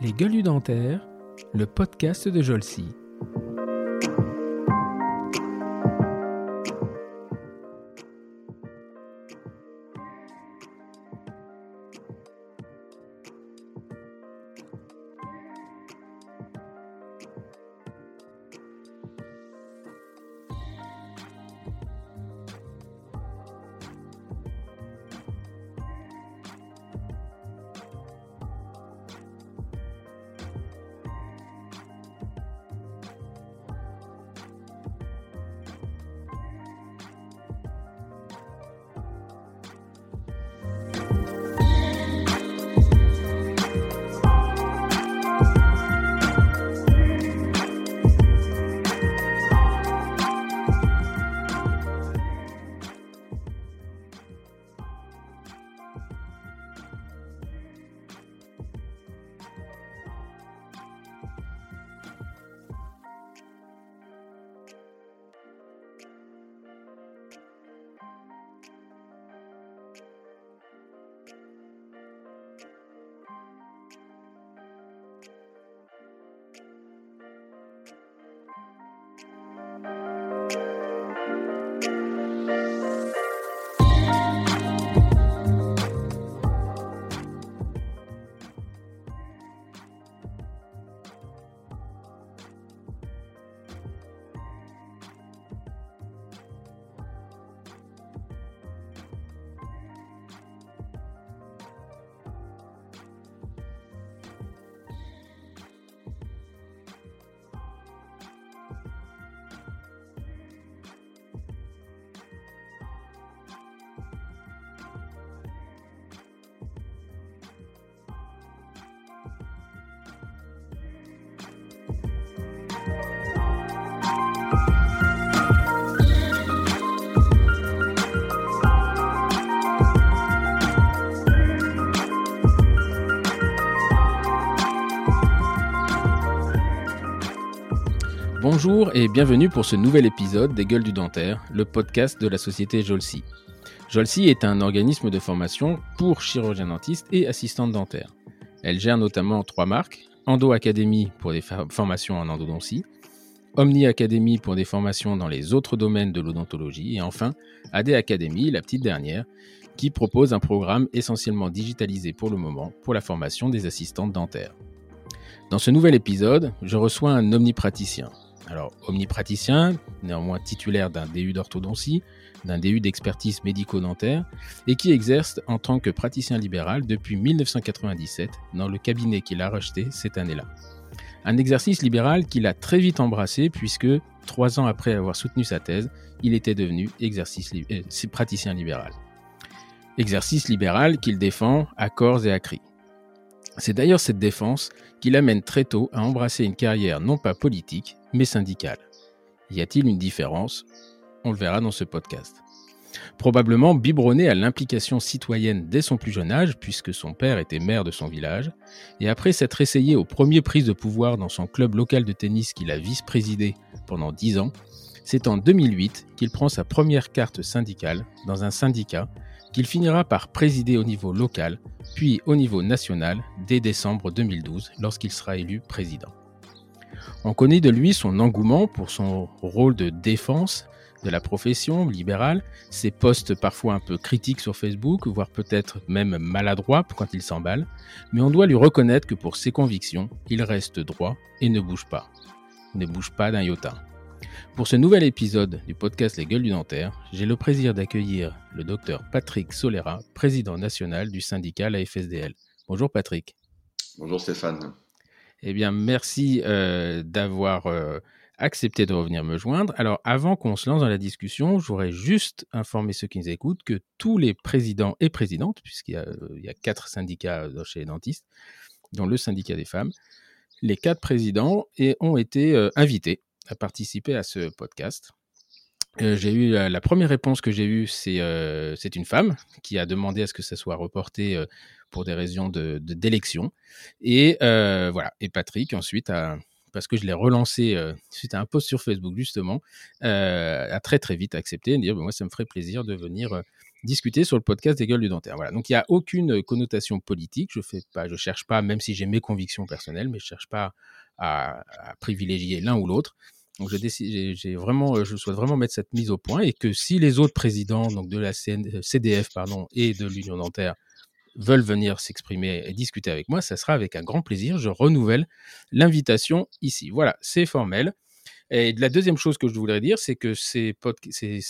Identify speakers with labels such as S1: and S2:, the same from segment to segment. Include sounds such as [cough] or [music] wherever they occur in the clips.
S1: Les gueules dentaires, le podcast de Jolcy. Bonjour et bienvenue pour ce nouvel épisode des Gueules du Dentaire, le podcast de la société Jolsi. Jolsi est un organisme de formation pour chirurgiens dentistes et assistantes dentaires. Elle gère notamment trois marques Endo Academy pour des formations en endodontie, Omni Academy pour des formations dans les autres domaines de l'odontologie et enfin AD Academy, la petite dernière, qui propose un programme essentiellement digitalisé pour le moment pour la formation des assistantes dentaires. Dans ce nouvel épisode, je reçois un omnipraticien, alors, omnipraticien, néanmoins titulaire d'un DU d'orthodontie, d'un DU d'expertise médico-dentaire, et qui exerce en tant que praticien libéral depuis 1997 dans le cabinet qu'il a rejeté cette année-là. Un exercice libéral qu'il a très vite embrassé puisque, trois ans après avoir soutenu sa thèse, il était devenu exercice euh, praticien libéral. Exercice libéral qu'il défend à corps et à cri. C'est d'ailleurs cette défense qui l'amène très tôt à embrasser une carrière non pas politique, mais syndicale. Y a-t-il une différence? On le verra dans ce podcast. Probablement biberonné à l'implication citoyenne dès son plus jeune âge, puisque son père était maire de son village, et après s'être essayé aux premières prises de pouvoir dans son club local de tennis qu'il a vice-présidé pendant dix ans, c'est en 2008 qu'il prend sa première carte syndicale dans un syndicat qu'il finira par présider au niveau local, puis au niveau national dès décembre 2012 lorsqu'il sera élu président. On connaît de lui son engouement pour son rôle de défense de la profession libérale, ses posts parfois un peu critiques sur Facebook, voire peut-être même maladroits quand il s'emballe, mais on doit lui reconnaître que pour ses convictions, il reste droit et ne bouge pas. Ne bouge pas d'un iota. Pour ce nouvel épisode du podcast Les Gueules du Dentaire, j'ai le plaisir d'accueillir le docteur Patrick Solera, président national du syndicat la FSDL. Bonjour Patrick.
S2: Bonjour Stéphane.
S1: Eh bien, merci euh, d'avoir euh, accepté de revenir me joindre. Alors, avant qu'on se lance dans la discussion, j'aurais juste informé ceux qui nous écoutent que tous les présidents et présidentes, puisqu'il y, a quatre syndicats chez les dentistes, dont le syndicat des femmes, les quatre présidents ont été euh, invités à participer à ce podcast. j'ai eu la première réponse que j'ai eue, c'est une femme qui a demandé à ce que ça soit reporté pour des raisons de d'élection. Et voilà. Et Patrick ensuite parce que je l'ai relancé suite à un post sur Facebook justement, a très très vite accepté et dire bah, moi ça me ferait plaisir de venir discuter sur le podcast des gueules du dentaire. Voilà. Donc il n'y a aucune connotation politique. Je fais pas, je cherche pas, même si j'ai mes convictions personnelles, mais je cherche pas à, privilégier l'un ou l'autre. Donc j'ai vraiment, je souhaite vraiment mettre cette mise au point et que si les autres présidents donc de la CDF pardon et de l'Union dentaire veulent venir s'exprimer et discuter avec moi, ça sera avec un grand plaisir. Je renouvelle l'invitation ici. Voilà, c'est formel. Et la deuxième chose que je voudrais dire, c'est que ces,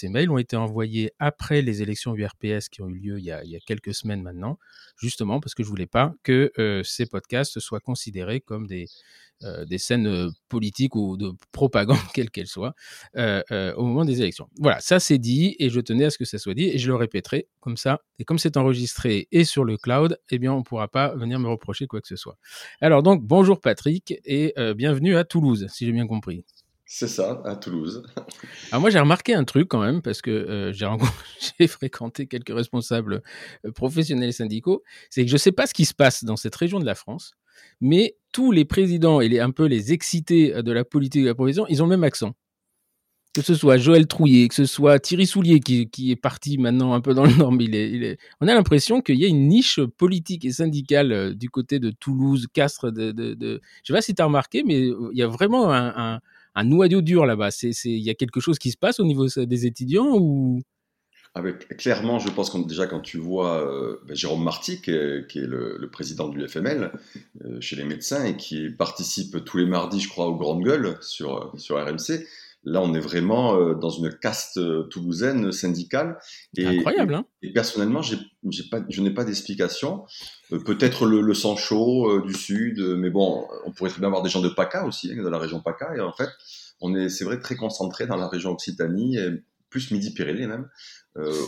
S1: mails ont été envoyés après les élections URPS qui ont eu lieu il y a, quelques semaines maintenant, justement parce que je voulais pas que euh, ces podcasts soient considérés comme des, euh, scènes euh, politiques ou de propagande, [laughs] quelle qu'elle soit, au moment des élections. Voilà, ça c'est dit et je tenais à ce que ça soit dit et je le répéterai comme ça. Et comme c'est enregistré et sur le cloud, eh bien on ne pourra pas venir me reprocher quoi que ce soit. Alors donc bonjour Patrick et bienvenue à Toulouse, si j'ai bien compris.
S2: C'est ça, à Toulouse.
S1: Alors moi j'ai remarqué un truc quand même, parce que euh, j'ai [laughs] fréquenté quelques responsables euh, professionnels syndicaux, c'est que je ne sais pas ce qui se passe dans cette région de la France, mais tous les présidents et les, un peu les excités euh, de la politique de la profession, ils ont le même accent. Que ce soit Joël Trouillet, que ce soit Thierry Soulier, qui, est parti maintenant un peu dans le nord, mais on a l'impression qu'il y a une niche politique et syndicale du côté de Toulouse, Castres, de, je ne sais pas si tu as remarqué, mais il y a vraiment un noyau dur là-bas. Il y a quelque chose qui se passe au niveau des étudiants ou?
S2: Ah, clairement, je pense que déjà quand tu vois euh, ben, Jérôme Marty, qui est, le, président du FML euh, chez les médecins et qui participe tous les mardis, je crois, aux grandes gueules sur, sur RMC, Là, on est vraiment euh, dans une caste euh, toulousaine syndicale.
S1: Et, Incroyable, hein
S2: et, personnellement, j'ai, pas, je n'ai pas d'explication. Euh, peut-être le, sang chaud du sud, mais bon, on pourrait très bien avoir des gens de PACA aussi, hein, de la région PACA. Et en fait, on est, c'est vrai, très concentré dans la région Occitanie, et plus Midi-Pyrénées même,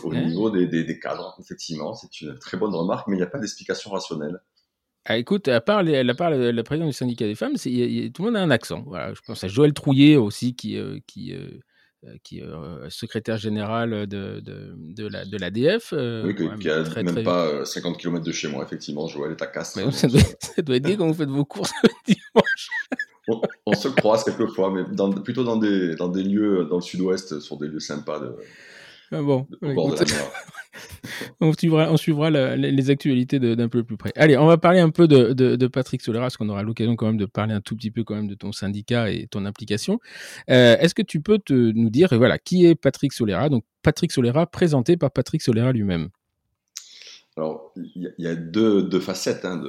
S2: au niveau des, des, cadres. Effectivement, c'est une très bonne remarque, mais il n'y a pas d'explication rationnelle.
S1: Ah, écoute, à part, les, à part la, présidente du syndicat des femmes, tout le monde a un accent. Voilà, je pense à Joël Trouillet aussi, qui, euh, qui, euh, euh, qui est secrétaire général de, de, de, la, de l'ADF.
S2: oui, qui a même pas 50 km de chez moi, effectivement. Joël est à Castres.
S1: ça, doit, ça, doit, être [laughs] quand vous faites vos courses le dimanche.
S2: on, se croise quelquefois, mais dans, plutôt dans des, dans des lieux dans le sud-ouest, sur des lieux sympas de,
S1: ah bon, [laughs] on suivra, les actualités d'un peu plus près. Allez, on va parler un peu de, Patrick Solera, parce qu'on aura l'occasion quand même de parler un tout petit peu quand même de ton syndicat et ton implication. Euh, est-ce que tu peux te, nous dire, voilà, qui est Patrick Solera Donc, Patrick Solera, présenté par Patrick Solera lui-même.
S2: Alors, il y, a deux, facettes hein,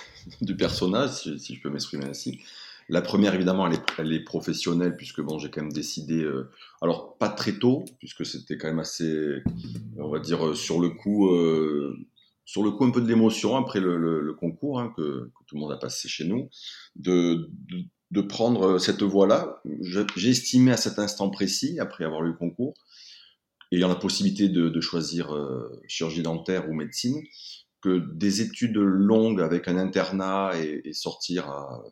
S2: [laughs] du personnage, si, si je peux m'exprimer ainsi. La première, évidemment, elle est, professionnelle, puisque bon, j'ai quand même décidé, euh, alors pas très tôt, puisque c'était quand même assez, on va dire, euh, sur le coup, euh, sur le coup un peu de l'émotion après le, concours hein, que, tout le monde a passé chez nous, de, prendre cette voie-là. J'ai estimé à cet instant précis, après avoir eu le concours, ayant la possibilité de, choisir chirurgie dentaire ou médecine, que des études longues avec un internat et sortir à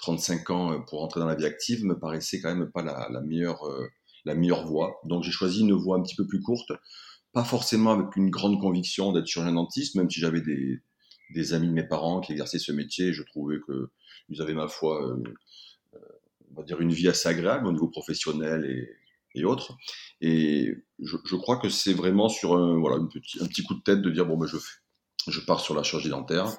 S2: 35 ans euh, pour entrer dans la vie active me paraissait quand même pas la, meilleure, euh, la meilleure voie. Donc j'ai choisi une voie un petit peu plus courte, pas forcément avec une grande conviction d'être chirurgien dentiste, même si j'avais des, des, amis de mes parents qui exerçaient ce métier, je trouvais qu'ils avaient ma foi, euh, on va dire une vie assez agréable au niveau professionnel et, et autres. Et je, crois que c'est vraiment sur un, voilà, petit, un petit coup de tête de dire bon ben je je pars sur la chirurgie dentaire.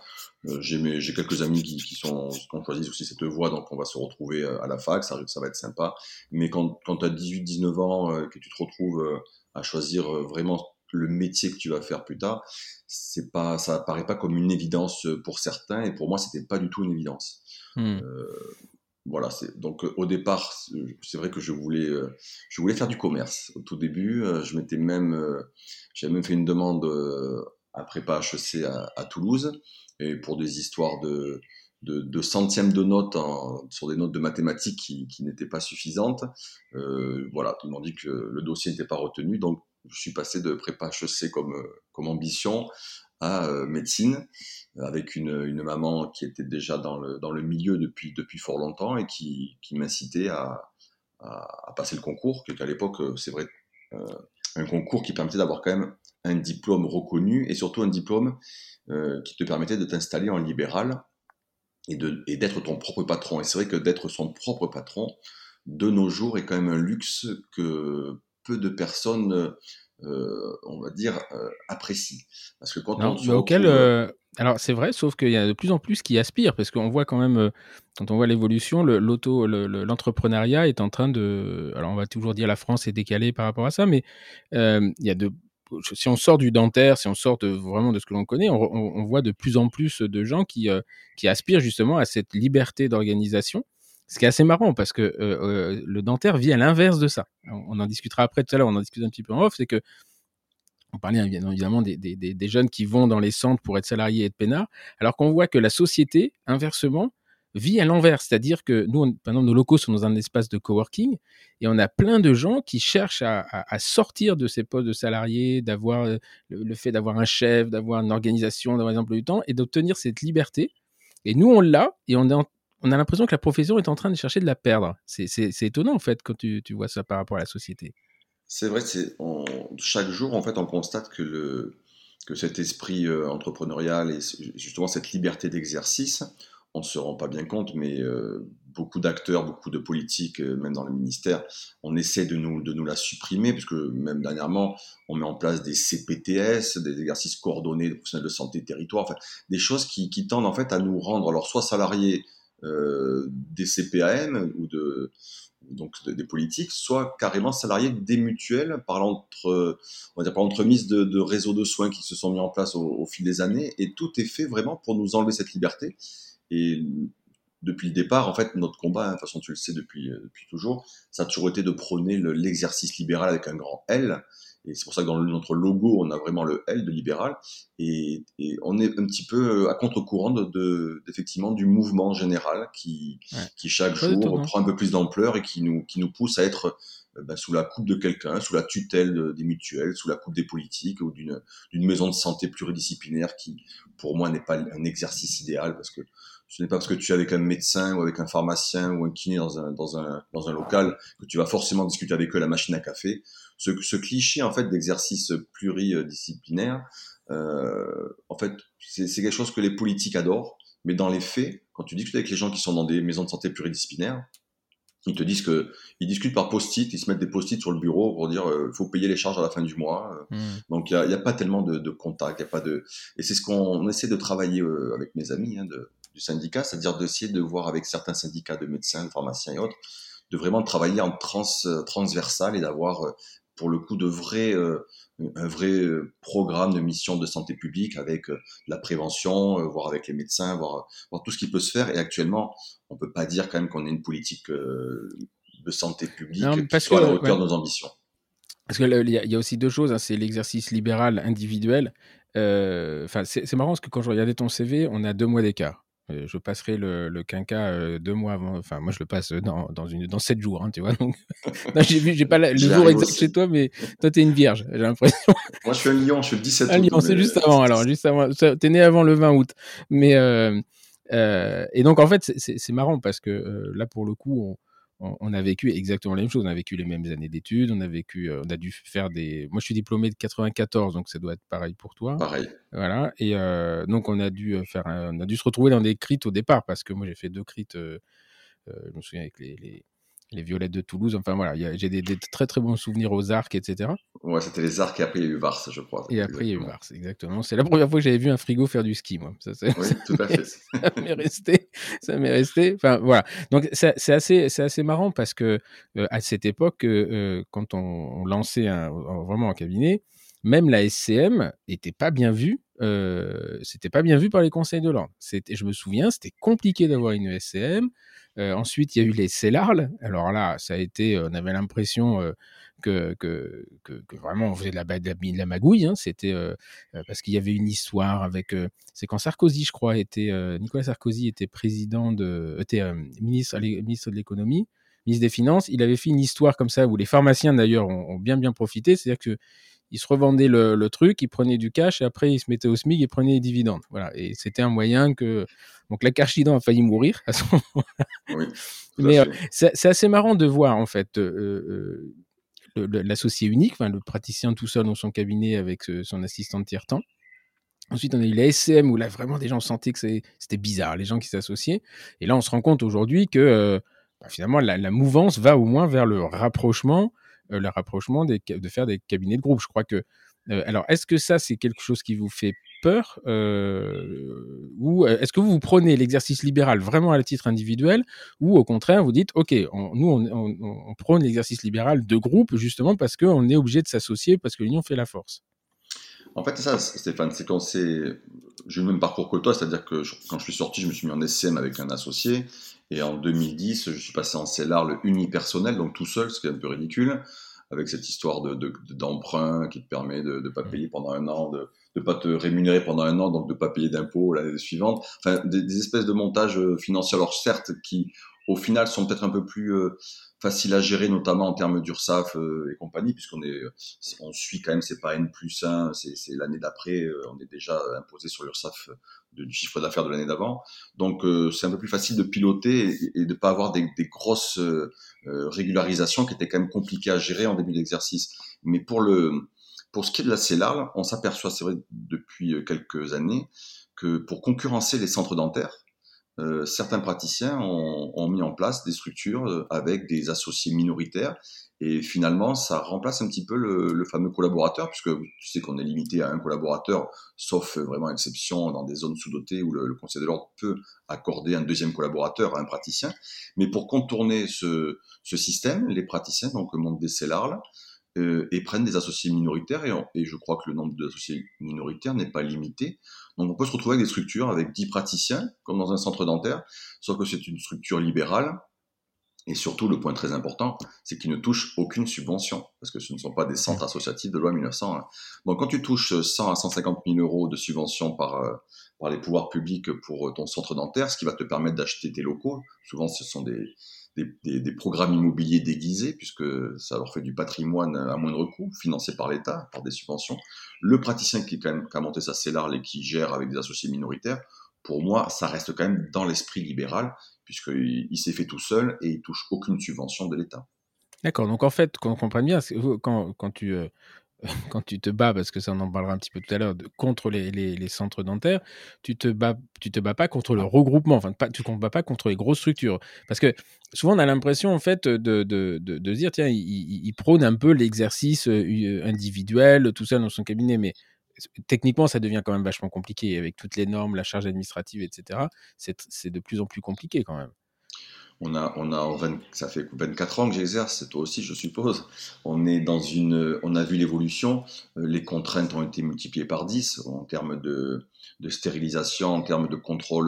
S2: Euh, j'ai quelques amis qui, qui, sont, qui ont choisi aussi cette voie, donc on va se retrouver euh, à la fac, ça, ça va être sympa. Mais quand, quand tu as 18-19 ans, euh, que tu te retrouves à choisir vraiment le métier que tu vas faire plus tard, c'est pas, ça paraît pas comme une évidence pour certains, et pour moi, c'était pas du tout une évidence. Hmm. voilà, donc au départ, c'est vrai que je voulais, je voulais faire du commerce. Au tout début, je m'étais même, j'avais même fait une demande à prépa HEC à, à Toulouse et pour des histoires de, de, centièmes de notes sur des notes de mathématiques qui, qui n'étaient pas suffisantes. Euh, voilà, ils m'ont dit que le dossier n'était pas retenu, donc je suis passé de prépa HEC comme, comme ambition à euh, médecine, avec une, une, maman qui était déjà dans le, dans le milieu depuis, depuis fort longtemps et qui, qui m'incitait à, à, passer le concours, qu'à l'époque, c'est vrai, euh, un concours qui permettait d'avoir quand même un diplôme reconnu et surtout un diplôme euh, qui te permettait de t'installer en libéral et d'être ton propre patron. Et c'est vrai que d'être son propre patron, de nos jours, est quand même un luxe que peu de personnes on va dire, apprécie.
S1: Parce que quand on se auquel, alors c'est vrai, sauf qu'il y a de plus en plus qui aspirent, parce qu'on voit quand même, quand on voit l'évolution, l'auto, l'entrepreneuriat est en train de. Alors on va toujours dire la France est décalée par rapport à ça, mais il y a de si on sort du dentaire, si on sort vraiment de ce que l'on connaît, on, voit de plus en plus de gens qui, qui aspirent justement à cette liberté d'organisation. Ce qui est assez marrant parce que le dentaire vit à l'inverse de ça. On, en discutera après tout à l'heure, on en discute un petit peu en off, c'est que on parlait évidemment des, des, des, jeunes qui vont dans les centres pour être salariés et être peinards, alors qu'on voit que la société, inversement, vit à l'envers. C'est-à-dire que nous, nos locaux sont dans un espace de coworking et on a plein de gens qui cherchent à, sortir de ces postes de salariés, d'avoir euh, le, fait d'avoir un chef, d'avoir une organisation, d'avoir un emploi du temps et d'obtenir cette liberté. Et nous, on l'a et on, a l'impression que la profession est en train de chercher de la perdre. C'est étonnant, en fait, quand tu, vois ça par rapport à la société.
S2: C'est vrai, chaque jour, en fait, on constate que cet esprit euh, entrepreneurial et justement cette liberté d'exercice, on ne se rend pas bien compte, mais euh, beaucoup d'acteurs, beaucoup de politiques, euh, même dans le ministère, on essaie de nous, de nous la supprimer, puisque même dernièrement, on met en place des CPTS, des exercices coordonnés de professionnels de santé territoire, enfin, des choses qui, qui, tendent en fait à nous rendre, alors soit salariés euh, des CPAM ou de donc des politiques, soit carrément salariés des mutuelles par l'entremise de, de, réseaux de soins qui se sont mis en place au, au fil des années, et tout est fait vraiment pour nous enlever cette liberté. Et depuis le départ, en fait, notre combat, hein, de toute façon, tu le sais depuis, euh, depuis toujours, ça a toujours été de prôner l'exercice libéral avec un grand L. Et c'est pour ça que dans notre logo, on a vraiment le L de libéral. Et, et on est un petit peu à contre-courant de, effectivement, du mouvement général qui, qui chaque jour prend un peu plus d'ampleur et qui nous, qui nous pousse à être euh, bah, sous la coupe de quelqu'un, sous la tutelle des mutuelles, sous la coupe des politiques ou d'une maison de santé pluridisciplinaire qui, pour moi, n'est pas un exercice idéal parce que ce n'est pas parce que tu es avec un médecin ou avec un pharmacien ou un kiné dans un, dans un, dans un local que tu vas forcément discuter avec eux la machine à café. Ce, ce cliché en fait d'exercice pluridisciplinaire, euh, en fait, c'est quelque chose que les politiques adorent, mais dans les faits, quand tu discutes avec les gens qui sont dans des maisons de santé pluridisciplinaires, ils te disent que ils discutent par post-it, ils se mettent des post-it sur le bureau pour dire euh, faut payer les charges à la fin du mois. Hmm. Donc il n'y a, a, pas tellement de, de contact, y a pas de et c'est ce qu'on essaie de travailler euh, avec mes amis hein, de, du syndicat, c'est-à-dire d'essayer de voir avec certains syndicats de médecins, de pharmaciens et autres, de vraiment travailler en trans, euh, transversal et d'avoir euh, pour le coup de vrai, euh, un vrai programme de mission de santé publique avec la prévention, voir avec les médecins, voir, voir, tout ce qui peut se faire. Et actuellement, on peut pas dire quand même qu'on ait une politique de santé publique qui soit à la hauteur de nos ambitions.
S1: Parce qu'il y, y, a aussi deux choses, hein, c'est l'exercice libéral individuel. Enfin, c'est marrant parce que quand je regardais ton CV, on a deux mois d'écart. Euh, je passerai le, le quinca euh, deux mois avant. Enfin, moi, je le passe dans, dans, une, dans sept jours, hein, tu vois. Donc, [laughs] [laughs] j'ai vu, j'ai pas le jour exact chez toi, mais toi, t'es une vierge, j'ai l'impression. [laughs]
S2: Moi, je suis un lion, je suis le 17
S1: août. Un lion, c'est juste avant, alors, juste avant. T'es né avant le 20 août. Mais, euh, euh, et donc, en fait, c'est marrant parce que euh, là, pour le coup, on, on, a vécu exactement la même chose. On a vécu les mêmes années d'études. On a vécu, euh, on a dû faire des. Moi, je suis diplômé de 94, donc ça doit être pareil pour toi.
S2: Pareil.
S1: Voilà. Et euh, donc, on a dû euh, faire, on a dû se retrouver dans des crites au départ parce que moi, j'ai fait deux crites. je me souviens avec les les Violettes de Toulouse. Enfin voilà, j'ai des, très très bons souvenirs aux arcs, etc.
S2: Ouais, c'était les arcs et après il y a eu Vars, je crois.
S1: Et après il y a eu Vars, exactement. C'est la première fois que j'avais vu un frigo faire du ski, moi.
S2: Ça, oui, [laughs] tout à fait. [laughs]
S1: ça m'est resté. Ça m'est resté. Enfin voilà. Donc c'est assez, assez marrant parce que euh, à cette époque, euh, euh, quand on, lançait un, vraiment un cabinet, même la SCM était pas bien vue. Euh, c'était pas bien vu par les conseils de l'ordre. Je me souviens, c'était compliqué d'avoir une SCM. Euh, ensuite, il y a eu les CELARL. Alors là, ça a été, on avait l'impression euh, que, vraiment on faisait de la, la, magouille. Hein. C'était euh, parce qu'il y avait une histoire avec. c'est quand Sarkozy, je crois, était Nicolas Sarkozy était président de, était ministre, ministre de l'économie, ministre des Finances. Il avait fait une histoire comme ça où les pharmaciens d'ailleurs ont, ont bien bien profité. C'est-à-dire que il se revendait le, truc, il prenait du cash et après il se mettait au SMIC et prenait les dividendes. Voilà. Et c'était un moyen que. Donc la Carchidan a failli mourir à ce moment-là. Oui, Mais euh, c'est assez marrant de voir en fait euh, euh, l'associé unique, enfin, le praticien tout seul dans son cabinet avec son assistant de tiers-temps. Ensuite, on a eu la SCM où là vraiment des gens sentaient que c'était bizarre, les gens qui s'associaient. Et là, on se rend compte aujourd'hui que bah, finalement la, la, mouvance va au moins vers le rapprochement le rapprochement de faire des cabinets de groupe. Je crois que alors, est-ce que ça, c'est quelque chose qui vous fait peur Ou est-ce que vous, vous prenez l'exercice libéral vraiment à titre individuel Ou au contraire, vous dites, OK, nous, on, prône l'exercice libéral de groupe justement parce qu'on est obligé de s'associer, parce que l'union fait la force?
S2: En fait, c'est ça, Stéphane, c'est quand c'est. J'ai eu le même parcours que toi, c'est-à-dire que quand je suis sorti, je me suis mis en SM avec un associé, et en 2010, je suis passé en CELAR, le unipersonnel, donc tout seul, ce qui est un peu ridicule avec cette histoire d'emprunt de, qui te permet de ne pas payer pendant un an, de ne pas te rémunérer pendant un an, donc de ne pas payer d'impôts l'année suivante. Enfin, des, espèces de montages euh, financiers, alors certes, qui au final sont peut-être un peu plus euh, faciles à gérer, notamment en termes d'URSAF euh, et compagnie, puisqu'on on suit quand même, c'est pas N plus 1, c'est l'année d'après, on est déjà imposé sur l'URSAF du chiffre d'affaires de l'année d'avant. Donc c'est un peu plus facile de piloter et, de pas avoir des, des grosses régularisations qui étaient quand même compliquées à gérer en début d'exercice. Mais pour le pour ce qui est de la CELAR, on s'aperçoit, c'est vrai, depuis quelques années, que pour concurrencer les centres dentaires, euh, certains praticiens ont, ont, mis en place des structures euh, avec des associés minoritaires. Et finalement ça remplace un petit peu le, le fameux collaborateur puisque tu sais qu'on est limité à un collaborateur sauf vraiment exception dans des zones sous-dotées où le, le Conseil de l'ordre peut accorder un deuxième collaborateur à un praticien. Mais pour contourner ce, ce système les praticiens donc montent des CELAR euh, et prennent des associés minoritaires, et, je crois que le nombre d'associés minoritaires n'est pas limité. Donc on peut se retrouver avec des structures avec 10 praticiens, comme dans un centre dentaire, sauf que c'est une structure libérale, et surtout, le point très important, c'est qu'ils ne touchent aucune subvention, parce que ce ne sont pas des centres associatifs de loi 1901. Donc quand tu touches 100 à 150 000 euros de subvention par, euh, par les pouvoirs publics pour ton centre dentaire, ce qui va te permettre d'acheter tes locaux, souvent ce sont des, des, programmes immobiliers déguisés, puisque ça leur fait du patrimoine à moindre coût, financé par l'État, par des subventions. Le praticien qui, quand même, a monté sa CELAR et qui gère avec des associés minoritaires, pour moi, ça reste quand même dans l'esprit libéral, puisqu'il il, s'est fait tout seul et il touche aucune subvention de l'État.
S1: D'accord, donc en fait, qu'on comprenne bien, quand, quand tu euh, [laughs] quand tu te bats, parce que ça on en parlera un petit peu tout à l'heure, contre les, les, centres dentaires, tu te bats, tu te bats pas contre le regroupement, enfin pas, tu ne bats pas contre les grosses structures, parce que souvent on a l'impression en fait de, de, de, de dire tiens, il, il, prône un peu l'exercice euh, individuel, tout ça dans son cabinet, mais techniquement ça devient quand même vachement compliqué avec toutes les normes, la charge administrative, etc. C'est de plus en plus compliqué quand même
S2: on a, on a 20, ça fait 24 ans que j'exerce, toi aussi, je suppose. On est dans une, on a vu l'évolution. Euh, les contraintes ont été multipliées par 10 en termes de, stérilisation, en termes de contrôle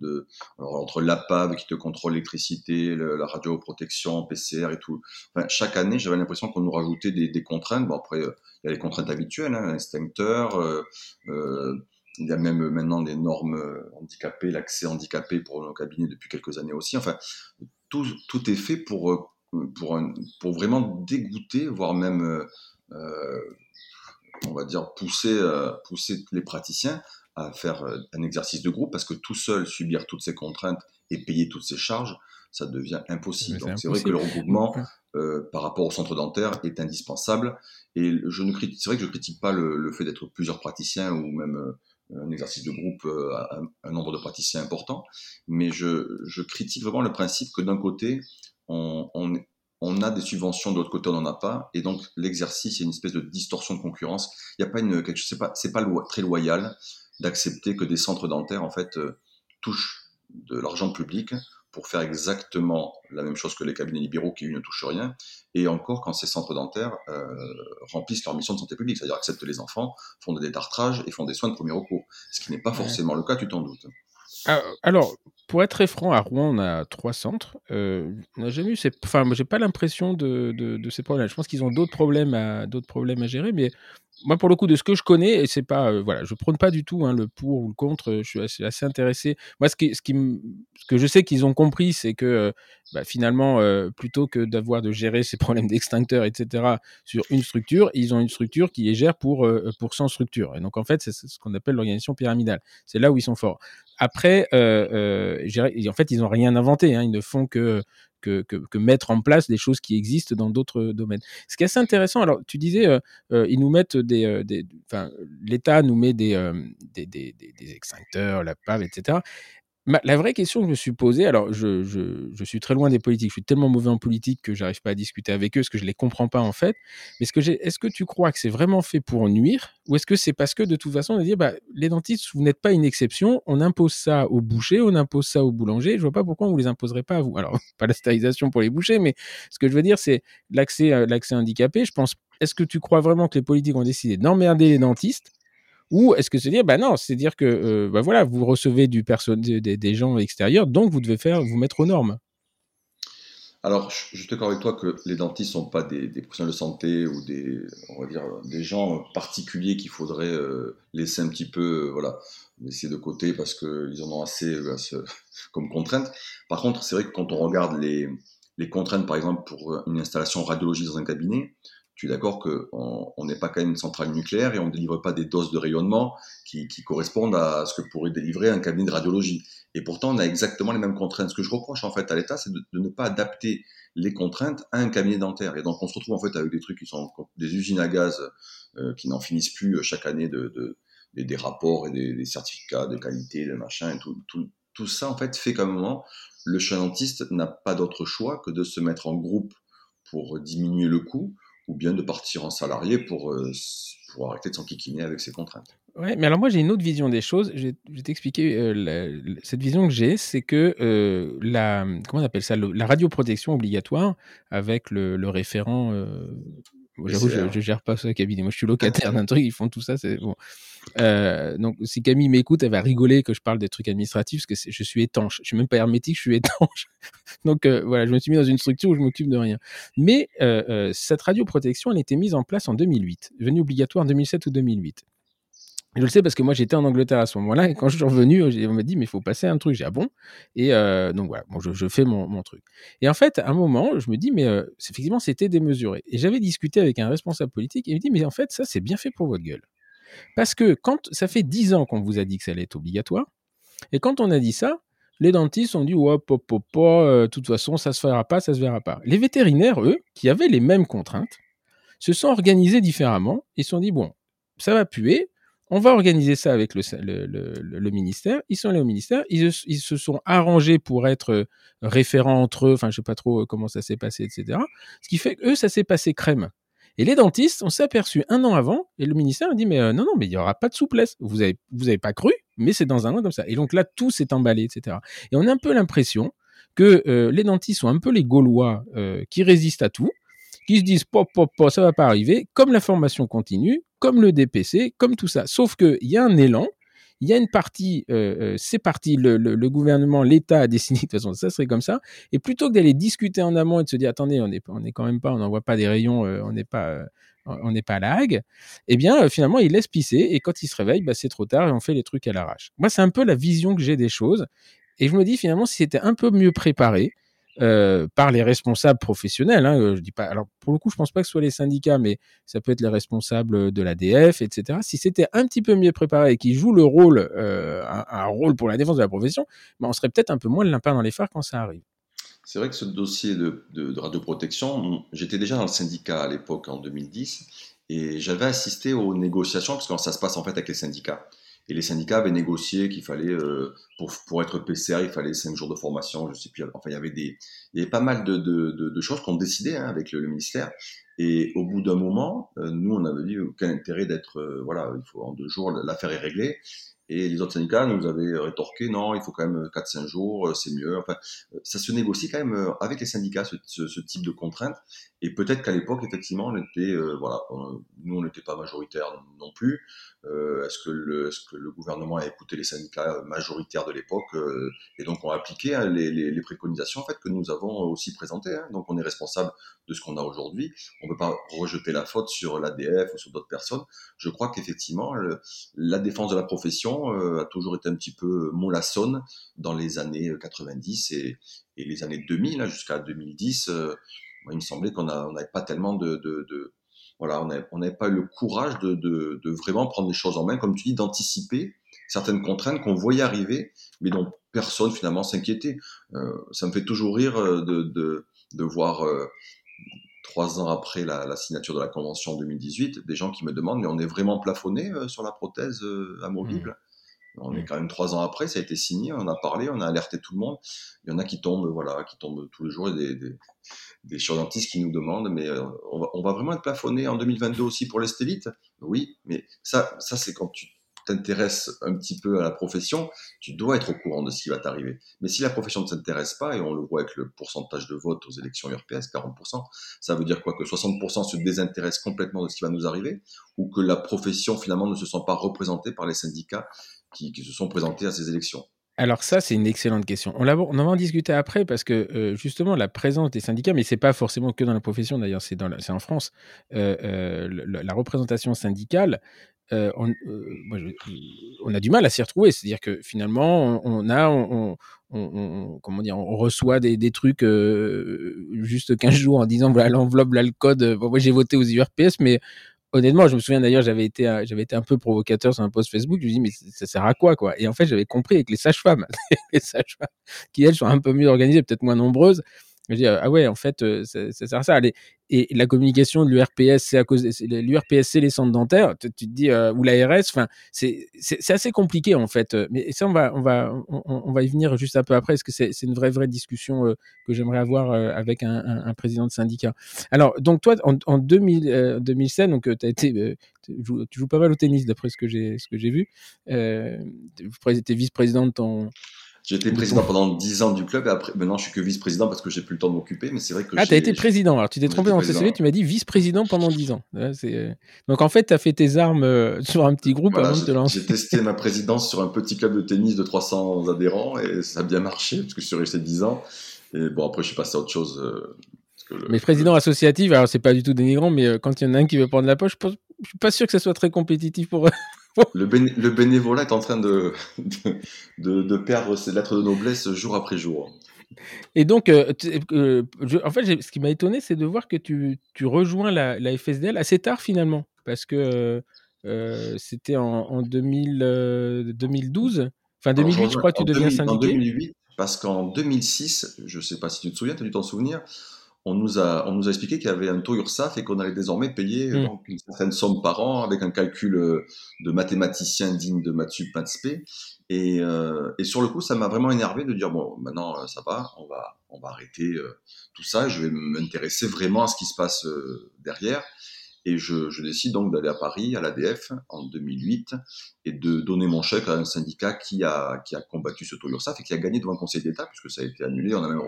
S2: de, alors, entre l'APAV qui te contrôle l'électricité, la radioprotection, PCR et tout. Enfin, chaque année, j'avais l'impression qu'on nous rajoutait des, contraintes. Bon, après, euh, il y a les contraintes habituelles, hein, instincteurs, euh, euh, il y a même maintenant des normes euh, handicapées, l'accès handicapé pour nos cabinets depuis quelques années aussi. Enfin, tout, tout est fait pour, euh, pour, pour vraiment dégoûter, voire même, euh, euh, on va dire, pousser, euh, pousser les praticiens à faire un exercice de groupe parce que tout seul subir toutes ces contraintes et payer toutes ces charges, ça devient impossible. Donc c'est vrai que le regroupement euh, par rapport au centre dentaire est indispensable. Et je ne critique, c'est vrai que je critique pas le, le fait d'être plusieurs praticiens ou même un exercice de groupe euh, à un, nombre de praticiens important, mais je, critique vraiment le principe que d'un côté, on, a des subventions, de l'autre côté, on n'en a pas, et donc l'exercice, il y a une espèce de distorsion de concurrence. Il n'y a pas une, c'est pas très loyal d'accepter que des centres dentaires, en fait, euh, touchent de l'argent public pour faire exactement la même chose que les cabinets libéraux qui, eux, ne touchent rien, et encore quand ces centres dentaires euh, remplissent leur mission de santé publique, c'est-à-dire acceptent les enfants, font des détartrages et font des soins de premier recours, ce qui n'est pas forcément le cas, tu t'en doutes.
S1: Ah, alors, pour être très franc, à Rouen, on a trois centres. Euh, on n'a jamais eu, enfin, j'ai pas l'impression de, de, de, ces problèmes. Je pense qu'ils ont d'autres problèmes à d'autres problèmes à gérer, mais moi, pour le coup, de ce que je connais, et c'est pas, euh, voilà, je prône pas du tout hein, le pour ou le contre. Je suis assez, intéressé. Moi, ce, qui, ce, qui, ce que je sais qu'ils ont compris, c'est que euh, bah, finalement, euh, plutôt que d'avoir de gérer ces [laughs] problèmes d'extincteurs, etc., sur une structure, ils ont une structure qui les gère pour pour 100 structures. Et donc, en fait, c'est ce qu'on appelle l'organisation pyramidale. C'est là où ils sont forts. Après, en fait, ils ont rien inventé. Hein, ils ne font que que, mettre en place des choses qui existent dans d'autres domaines. Ce qui est assez intéressant, alors tu disais, euh, euh, ils nous mettent des, euh, enfin, l'État nous met des, des, des, des, extincteurs, la PAV, etc. la vraie question que je me suis posée, alors je, je, je, suis très loin des politiques, je suis tellement mauvais en politique que j'arrive pas à discuter avec eux parce que je les comprends pas en fait. Mais est-ce que, est-ce que tu crois que c'est vraiment fait pour nuire ou est-ce que c'est parce que de toute façon on a dit bah, les dentistes vous n'êtes pas une exception, on impose ça aux bouchers, on impose ça aux boulangers, je vois pas pourquoi on vous les imposerait pas à vous. [laughs] Alors pas la stérilisation pour les bouchers, mais ce que je veux dire c'est l'accès, euh, l'accès handicapé. Je pense. Est-ce que tu crois vraiment que les politiques ont décidé d'emmerder les dentistes ou est-ce que c'est dire, bah non, c'est dire que euh, bah voilà, vous recevez du des, gens extérieurs, donc vous devez faire, vous mettre aux normes.
S2: Alors, je suis d'accord avec toi que les dentistes sont pas des, professionnels de santé ou des, on va dire, des gens particuliers qu'il faudrait euh, laisser un petit peu, euh, voilà, laisser de côté parce qu'ils en ont assez [laughs] comme contrainte. Par contre, c'est vrai que quand on regarde les, les contraintes, par exemple, pour une installation radiologique dans un cabinet, tu es d'accord qu'on n'est pas quand même une centrale nucléaire et on ne délivre pas des doses de rayonnement qui, correspondent à ce que pourrait délivrer un cabinet de radiologie. Et pourtant, on a exactement les mêmes contraintes. Ce que je reproche en fait à l'État, c'est de, ne pas adapter les contraintes à un cabinet dentaire. Et donc, on se retrouve en fait avec des trucs qui sont des usines à gaz euh, qui n'en finissent plus euh, chaque année de, des, rapports et des, certificats de qualité, de machin, et tout, tout, ça en fait fait qu'à un moment, le dentiste n'a pas d'autre choix que de se mettre en groupe pour diminuer le coût ou bien de partir en salarié pour, euh, arrêter de s'enquiquiner avec ses contraintes.
S1: Ouais, mais alors moi j'ai une autre vision des choses. Je vais t'expliquer euh, cette vision que j'ai, c'est que euh, la comment on appelle ça, la radioprotection obligatoire avec le référent J'avoue, je, je, gère pas ce cabinet. Moi, je suis locataire [laughs] d'un truc, ils font tout ça, c'est bon. Euh, donc, si Camille m'écoute, elle va rigoler que je parle des trucs administratifs parce que je suis étanche. Je suis même pas hermétique, je suis [laughs] étanche. donc, euh, voilà, je me suis mis dans une structure où je m'occupe de rien. Mais euh, euh cette radioprotection, elle a été mise en place en 2008, devenue obligatoire en 2007 ou 2008. Je le sais parce que moi j'étais en Angleterre à ce moment-là et quand je suis revenu, on m'a dit mais il faut passer un truc. J'ai ah bon? Et euh, donc voilà, bon, je, fais mon, truc. Et en fait, à un moment, je me dis mais euh, effectivement c'était démesuré. Et j'avais discuté avec un responsable politique et il me dit mais en fait ça c'est bien fait pour votre gueule. Parce que quand ça fait dix ans qu'on vous a dit que ça allait être obligatoire et quand on a dit ça, les dentistes ont dit ouais pop pop euh, de toute façon ça se fera pas, ça se verra pas. Les vétérinaires eux qui avaient les mêmes contraintes se sont organisés différemment. Ils se sont dit bon ça va puer on va organiser ça avec le, ministère. Ils sont allés au ministère, ils, se sont arrangés pour être euh, référents entre eux. Enfin, je sais pas trop euh, comment ça s'est passé, etc. Ce qui fait que eux, ça s'est passé crème. Et les dentistes, on s'est aperçu un an avant, et le ministère a dit mais euh, non non mais il y aura pas de souplesse. Vous avez vous avez pas cru, mais c'est dans un an comme ça. Et donc là tout s'est emballé, etc. Et on a un peu l'impression que les dentistes sont un peu les Gaulois qui résistent à tout qui se disent pop, pop, pop, ça va pas arriver, comme la formation continue, comme le DPC, comme tout ça. Sauf qu'il y a un élan, il y a une partie, euh, euh, c'est parti, le, le, gouvernement, l'État a [laughs] décidé de toute façon ça serait comme ça. Et plutôt que d'aller discuter en amont et de se dire attendez, on n'est on est quand même pas, on n'envoie pas des rayons, euh, on n'est pas, on n'est pas à eh bien finalement il laisse pisser et quand il se réveille, bah, c'est trop tard et on fait les trucs à l'arrache. Moi c'est un peu la vision que j'ai des choses et je me dis finalement si c'était un peu mieux préparé, euh, par les responsables professionnels. Hein, euh, je dis pas. Alors pour le coup, je pense pas que ce soit les syndicats, mais ça peut être les responsables de l'ADF, etc. Si c'était un petit peu mieux préparé et qu'ils jouent le rôle, euh, un, rôle pour la défense de la profession, ben on serait peut-être un peu moins le limpin dans les phares quand ça arrive.
S2: C'est vrai que ce dossier de, de, de radioprotection, j'étais déjà dans le syndicat à l'époque en 2010 et j'avais assisté aux négociations parce que ça se passe en fait avec les syndicats. Et les syndicats avaient négocié qu'il fallait, euh, pour, pour être PCR, il fallait 5 jours de formation, je sais plus. Enfin, il y avait des, il y avait pas mal de, de, de, choses qu'on décidait hein, avec le, ministère. Et au bout d'un moment, euh, nous, on avait dit aucun intérêt d'être, euh, voilà, il faut en deux jours, l'affaire est réglée. Et les autres syndicats nous avaient rétorqué, non, il faut quand même 4-5 jours, c'est mieux. Enfin, ça se négocie quand même avec les syndicats, ce, ce, type de contraintes. Et peut-être qu'à l'époque, effectivement, on était, voilà, nous, on n'était pas majoritaire non plus. Euh, est-ce que, le, est que le gouvernement a écouté les syndicats majoritaires de l'époque euh, et donc ont appliqué hein, les, les, les, préconisations en fait que nous avons aussi présentées. Hein. Donc on est responsable de ce qu'on a aujourd'hui. On ne peut pas rejeter la faute sur l'ADF ou sur d'autres personnes. Je crois qu'effectivement la défense de la profession euh, a toujours été un petit peu mollassonne dans les années 90 et, et les années 2000 hein, jusqu'à 2010. moi, il me semblait qu'on n'avait pas tellement de, de, de voilà, on n'avait pas eu le courage de, vraiment prendre les choses en main, comme tu dis, d'anticiper certaines contraintes qu'on voyait arriver, mais dont personne finalement s'inquiétait. Euh, ça me fait toujours rire euh, de, voir euh, trois ans après la, signature de la convention 2018, des gens qui me demandent mais on est vraiment plafonné sur la prothèse amovible? On est quand même trois ans après, ça a été signé, on a parlé, on a alerté tout le monde. Il y en a qui tombent, voilà, qui tombent tous les jours, des, des, des chirurgentistes qui nous demandent, mais euh, on, va, on, va, vraiment être plafonné en 2022 aussi pour les stélites Oui, mais ça, ça c'est quand tu t'intéresses un petit peu à la profession, tu dois être au courant de ce qui va t'arriver. Mais si la profession ne s'intéresse pas, et on le voit avec le pourcentage de vote aux élections URPS, 40%, ça veut dire quoi? Que 60% se désintéressent complètement de ce qui va nous arriver, ou que la profession finalement ne se sent pas représentée par les syndicats qui, se sont présentés à ces élections
S1: alors ça, c'est une excellente question. On, en va en discuter après parce que euh, justement, la présence des syndicats, mais c'est pas forcément que dans la profession, d'ailleurs, c'est en France, euh, euh, la, représentation syndicale, on, a du mal à s'y retrouver. C'est-à-dire que finalement, on, a, comment dire, on reçoit des, trucs juste 15 jours en disant voilà l'enveloppe, là le code. Moi, j'ai voté aux URPS, mais honnêtement, je me souviens d'ailleurs, j'avais été, j'avais été un peu provocateur sur un post Facebook. Je me dis mais ça sert à quoi, quoi? Et en fait, j'avais compris avec les sages-femmes, [laughs] les sages-femmes qui elles sont un peu mieux organisées, peut-être moins nombreuses. Je dis, ah ouais, en fait, ça, ça sert à ça. Et la communication de l'URPS, c'est à cause l'URPS, c'est les centres dentaires. Tu, dis euh, ou l'ARS. C'est assez compliqué en fait. Mais ça, on va on va on, va y venir juste un peu après, parce que c'est une vraie vraie discussion euh, que j'aimerais avoir euh, avec un, président de syndicat. Alors donc toi, en, en 2000, 2007, donc as été tu joues, pas mal au tennis d'après ce que j'ai vu. tu étais vice-président de ton
S2: j'ai été président pendant 10 ans du club et après, maintenant je suis que vice-président parce que j'ai plus le temps de m'occuper. Mais c'est vrai que.
S1: Ah, t'as été président. Alors tu t'es trompé dans le CCV, tu m'as dit vice-président pendant 10 ans. Donc en fait, tu as fait tes armes euh, sur un petit groupe
S2: voilà, avant de te lancer. J'ai testé ma présidence sur un petit club de tennis de 300 adhérents et ça a bien marché parce que je suis resté 10 ans. Et bon, après, je suis passé à autre chose. Euh,
S1: le, mais président associatif, alors c'est pas du tout dénigrant, mais euh, quand il y en a un qui veut prendre la poche, je, pense, je suis pas sûr que ça soit très compétitif pour eux
S2: le, le, bénévolat est en train de, de, de, perdre ses lettres de noblesse jour après jour.
S1: Et donc, euh, euh, je, en fait, ce qui m'a étonné, c'est de voir que tu, tu rejoins la, la, FSDL assez tard finalement, parce que euh, c'était en, en 2000, 2012, enfin 2008, Alors, je, je crois que tu deviens syndiqué.
S2: En 2008, parce qu'en 2006, je ne sais pas si tu te souviens, tu as dû t'en souvenir, on nous a, on nous a expliqué qu'il y avait un taux URSAF et qu'on allait désormais payer mmh. donc, une certaine somme par an avec un calcul euh, de mathématicien digne de Mathieu Pinspé. Et, euh, et sur le coup, ça m'a vraiment énervé de dire bon, maintenant euh, ça va, on va, on va arrêter euh, tout ça. Je vais m'intéresser vraiment à ce qui se passe derrière. Et je, je décide donc d'aller à Paris, à l'ADF, en 2008, et de donner mon chèque à un syndicat qui a, qui a combattu ce taux URSAF et qui a gagné devant le Conseil d'État, puisque ça a été annulé. On a même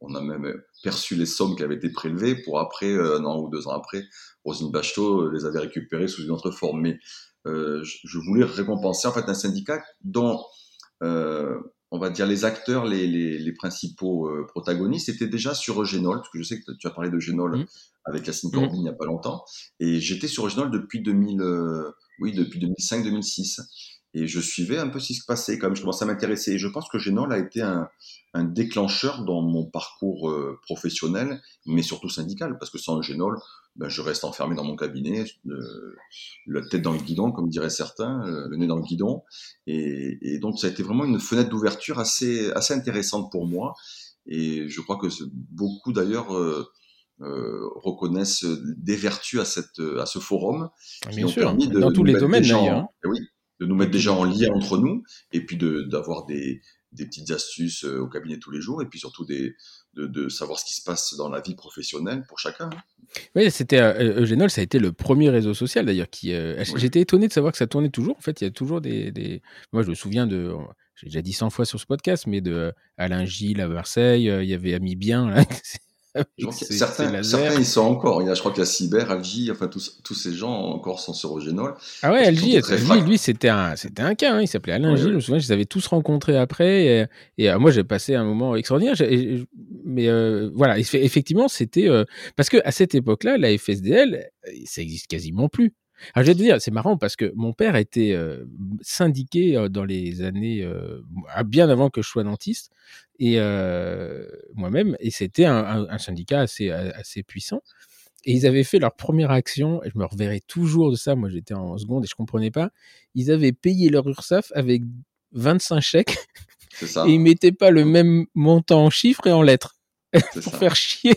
S2: on a même perçu les sommes qui avaient été prélevées pour après, euh, un an ou deux ans après, Rosine Bachelot euh, les avait récupérées sous une autre forme. Mais euh, je, voulais récompenser en fait un syndicat dont, euh, on va dire, les acteurs, les, les, les principaux euh, protagonistes étaient déjà sur Eugénol, parce que je sais que tu as parlé de Génol mmh. avec Yacine Corbin mmh. il n'y a pas longtemps, et j'étais sur Eugénol depuis 2000, oui, depuis 2005-2006 et je suivais un peu ce qui se passait, comme je commençais à m'intéresser. Et je pense que Génol a été un, un déclencheur dans mon parcours euh, professionnel, mais surtout syndical, parce que sans Génol, ben, je reste enfermé dans mon cabinet, euh, la tête dans le guidon, comme diraient certains, euh, le nez dans le guidon. Et, et, donc ça a été vraiment une fenêtre d'ouverture assez, assez intéressante pour moi. Et je crois que beaucoup d'ailleurs euh, euh, reconnaissent des vertus à, cette, à ce forum.
S1: Ah, bien sûr, dans tous les domaines d'ailleurs. Hein.
S2: Eh oui, de nous mettre déjà en lien entre nous et puis d'avoir des, des, petites astuces euh, au cabinet tous les jours et puis surtout des, de, de, savoir ce qui se passe dans la vie professionnelle pour chacun.
S1: Oui, c'était euh, Eugénol, ça a été le premier réseau social d'ailleurs qui. Euh, oui. J'étais étonné de savoir que ça tournait toujours. En fait, il y a toujours des. des... Moi, je me souviens de. J'ai déjà dit 100 fois sur ce podcast, mais de Alain Gilles à Marseille, il y avait Ami Bien, là, [laughs] [laughs]
S2: certains, certains, ils sont encore. Il y a, je crois qu'il y a Cyber, Algie, enfin tous, tous ces gens encore sont sur Eugénol.
S1: Ah ouais, Algie, lui, c'était un, c'était un cas. Hein, il s'appelait Alain ouais, Gilles. Je me souviens, je les avais tous rencontrés après. Et, et euh, moi, j'ai passé un moment extraordinaire. mais euh, voilà, effectivement, c'était euh, parce que à cette époque-là, la FSDL, ça existe quasiment plus. Alors, je vais te dire, c'est marrant parce que mon père était euh, syndiqué euh, dans les années euh, bien avant que je sois dentiste et euh, moi-même, et c'était un, un, un, syndicat assez, assez puissant. Et ils avaient fait leur première action, et je me reverrai toujours de ça, moi j'étais en seconde et je comprenais pas. Ils avaient payé leur URSAF avec 25 chèques
S2: ça.
S1: et ils mettaient pas le même montant en chiffres et en lettres [laughs] pour ça. faire chier.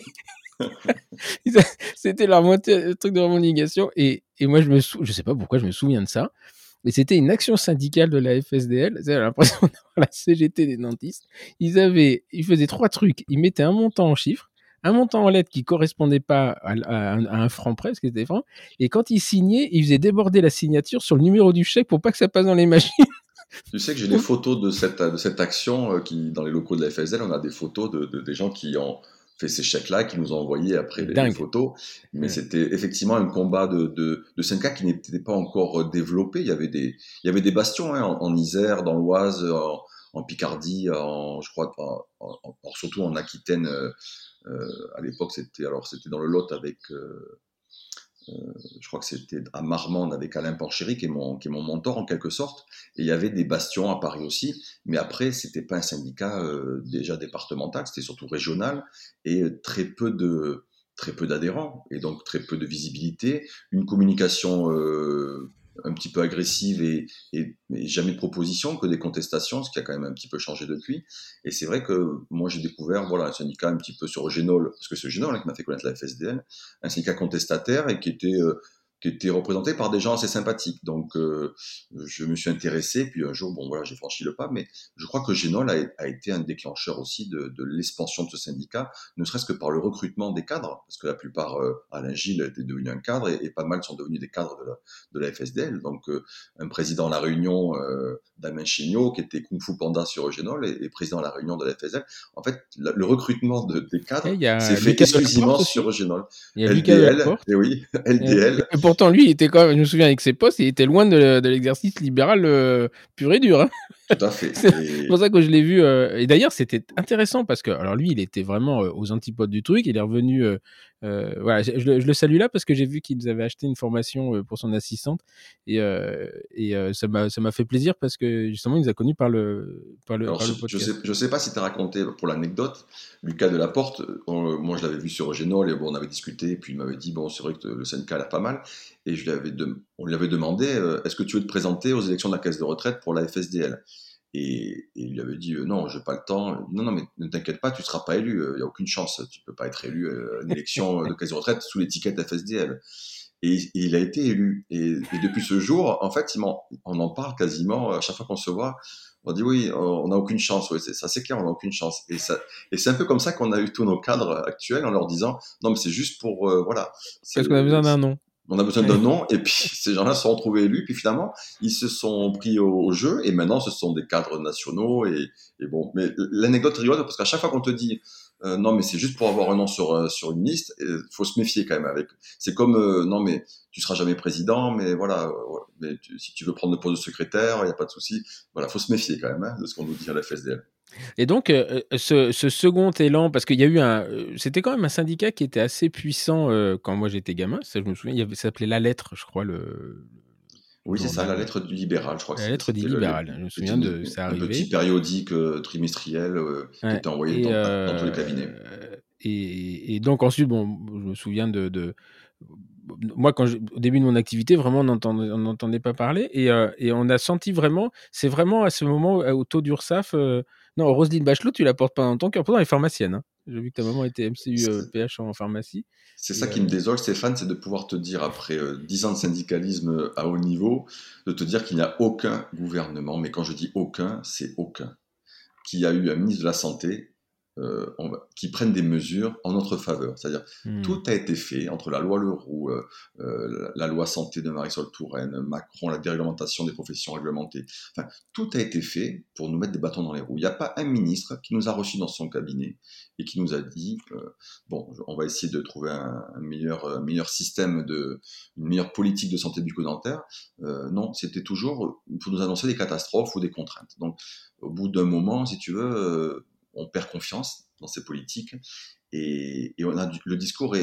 S1: [laughs] C'était leur truc de revendication. Et, et moi, je me sou... sais pas pourquoi je me souviens de ça. mais c'était une action syndicale de la FSDL. J'ai l'impression [laughs] d'avoir la CGT des dentistes. Ils avaient, ils faisaient trois trucs. Ils mettaient un montant en chiffres, un montant en lettres qui correspondait pas à, un franc presque, c'était franc. Et quand ils signaient, ils faisaient déborder la signature sur le numéro du chèque pour pas que ça passe dans les machines. [laughs]
S2: Tu sais que j'ai des photos de cette, action euh, qui, dans les locaux de la FSDL, on a des photos de, de des gens qui ont fait ces chèques-là, qui nous ont envoyé après les, photos. Mais c'était effectivement un combat de, de, de syndicats qui n'était pas encore développé. Il y avait des, il y avait des bastions hein, en, Isère, dans l'Oise, en, Picardie, en, je crois, surtout en Aquitaine. Euh, euh, à l'époque, c'était alors c'était dans le Lot avec euh, je crois que c'était à Marmande avec Alain Porchéry, qui est, mon, qui est mon mentor en quelque sorte. Et il y avait des bastions à Paris aussi. Mais après, c'était pas un syndicat euh, déjà départemental, c'était surtout régional et très peu de très peu d'adhérents et donc très peu de visibilité, une communication euh, un petit peu agressive et, et, jamais de proposition que des contestations, ce qui a quand même un petit peu changé depuis. Et c'est vrai que moi j'ai découvert voilà un syndicat un petit peu sur Génol, parce que c'est Génol hein, qui m'a fait connaître la FSDN, un syndicat contestataire et qui était euh, qui était représenté par des gens assez sympathiques. Donc, euh, je me suis intéressé, puis un jour, bon voilà, j'ai franchi le pas, mais je crois que Génol a, été un déclencheur aussi de, l'expansion de ce syndicat, ne serait-ce que par le recrutement des cadres, parce que la plupart, euh, Alain Gilles était devenu un cadre, et, pas mal sont devenus des cadres de la, de la FSDL. Donc, euh, un président à la Réunion, euh, Damien Chignot, qui était Kung Fu Panda sur Génol, et, président à la Réunion de la FSDL. En fait, le recrutement de, des cadres s'est fait exclusivement sur Génol.
S1: Il y a LDL, [laughs]
S2: et oui, LDL
S1: pourtant, lui, il était quand même, je me souviens avec ses postes, il était loin de, l'exercice libéral euh, pur et dur. Hein.
S2: Tout à fait. [laughs]
S1: c'est pour ça que je l'ai vu. Euh, et d'ailleurs, c'était intéressant parce que, alors lui, il était vraiment euh, aux antipodes du truc. Il est revenu. Euh, voilà, je, le salue là parce que j'ai vu qu'ils avaient acheté une formation pour son assistante et, et ça m'a fait plaisir parce que justement, il nous a connus par le, par le,
S2: je, podcast. Je sais, je sais pas si tu as raconté pour l'anecdote, Lucas Delaporte, moi je l'avais vu sur Genol et bon, on avait discuté et puis il m'avait dit bon, c'est vrai que le syndicat a pas mal et je lui avais on lui avait demandé est-ce que tu veux te présenter aux élections de la caisse de retraite pour la FSDL et, il lui avait dit euh, non, j'ai pas le temps. Non, non, mais ne t'inquiète pas, tu seras pas élu. Il euh, y a aucune chance. Tu peux pas être élu euh, à une élection de caisse de retraite sous l'étiquette FSDL. Et, il a été élu. Et, depuis ce jour, en fait, on en parle quasiment à chaque fois qu'on se voit. On dit oui, on n'a aucune chance. Oui, c'est ça, c'est clair, on n'a aucune chance. Et, c'est un peu comme ça qu'on a eu tous nos cadres actuels en leur disant non, mais c'est juste pour voilà.
S1: Parce qu'on a besoin d'un nom
S2: on a besoin d'un nom, et puis [laughs] ces gens-là se sont retrouvés élus, puis finalement, ils se sont pris au, jeu, et maintenant, ce sont des cadres nationaux, et, bon, mais l'anecdote rigolote, parce qu'à chaque fois qu'on te dit, euh, non, mais c'est juste pour avoir un nom sur, euh, sur une liste, il faut se méfier quand même avec. C'est comme, euh, non, mais tu seras jamais président, mais voilà, mais si tu veux prendre le poste de secrétaire, il n'y a pas de souci. Voilà, faut se méfier quand même hein, de ce qu'on nous dit à la FSDL.
S1: Et donc, euh, euh, ce, second élan, parce qu'il y a eu un. Euh, c'était quand même un syndicat qui était assez puissant quand moi j'étais gamin. Ça, je me souviens, il ça s'appelait La Lettre, je crois. Le,
S2: oui, c'est ça, la lettre du libéral, je crois.
S1: La lettre du libéral, je me souviens de ça
S2: Un petit périodique trimestriel qui était envoyé dans, tous les cabinets.
S1: Et, donc ensuite, bon, je me souviens de, moi, quand au début de mon activité, vraiment, on n'entendait pas parler. Et, et, on a senti vraiment, c'est vraiment à ce moment, au taux d'URSAF, non, Roselyne Bachelot, tu la portes pas dans ton cœur. Pourtant, elle est pharmacienne. Hein. J'ai vu que ta maman était MCU PH euh, en pharmacie.
S2: C'est ça qui me euh, désole, Stéphane, c'est de pouvoir te dire, après euh, dix ans de syndicalisme à haut niveau, de te dire qu'il n'y a aucun gouvernement, mais quand je dis aucun, c'est aucun, qui a eu un ministre de la Santé euh, qui prennent des mesures en notre faveur. C'est-à-dire, hmm. tout a été fait entre la loi Leroux, euh, euh, la loi santé de Marisol Touraine, Macron, la déréglementation des professions réglementées. Enfin, tout a été fait pour nous mettre des bâtons dans les roues. Il n'y a pas un ministre qui nous a reçus dans son cabinet et qui nous a dit bon, on va essayer de trouver un, meilleur, meilleur système de, une meilleure politique de santé bucco-dentaire. non, c'était toujours pour nous annoncer des catastrophes ou des contraintes. Donc, au bout d'un moment, si tu veux on perd confiance dans ces politiques. Et, on a, le discours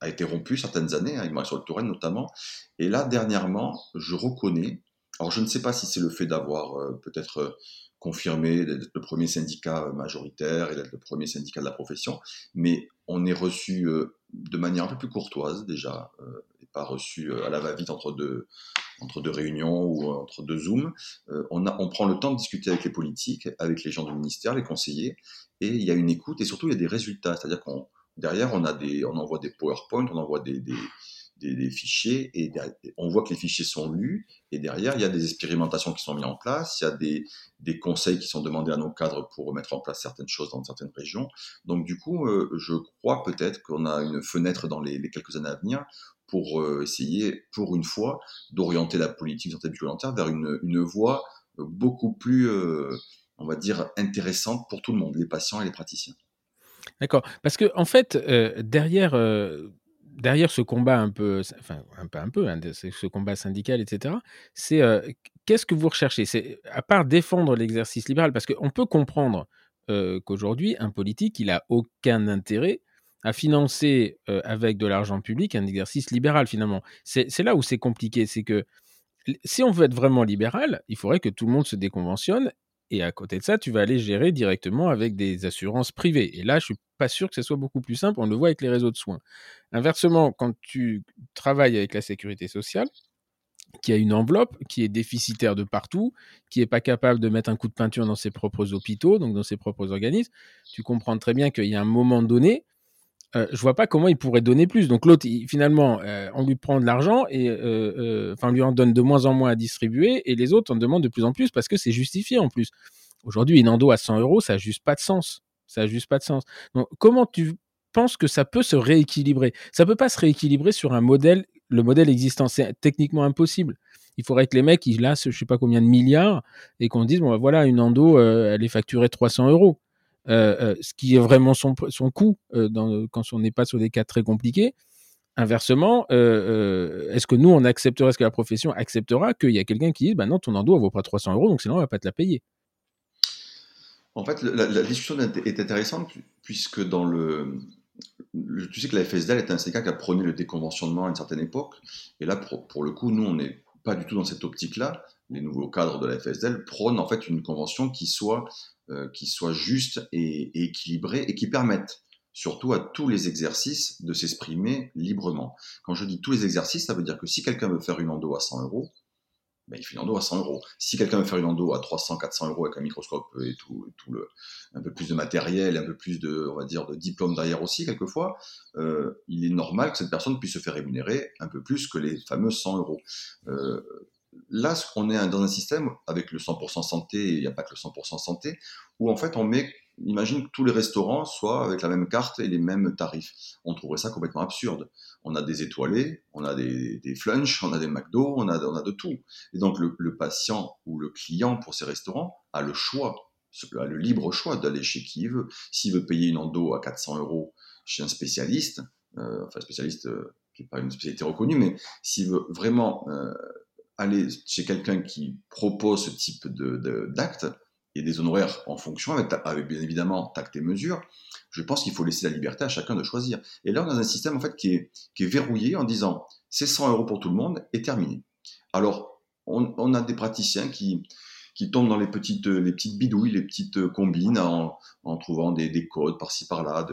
S2: a été rompu certaines années, hein, avec Marisol Touraine notamment. Et là, dernièrement, je reconnais, alors je ne sais pas si c'est le fait d'avoir euh, peut-être euh, confirmé d'être le premier syndicat majoritaire et d'être le premier syndicat de la profession, mais on est reçu euh, de manière un peu plus courtoise déjà, et pas reçu à la va-vite entre deux, entre deux réunions ou entre deux zooms, euh, on, on prend le temps de discuter avec les politiques, avec les gens du ministère, les conseillers, et il y a une écoute et surtout il y a des résultats. C'est-à-dire qu'on derrière on a des, on envoie des PowerPoint, on envoie des, des, des, fichiers et on voit que les fichiers sont lus et derrière il y a des expérimentations qui sont mises en place, il y a des, des conseils qui sont demandés à nos cadres pour mettre en place certaines choses dans certaines régions. Donc du coup, euh, je crois peut-être qu'on a une fenêtre dans les, quelques années à venir pour euh, essayer, pour une fois, d'orienter la politique de santé bucco vers une, une voie beaucoup plus, euh, on va dire, intéressante pour tout le monde, les patients et les praticiens.
S1: D'accord. Parce que en fait, derrière, derrière ce combat un peu, enfin un peu, un peu, hein, ce combat syndical, etc. C'est qu'est-ce que vous recherchez? C'est à part défendre l'exercice libéral, parce qu'on peut comprendre qu'aujourd'hui un politique, il a aucun intérêt à financer avec de l'argent public un exercice libéral finalement. C'est là où c'est compliqué, c'est que si on veut être vraiment libéral, il faudrait que tout le monde se déconventionne et à côté de ça, tu vas aller gérer directement avec des assurances privées. Et là, je suis pas sûr que ce soit beaucoup plus simple. On le voit avec les réseaux de soins. Inversement, quand tu travailles avec la sécurité sociale, qui a une enveloppe, qui est déficitaire de partout, qui n'est pas capable de mettre un coup de peinture dans ses propres hôpitaux, donc dans ses propres organismes, tu comprends très bien qu'il y a un moment donné, euh, je vois pas comment il pourrait donner plus. Donc l'autre, finalement, euh, on lui prend de l'argent et euh, enfin on lui en donne de moins en moins à distribuer et les autres en demandent de plus en plus parce que c'est justifié en plus. Aujourd'hui, une endo à 100 euros, ça n'a juste pas de sens. Ça n'a juste pas de sens. Donc comment tu penses que ça peut se rééquilibrer? Ça peut pas se rééquilibrer sur un modèle, le modèle existant. C'est techniquement impossible. Il faudrait que les mecs, ils lassent je sais pas combien de milliards et qu'on dise bon bah, voilà une endo, elle est facturée 300 euros. Euh, euh, ce qui est vraiment son, son coût euh, quand on n'est pas sur des cas très compliqués. Inversement, est-ce que nous, on accepterait, est-ce que la profession acceptera qu'il y a quelqu'un qui dit, bah non, ton endo, elle vaut pas 300 euros, donc sinon, on va pas te la payer?
S2: En fait, la, discussion est intéressante puisque dans le, tu sais que la FSDL est un syndicat qui a prôné le déconventionnement à une certaine époque. Et là, pour, pour le coup, nous, on n'est pas du tout dans cette optique-là. Les nouveaux cadres de la FSDL prônent en fait une convention qui soit qui soit juste et, équilibré et qui permettent surtout à tous les exercices de s'exprimer librement. Quand je dis tous les exercices, ça veut dire que si quelqu'un veut faire une endo à 100 euros, ben, il fait une endo à 100 euros. Si quelqu'un veut faire une endo à 300, 400 euros avec un microscope et tout, tout le, un peu plus de matériel, un peu plus de, on va dire, de diplôme derrière aussi, quelquefois, euh, il est normal que cette personne puisse se faire rémunérer un peu plus que les fameux 100 euros. Euh, là, on est dans un système avec le 100% santé, il n'y a pas que le 100% santé, où en fait on met, imagine que tous les restaurants soient avec la même carte et les mêmes tarifs. On trouverait ça complètement absurde. On a des étoilés, on a des, des on a des McDo, on a, on a de tout. Et donc le, patient ou le client pour ces restaurants a le choix, a le libre choix d'aller chez qui il veut. S'il veut payer une endo à 400 euros chez un spécialiste, euh, enfin spécialiste euh, qui n'est pas une spécialité reconnue, mais s'il veut vraiment euh, aller chez quelqu'un qui propose ce type d'acte de, et des honoraires en fonction, avec, avec bien évidemment tact et mesure, je pense qu'il faut laisser la liberté à chacun de choisir. Et là, on a un système en fait qui est, qui est verrouillé en disant c'est 100 euros pour tout le monde et terminé. Alors, on, a des praticiens qui, qui tombent dans les petites, les petites bidouilles, les petites combines en, trouvant des, des codes par-ci par-là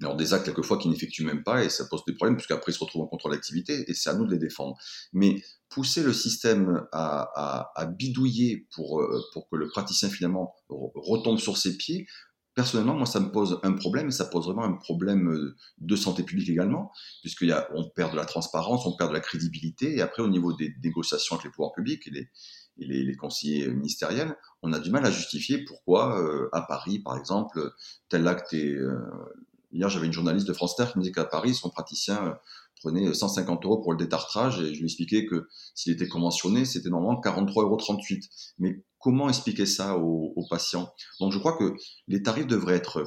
S2: alors des actes quelquefois qui n'effectuent même pas et ça pose des problèmes puisqu'après ils se retrouvent en contrôle d'activité et c'est à nous de les défendre. Mais pousser le système à, à, bidouiller pour, euh, pour que le praticien finalement retombe sur ses pieds, personnellement, moi, ça me pose un problème, ça pose vraiment un problème euh, de santé publique également, puisqu'on perd de la transparence, on perd de la crédibilité, et après, au niveau des négociations avec les pouvoirs publics et les, et les, conseillers ministériels, on a du mal à justifier pourquoi, euh, à Paris, par exemple, tel acte est, Hier, j'avais une journaliste de France Terre qui me disait qu'à Paris, son praticien euh, prenait 150 euros pour le détartrage et je lui expliquais que s'il était conventionné, c'était normalement 43,38 euros. Mais comment expliquer ça aux, patients? Donc je crois que les tarifs devraient être,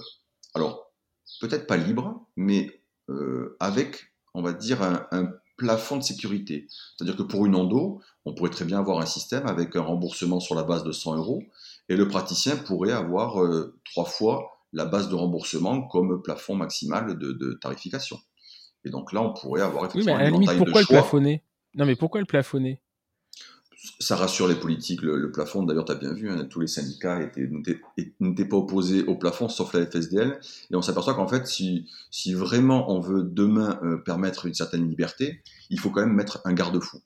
S2: alors peut-être pas libres, mais euh, avec, on va dire, un, plafond de sécurité. C'est-à-dire que pour une endo, on pourrait très bien avoir un système avec un remboursement sur la base de 100 euros et le praticien pourrait avoir euh, trois fois la base de remboursement comme plafond maximal de, tarification. Et donc là, on pourrait avoir
S1: effectivement oui, mais à la limite, pourquoi le plafonner? Non, mais pourquoi le plafonner?
S2: Ça rassure les politiques, le, plafond, d'ailleurs tu as bien vu, hein, tous les syndicats n'étaient pas opposés au plafond, sauf la FSDL, et on s'aperçoit qu'en fait, si, si, vraiment on veut demain euh, permettre une certaine liberté, il faut quand même mettre un garde-fou.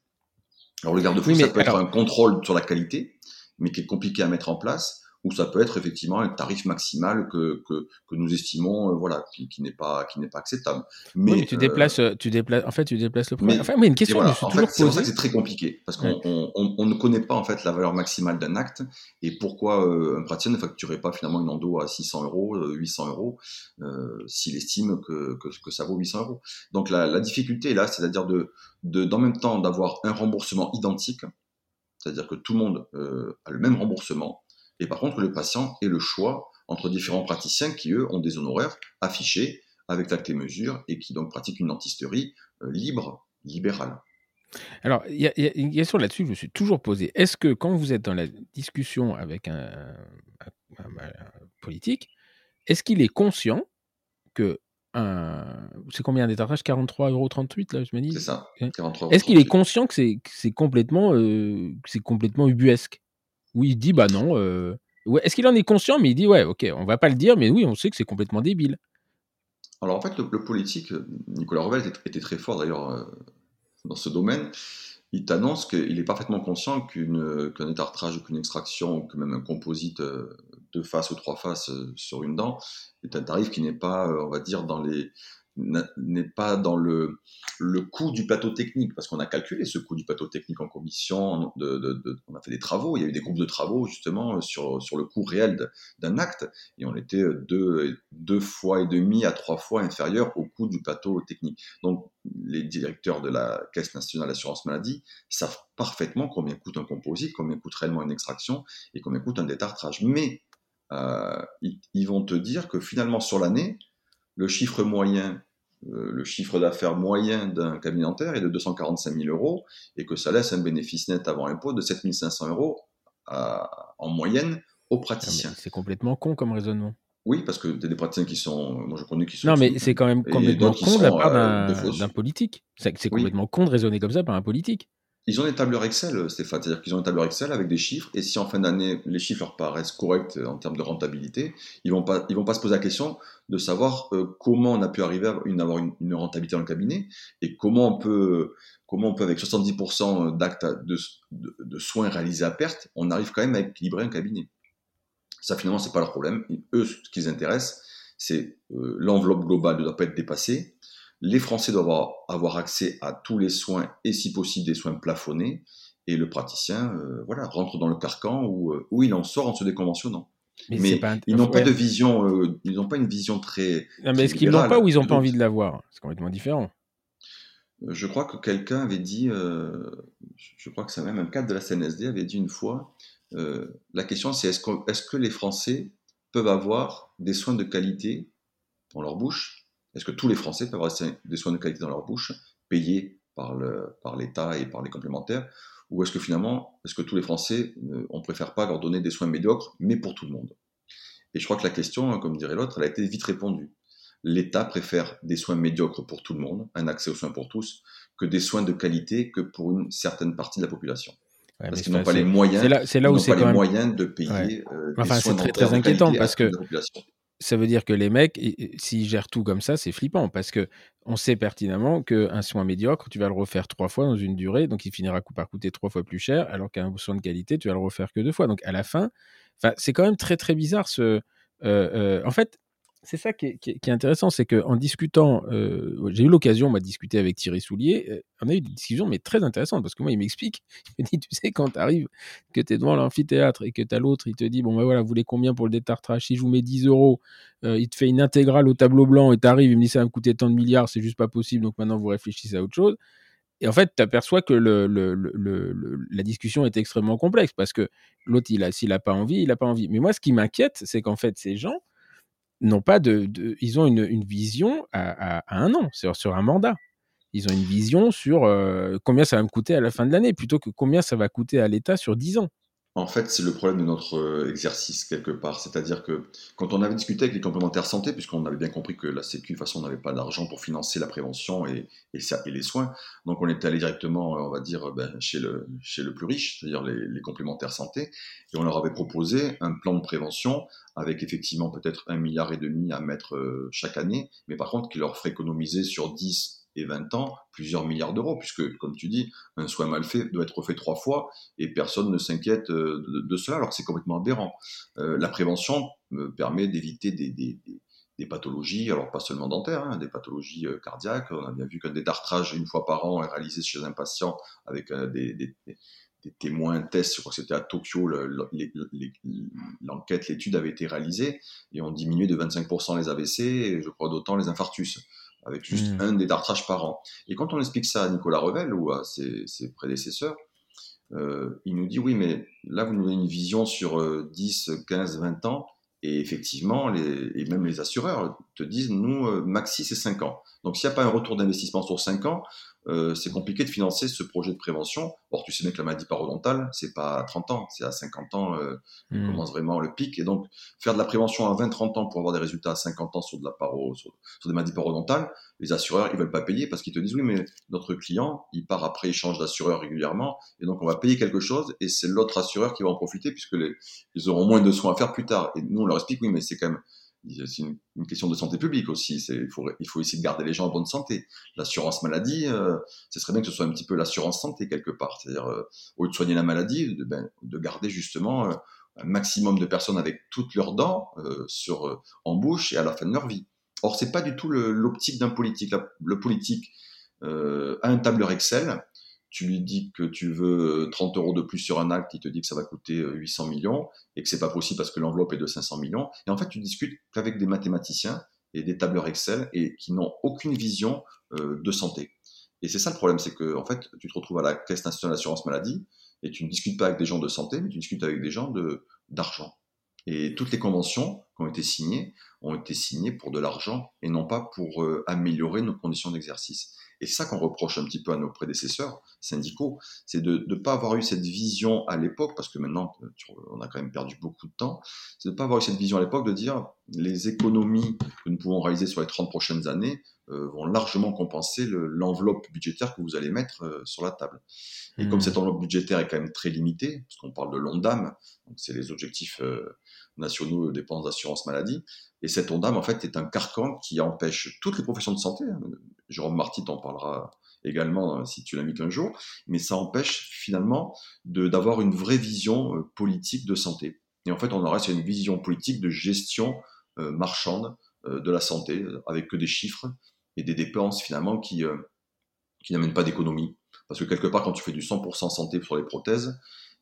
S2: Alors le garde-fou, ça peut être un contrôle sur la qualité, mais qui est compliqué à mettre en place, ou ça peut être effectivement un tarif maximal que, que, que nous estimons, euh, voilà, qui, qui n'est pas, qui n'est pas acceptable.
S1: Mais, oui, mais tu déplaces, euh, tu déplaces, en fait, tu déplaces le prix. enfin, mais une question,
S2: voilà, je suis en fait, c'est pour ça que c'est très compliqué, parce qu'on on, on, on, ne connaît pas en fait la valeur maximale d'un acte et pourquoi euh, un praticien ne facturerait pas finalement une endo à 600 euros, 800 euros, euh, s'il estime que, que, que, ça vaut 800 euros. Donc la, la difficulté est là, c'est-à-dire de, de, d'en même temps d'avoir un remboursement identique, c'est-à-dire que tout le monde euh, a le même remboursement, et par contre le patient ait le choix entre différents praticiens qui, eux, ont des honoraires affichés avec l'acte et mesure et qui donc pratiquent une dentisterie euh, libre, libérale.
S1: Alors, il y, y, a une question là-dessus que je me suis toujours posée. Est-ce que quand vous êtes dans la discussion avec un, un, un, un politique, est-ce qu'il est conscient que c'est combien des tartrages 43,38 euros là, je me dis?
S2: C'est ça.
S1: Est-ce qu'il est conscient que c'est complètement, euh, c'est complètement ubuesque? Oui, il dit bah non. Euh... Est-ce qu'il en est conscient? Mais il dit ouais, ok, on va pas le dire, mais oui, on sait que c'est complètement débile.
S2: Alors en fait, le, politique, Nicolas Revel était, très fort d'ailleurs euh, dans ce domaine. Il t'annonce qu'il est parfaitement conscient qu'un qu étartrage ou qu'une extraction, ou même un composite euh, deux faces ou trois faces euh, sur une dent est un tarif qui n'est pas, euh, on va dire, dans les n'est pas dans le, le coût du plateau technique, parce qu'on a calculé ce coût du plateau technique en commission, de, on a fait des travaux, il y a eu des groupes de travaux justement sur, sur le coût réel d'un acte, et on était deux, deux fois et demi à trois fois inférieur au coût du plateau technique. Donc les directeurs de la Caisse nationale d'assurance maladie savent parfaitement combien coûte un composite, combien coûte réellement une extraction et combien coûte un détartrage. Mais euh, ils, vont te dire que finalement sur l'année, le chiffre moyen, le chiffre d'affaires moyen d'un cabinet dentaire est de 245 000 euros et que ça laisse un bénéfice net avant impôt de 7 500 euros à, en moyenne aux praticiens.
S1: C'est complètement con comme raisonnement.
S2: Oui, parce que des praticiens qui sont, moi je connais qui sont.
S1: Non, mais c'est quand même complètement con de la part d'un politique. C'est oui. complètement con de raisonner comme ça par un politique.
S2: Ils ont des tableurs Excel, Stéphane, c'est-à-dire qu'ils ont des tableurs Excel avec des chiffres, et si en fin d'année les chiffres leur paraissent corrects en termes de rentabilité, ils vont pas, ils vont pas se poser la question de savoir euh, comment on a pu arriver à une, avoir une, rentabilité dans le cabinet et comment on peut, comment on peut avec 70% d'actes de, soins réalisés à perte, on arrive quand même à équilibrer un cabinet. Ça finalement c'est pas leur problème. Eux, ce qui les intéresse, c'est euh, l'enveloppe globale ne doit pas être dépassée les Français doivent avoir accès à tous les soins et si possible des soins plafonnés. Et le praticien, euh, voilà, rentre dans le carcan où, euh, où il en sort en se déconventionnant. Mais, mais pas... ils n'ont ouais. pas de vision, euh, ils n'ont pas une vision très.
S1: Non, mais est-ce qu'ils n'ont pas ou ils n'ont pas envie de l'avoir? C'est complètement différent.
S2: Je crois que quelqu'un avait dit, euh, je crois que c'est même un cadre de la CNSD avait dit une fois, euh, la question c'est est-ce que, est que les Français peuvent avoir des soins de qualité dans leur bouche? Est-ce que tous les Français peuvent avoir des soins de qualité dans leur bouche, payés par l'État par et par les complémentaires? Ou est-ce que finalement, est-ce que tous les Français, on préfère pas leur donner des soins médiocres, mais pour tout le monde? Et je crois que la question, hein, comme dirait l'autre, elle a été vite répondue. L'État préfère des soins médiocres pour tout le monde, un accès aux soins pour tous, que des soins de qualité que pour une certaine partie de la population. Ouais, parce qu'ils n'ont pas les moyens.
S1: C'est là, là où c'est
S2: les
S1: même...
S2: moyens de payer. Ouais.
S1: Euh, enfin, c'est très, très inquiétant parce que ça veut dire que les mecs, s'ils gèrent tout comme ça, c'est flippant parce que on sait pertinemment qu'un soin médiocre, tu vas le refaire trois fois dans une durée, donc il finira par coûter trois fois plus cher, alors qu'un soin de qualité, tu vas le refaire que deux fois. Donc à la fin, c'est quand même très très bizarre ce. Euh, euh, en fait, c'est ça qui est, intéressant, c'est qu'en discutant, euh, j'ai eu l'occasion, de discuter avec Thierry Soulier, euh, on a eu des discussions, mais très intéressantes, parce que moi, il m'explique, [laughs] il me dit, tu sais, quand tu arrives, que tu es devant l'amphithéâtre et que tu as l'autre, il te dit, bon, ben voilà, vous voulez combien pour le détartrage? Si je vous mets 10 euros, euh, il te fait une intégrale au tableau blanc et tu arrives, il me dit, ça va me coûter tant de milliards, c'est juste pas possible, donc maintenant vous réfléchissez à autre chose. Et en fait, tu aperçois que la discussion est extrêmement complexe, parce que l'autre, s'il n'a pas envie, il n'a pas envie. Mais moi, ce qui m'inquiète, c'est qu'en fait, ces gens, n'ont pas de, ils ont une, une vision à, à, à, un an sur, sur un mandat. Ils ont une vision sur euh, combien ça va me coûter à la fin de l'année plutôt que combien ça va coûter à l'État sur 10 ans.
S2: En fait, c'est le problème de notre euh, exercice quelque part. C'est-à-dire que quand on avait discuté avec les complémentaires santé, puisqu'on avait bien compris que la Sécu, de toute façon, n'avait pas d'argent pour financer la prévention et, les soins, donc on était allé directement, on va dire, ben, chez, le, chez le plus riche, c'est-à-dire les, les, complémentaires santé, et on leur avait proposé un plan de prévention avec effectivement peut-être un milliard et demi à mettre euh, chaque année, mais par contre qui leur ferait économiser sur 10, et 20 ans plusieurs milliards d'euros, puisque, comme tu dis, un soin mal fait doit être fait trois fois et personne ne s'inquiète euh, de, cela, alors que c'est complètement aberrant. Euh, la prévention me permet d'éviter des, pathologies, alors pas seulement dentaires, hein, des pathologies euh, cardiaques. On a bien vu qu'un détartrage une fois par an est réalisé chez un patient avec des des témoins tests, je crois que c'était à Tokyo, l'enquête, l'étude avait été réalisée, et on diminuait de 25% les AVC, et je crois d'autant les infarctus, avec juste mmh. un détartrage par an. Et quand on explique ça à Nicolas Revel ou à ses, prédécesseurs, euh, il nous dit oui, mais là, vous nous donnez une vision sur 10, 15, 20 ans, et effectivement, les, et même les assureurs te disent, nous, euh, maxi, c'est 5 ans. Donc, s'il n'y a pas un retour d'investissement sur 5 ans, euh, c'est compliqué de financer ce projet de prévention. Or, tu sais bien que la maladie parodontale, c'est pas à 30 ans, c'est à 50 ans euh, hmm. commence vraiment le pic. Et donc, faire de la prévention à 20-30 ans pour avoir des résultats à 50 ans sur de la paro, sur, des maladies parodontales, les assureurs, ils veulent pas payer parce qu'ils te disent oui, mais notre client, il part après, il change d'assureur régulièrement, et donc on va payer quelque chose, et c'est l'autre assureur qui va en profiter puisque les, ils auront moins de soins à faire plus tard. Et nous, on leur explique oui, mais c'est quand même c'est une, question de santé publique aussi. Il faut, essayer de garder les gens en bonne santé. L'assurance maladie, euh, ce serait bien que ce soit un petit peu l'assurance santé quelque part. C'est-à-dire, euh, au lieu de soigner la maladie, de, ben, de garder justement euh, un maximum de personnes avec toutes leurs dents sur, en bouche et à la fin de leur vie. Or, c'est pas du tout l'optique d'un politique. le politique a un tableur Excel tu lui dis que tu veux 30 euros de plus sur un acte, il te dit que ça va coûter 800 millions et que c'est pas possible parce que l'enveloppe est de 500 millions. Et en fait, tu discutes qu'avec des mathématiciens et des tableurs Excel et qui n'ont aucune vision euh, de santé. Et c'est ça le problème, c'est que en fait, tu te retrouves à la Caisse nationale d'assurance maladie et tu ne discutes pas avec des gens de santé, mais tu discutes avec des gens d'argent. Et toutes les conventions qui ont été signées ont été signées pour de l'argent et non pas pour euh, améliorer nos conditions d'exercice. Et c'est ça qu'on reproche un petit peu à nos prédécesseurs syndicaux, c'est de ne pas avoir eu cette vision à l'époque, parce que maintenant, on a quand même perdu beaucoup de temps, c'est de ne pas avoir eu cette vision à l'époque de dire les économies que nous pouvons réaliser sur les 30 prochaines années euh, vont largement compenser l'enveloppe budgétaire que vous allez mettre euh, sur la table. Et comme mmh. cette enveloppe budgétaire est quand même très limitée, parce qu'on parle de l'ONDAM, c'est les objectifs euh, nationaux de dépenses d'assurance maladie, et cet ONDAM, en fait, est un carcan qui empêche toutes les professions de santé, hein, Jérôme Marty t'en parlera également hein, si tu mis qu'un jour, mais ça empêche finalement d'avoir une vraie vision euh, politique de santé. Et en fait, on aurait une vision politique de gestion euh, marchande euh, de la santé, avec que des chiffres et des dépenses finalement qui, qui n'amènent pas d'économie. Parce que quelque part, quand tu fais du 100% santé sur les prothèses,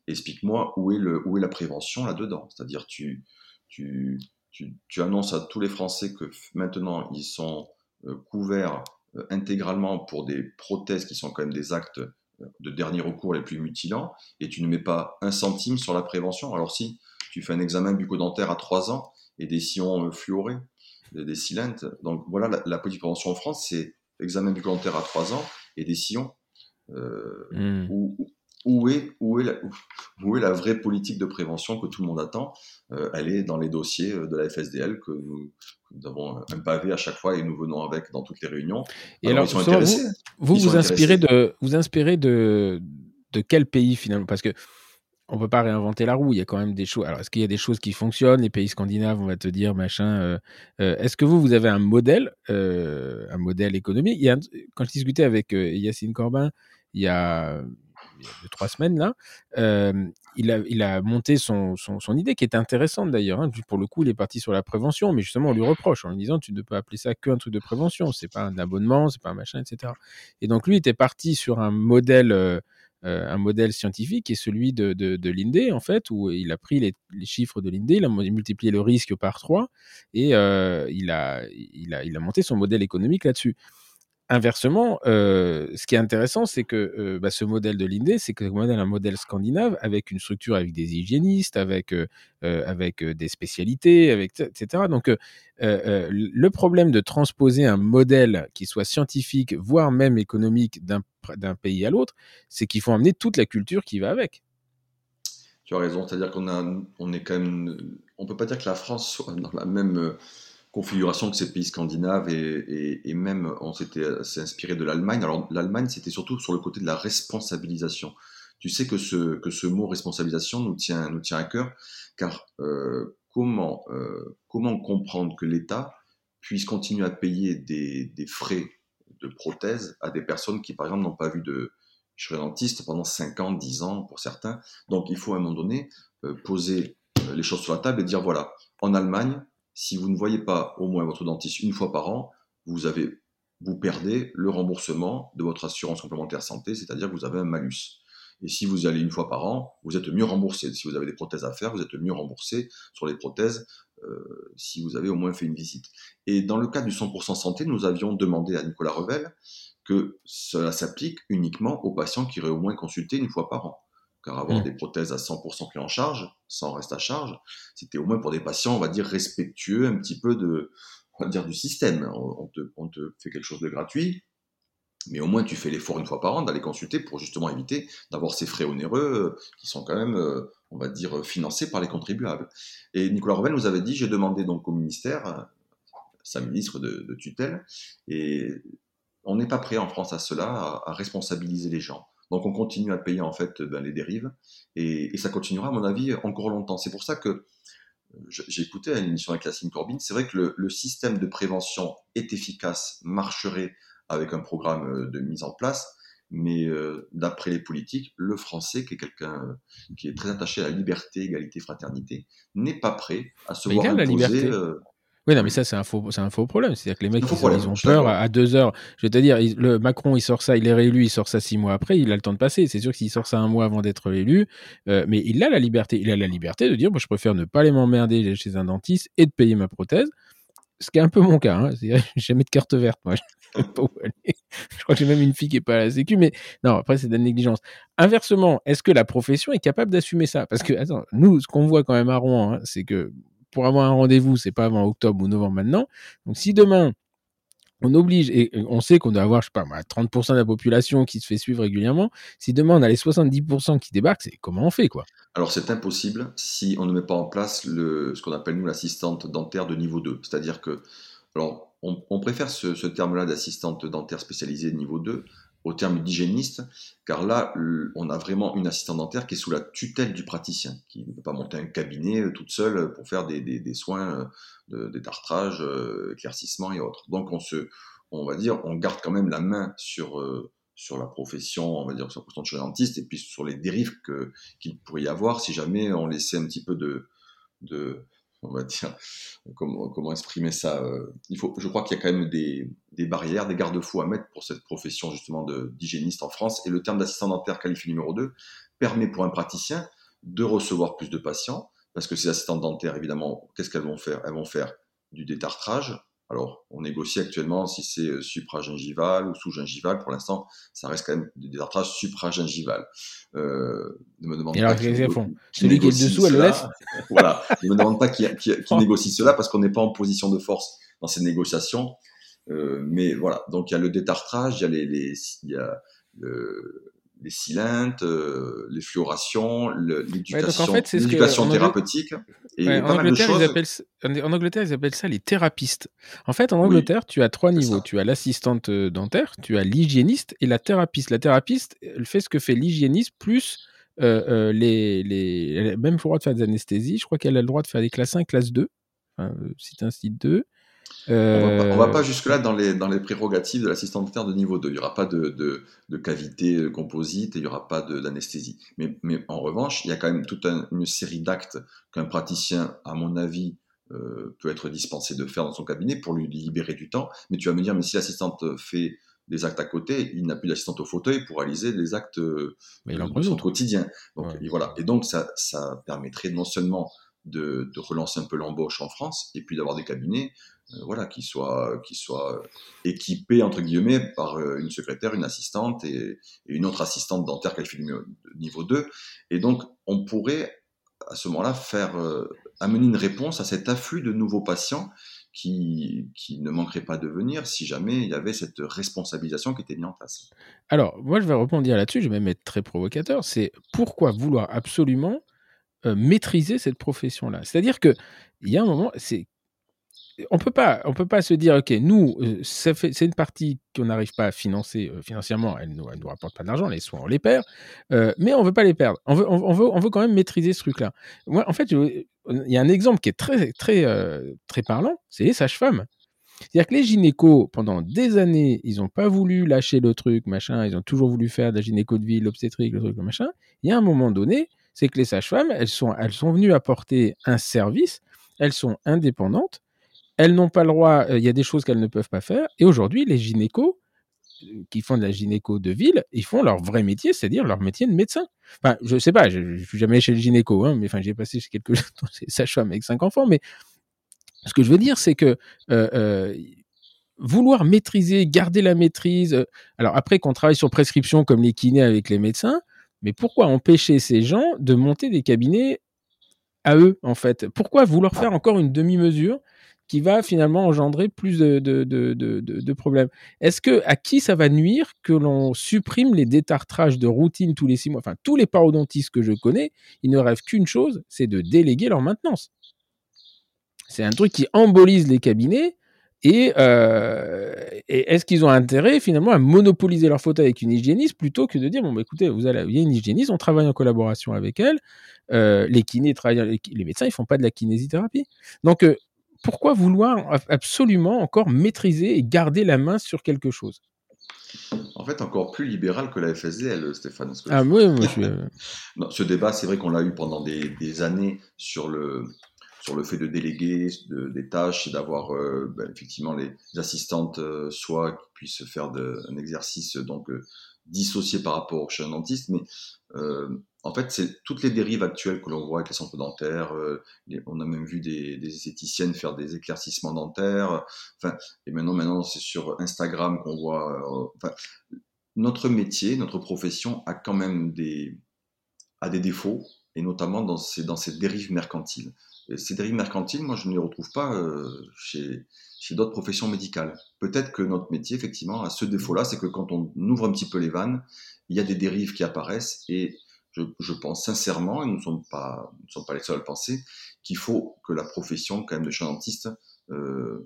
S2: explique-moi où, est le, où est la prévention là-dedans. C'est-à-dire, tu, tu, tu, tu, annonces à tous les Français que maintenant, ils sont couverts euh, intégralement pour des prothèses qui sont quand même des actes euh, de dernier recours les plus mutilants, et tu ne mets pas un centime sur la prévention. Alors si tu fais un examen bucco-dentaire à 3 ans et des sillons euh, fluorés, des silentes, donc voilà, la, la politique de prévention en France, c'est examen bucco-dentaire à 3 ans et des sillons. Euh, mmh où est, où, est la, où est la vraie politique de prévention que tout le monde attend euh, Elle est dans les dossiers euh, de la FSDL que nous, nous, avons un pavé à chaque fois et nous venons avec dans toutes les réunions.
S1: Et alors, vous, vous, inspirez de, vous inspirez de, de quel pays finalement? Parce que on peut pas réinventer la roue. Il y a quand même des choses. Alors, est-ce qu'il y a des choses qui fonctionnent? Les pays scandinaves, on va te dire machin. Euh, est-ce que vous, vous avez un modèle, un modèle économique? Il y a, Quand je discutais avec Yacine Corbin, il y a trois semaines là, euh, il, a, monté son, idée qui est intéressante d'ailleurs. Hein. Pour le coup, il est parti sur la prévention, mais justement, on lui reproche en lui disant tu ne peux appeler ça qu'un truc de prévention, c'est pas un abonnement, c'est pas un machin, etc. Et donc lui était parti sur un modèle. Euh, euh, un modèle scientifique qui est celui de, de, de l'INDE, en fait, où il a pris les, chiffres de l'INDE, il a multiplié le risque par trois et a, il a monté son modèle économique là-dessus. Inversement, euh, ce qui est intéressant, c'est que euh, bah, ce modèle de l'INDE, c'est que modèle un modèle scandinave avec une structure avec des hygiénistes, avec, euh, avec des spécialités, avec, etc. Donc, le problème de transposer un modèle qui soit scientifique, voire même économique d'un pays à l'autre, c'est qu'il faut emmener toute la culture qui va avec.
S2: Tu as raison, c'est-à-dire qu'on a, on est quand même, on peut pas dire que la France soit dans la même configuration que ces pays scandinaves et, et, même on s'était inspiré de l'Allemagne. Alors l'Allemagne, c'était surtout sur le côté de la responsabilisation. Tu sais que ce, que ce mot responsabilisation nous tient, nous tient à cœur, car euh, comment, euh, comment comprendre que l'État puisse continuer à payer des, des frais prothèses à des personnes qui, par exemple, n'ont pas vu de chirurgien dentiste pendant 5 ans, 10 ans pour certains? Donc, il faut à un moment donné euh, poser les choses sur la table et dire voilà, en Allemagne, si vous ne voyez pas au moins votre dentiste une fois par an, vous avez vous perdez le remboursement de votre assurance complémentaire santé, c'est-à-dire que vous avez un malus. Et si vous allez une fois par an, vous êtes mieux remboursé. Si vous avez des prothèses à faire, vous êtes mieux remboursé sur les prothèses euh, si vous avez au moins fait une visite. Et dans le cas du 100% santé, nous avions demandé à Nicolas Revel que cela s'applique uniquement aux patients qui auraient au moins consulté une fois par an. Car avoir mmh. des prothèses à 100% pris en charge, sans reste à charge, c'était au moins pour des patients, on va dire, respectueux un petit peu de, on va dire, du système. On te, on te fait quelque chose de gratuit, mais au moins tu fais l'effort une fois par an d'aller consulter pour justement éviter d'avoir ces frais onéreux euh, qui sont quand même, euh, on va dire, financés par les contribuables. Et Nicolas Revel nous avait dit, j'ai demandé donc au ministère, euh, sa ministre de, tutelle, et on n'est pas prêt en France à cela, à, responsabiliser les gens. Donc on continue à payer en fait ben, les dérives, et, ça continuera à mon avis encore longtemps. C'est pour ça que j'ai écouté une émission avec Yacine Corbin, c'est vrai que le, système de prévention est efficace, marcherait avec un programme euh, de mise en place. Mais euh, d'après les politiques, le français, qui est quelqu'un euh, qui est très attaché à la liberté, égalité, fraternité, n'est pas prêt à se voir imposer.
S1: Oui, non, mais ça, c'est un faux, c'est un faux problème. C'est-à-dire que les mecs, ils, ont peur à, deux heures. Je vais te dire, le Macron, il sort ça, il est réélu, il sort ça six mois après, il a le temps de passer. C'est sûr que s'il sort ça un mois avant d'être élu, mais il a la liberté. Il a la liberté de dire, moi, je préfère ne pas aller m'emmerder chez un dentiste et de payer ma prothèse ce qui est un peu mon cas. Hein. [laughs] J'ai jamais de carte verte, moi. [laughs] Je crois que j'ai même une fille qui est pas à la sécu, mais non, après, c'est de la négligence. Inversement, est-ce que la profession est capable d'assumer ça? Parce que, attends, nous, ce qu'on voit quand même à Rouen, hein, c'est que pour avoir un rendez-vous, c'est pas avant octobre ou novembre maintenant. Donc, si demain, on oblige, et on sait qu'on doit avoir, je sais pas, 30% de la population qui se fait suivre régulièrement. Si demain on a les 70% qui débarquent, c'est comment on fait, quoi?
S2: Alors c'est impossible si on ne met pas en place le, ce qu'on appelle nous l'assistante dentaire de niveau 2. C'est-à-dire que, alors, on, préfère ce, ce terme-là d'assistante dentaire spécialisée de niveau 2 au terme d'hygiéniste, car là, on a vraiment une assistante dentaire qui est sous la tutelle du praticien, qui ne peut pas monter un cabinet euh, toute seule pour faire des, des, des soins euh, de détartrage, euh, éclaircissement et autres. Donc on se, on va dire, on garde quand même la main sur sur la profession, on va dire sur la profession de dentiste, et puis sur les dérives qu'il pourrait y avoir si jamais on laissait un petit peu de on va dire, comment, exprimer ça euh, Je crois qu'il y a quand même des, des barrières, des garde-fous à mettre pour cette profession justement d'hygiéniste en France. Et le terme d'assistant dentaire qualifié numéro 2 permet pour un praticien de recevoir plus de patients, parce que ces assistantes dentaires, évidemment, qu'est-ce qu'elles vont faire? Elles vont faire du détartrage, alors, on négocie actuellement si c'est euh, supragingival ou sous-gingival. Pour l'instant, ça reste quand même des détartrages supragingival.
S1: Euh, ne me demande pas. Qui, font? Celui qui est dessous, elle le laisse [laughs]
S2: Voilà. Ne me demande pas qui, qui, qui négocie cela parce qu'on n'est pas en position de force dans ces négociations. Euh, mais voilà. Donc, il y a le détartrage, il y a les, les il y a le, les cylindres, euh, les fluorations, l'éducation thérapeutique.
S1: Et en, Angleterre, ils appellent, en Angleterre, ils appellent ça les thérapistes. En fait, en Angleterre, tu as trois niveaux. Tu as l'assistante euh, dentaire, tu as l'hygiéniste et la thérapeute. La thérapeute, elle fait ce que fait l'hygiéniste plus euh, les, les, Elle a même le droit de faire des anesthésies. Je crois qu'elle a le droit de faire des classes 1, classe 2. Enfin, site 1, site 2.
S2: On ne va pas, euh, jusque-là dans les, dans les prérogatives de l'assistant dentaire de niveau 2. Il n'y aura pas de, de, de, cavité euh, composite et il n'y aura pas d'anesthésie. Mais, mais, en revanche, il y a quand même toute une série d'actes qu'un praticien, à mon avis, euh, peut être dispensé de faire dans son cabinet pour lui libérer du temps. Mais tu vas me dire, mais si l'assistante fait des actes à côté, il n'a plus d'assistante au fauteuil pour réaliser les actes de son quotidien. Donc, et voilà. Et donc, ça, ça permettrait non seulement de, de relancer un peu l'embauche en France et puis d'avoir des cabinets euh, voilà, qui soit, soit équipé entre guillemets par euh, une secrétaire, une assistante et, une autre assistante dentaire qualifiée de niveau 2. Et donc, on pourrait à ce moment-là faire euh, amener une réponse à cet afflux de nouveaux patients qui, qui, ne manquerait pas de venir si jamais il y avait cette responsabilisation qui était mise en place.
S1: Alors, moi, je vais répondre là-dessus, je vais même être très provocateur, c'est pourquoi vouloir absolument maîtriser cette profession-là? C'est-à-dire qu'il y a un moment, c'est on peut pas, on peut pas se dire, ok, nous, euh, c'est une partie qu'on n'arrive pas à financer euh, financièrement, elle nous, nous rapporte pas d'argent, les soins on les perd, euh, mais on veut pas les perdre. On veut, on, veut, on veut quand même maîtriser ce truc-là. Moi, en fait, il y a un exemple qui est très, très, très parlant, c'est les sages-femmes. C'est-à-dire que les gynécos, pendant des années, ils n'ont pas voulu lâcher le truc, machin, ils ont toujours voulu faire de la gynéco de ville, l'obstétrique, le truc, le machin. Il y a un moment donné, c'est que les sages-femmes, elles sont, elles sont venues apporter un service, elles sont indépendantes, elles n'ont pas le droit, euh, il y a des choses qu'elles ne peuvent pas faire, et aujourd'hui, les gynécos, euh, qui font de la gynéco de ville, ils font leur vrai métier, c'est-à-dire leur métier de médecin. Enfin, je sais pas, je, ne suis jamais chez le gynéco, hein, mais enfin, j'ai passé chez quelques sages-femmes avec cinq enfants, mais ce que je veux dire, c'est que euh, vouloir maîtriser, garder la maîtrise, alors après qu'on travaille sur prescription comme les kinés avec les médecins, mais pourquoi empêcher ces gens de monter des cabinets à eux, en fait? Pourquoi vouloir faire encore une demi-mesure qui va finalement engendrer plus de, problèmes. Est-ce que à qui ça va nuire que l'on supprime les détartrages de routine tous les six mois? Enfin, tous les parodontistes que je connais, ils ne rêvent qu'une chose, c'est de déléguer leur maintenance. C'est un truc qui embolise les cabinets. Euh, et, est-ce qu'ils ont intérêt finalement à monopoliser leur fauteuil avec une hygiéniste plutôt que de dire bon bah, écoutez vous allez il y a une hygiéniste on travaille en collaboration avec elle euh, les kinés travaillent les, médecins ils font pas de la kinésithérapie donc euh, pourquoi vouloir absolument encore maîtriser et garder la main sur quelque chose?
S2: En fait, encore plus libéral que la FSDL, Stéphane.
S1: Ah oui, moi je suis... [laughs]
S2: ce débat, c'est vrai qu'on l'a eu pendant des, années sur le, sur le fait de déléguer des tâches et d'avoir euh, ben, effectivement les assistantes euh, soit qui puissent faire un exercice donc euh, dissocié par rapport au chien dentiste, mais en fait c'est toutes les dérives actuelles que l'on voit avec les centres dentaires. on a même vu des, esthéticiennes faire des éclaircissements dentaires. Enfin, et maintenant maintenant c'est sur Instagram qu'on voit. enfin, notre métier, notre profession a quand même des a des défauts et notamment dans ces, dans ces dérives mercantiles ces dérives mercantiles, moi, je ne les retrouve pas euh, chez, chez d'autres professions médicales. Peut-être que notre métier, effectivement, a ce défaut-là, c'est que quand on ouvre un petit peu les vannes, il y a des dérives qui apparaissent et je, je pense sincèrement, et nous ne sommes pas, nous sommes pas les seuls à le penser, qu'il faut que la profession, quand même, de chien dentiste euh,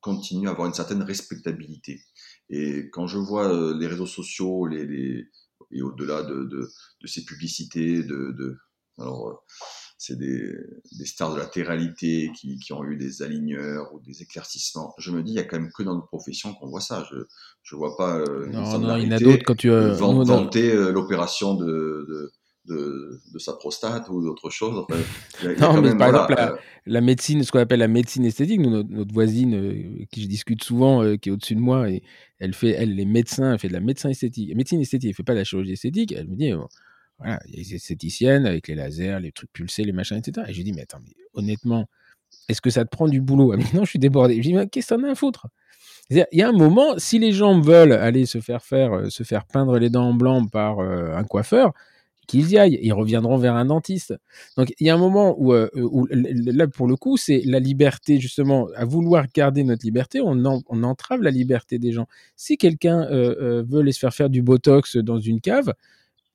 S2: continue à avoir une certaine respectabilité. Et quand je vois euh, les réseaux sociaux, les, les et au-delà de, de, de, ces publicités, de, de alors, euh, c'est des, stars de la téralité qui, ont eu des aligneurs ou des éclaircissements. Je me dis, il y a quand même que dans notre profession qu'on voit ça. Je ne vois pas
S1: euh, non, non, il y en a d'autres quand tu
S2: as vanter euh, l'opération de, de, de, sa prostate ou d'autre chose. [laughs]
S1: non, mais par exemple, la, euh, la, médecine, ce qu'on appelle la médecine esthétique, notre, voisine, qui je discute souvent, qui est au-dessus de moi, et elle fait, elle, les médecins, elle fait de la médecine esthétique. médecine esthétique, elle fait pas de la chirurgie esthétique. Elle me dit, voilà, il y a les esthéticiennes avec les lasers, les trucs pulsés, les machins, etc. Et je dis, mais attends, mais honnêtement, est-ce que ça te prend du boulot? Ah, Non, je suis débordé. Je dis, mais qu'est-ce que t'en à foutre? Il y a un moment, si les gens veulent aller se faire faire, euh, se faire peindre les dents en blanc par euh, un coiffeur, qu'ils y aillent. Ils reviendront vers un dentiste. Donc il y a un moment où, euh, là pour le coup c'est la liberté justement à vouloir garder notre liberté, on, on entrave la liberté des gens. Si quelqu'un veut aller se faire faire du botox dans une cave,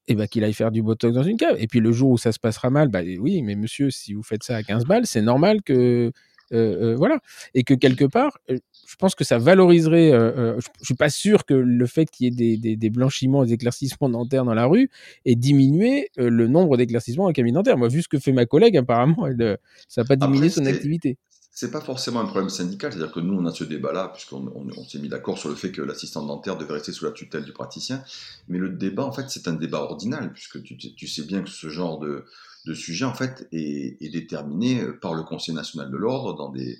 S1: et ben, qu'il aille faire du botox dans une cave. Et puis le jour où ça se passera mal, bah oui, mais monsieur, si vous faites ça à 15 balles, c'est normal que. Euh, euh, voilà. Et que quelque part, euh, je pense que ça valoriserait. je, je suis pas sûr que le fait qu'il y ait des, des, des, blanchiments, des éclaircissements dentaires dans la rue ait diminué le nombre d'éclaircissements en cabinet dentaire. Moi, vu ce que fait ma collègue, apparemment, elle, ça n'a pas diminué son activité
S2: c'est pas forcément un problème syndical, c'est-à-dire que nous, on a ce débat-là, puisqu'on on, s'est mis d'accord sur le fait que l'assistant dentaire devait rester sous la tutelle du praticien. Mais le débat, en fait, c'est un débat ordinal, puisque tu, sais bien que ce genre de, sujet, en fait, est, déterminé par le Conseil national de l'ordre dans des,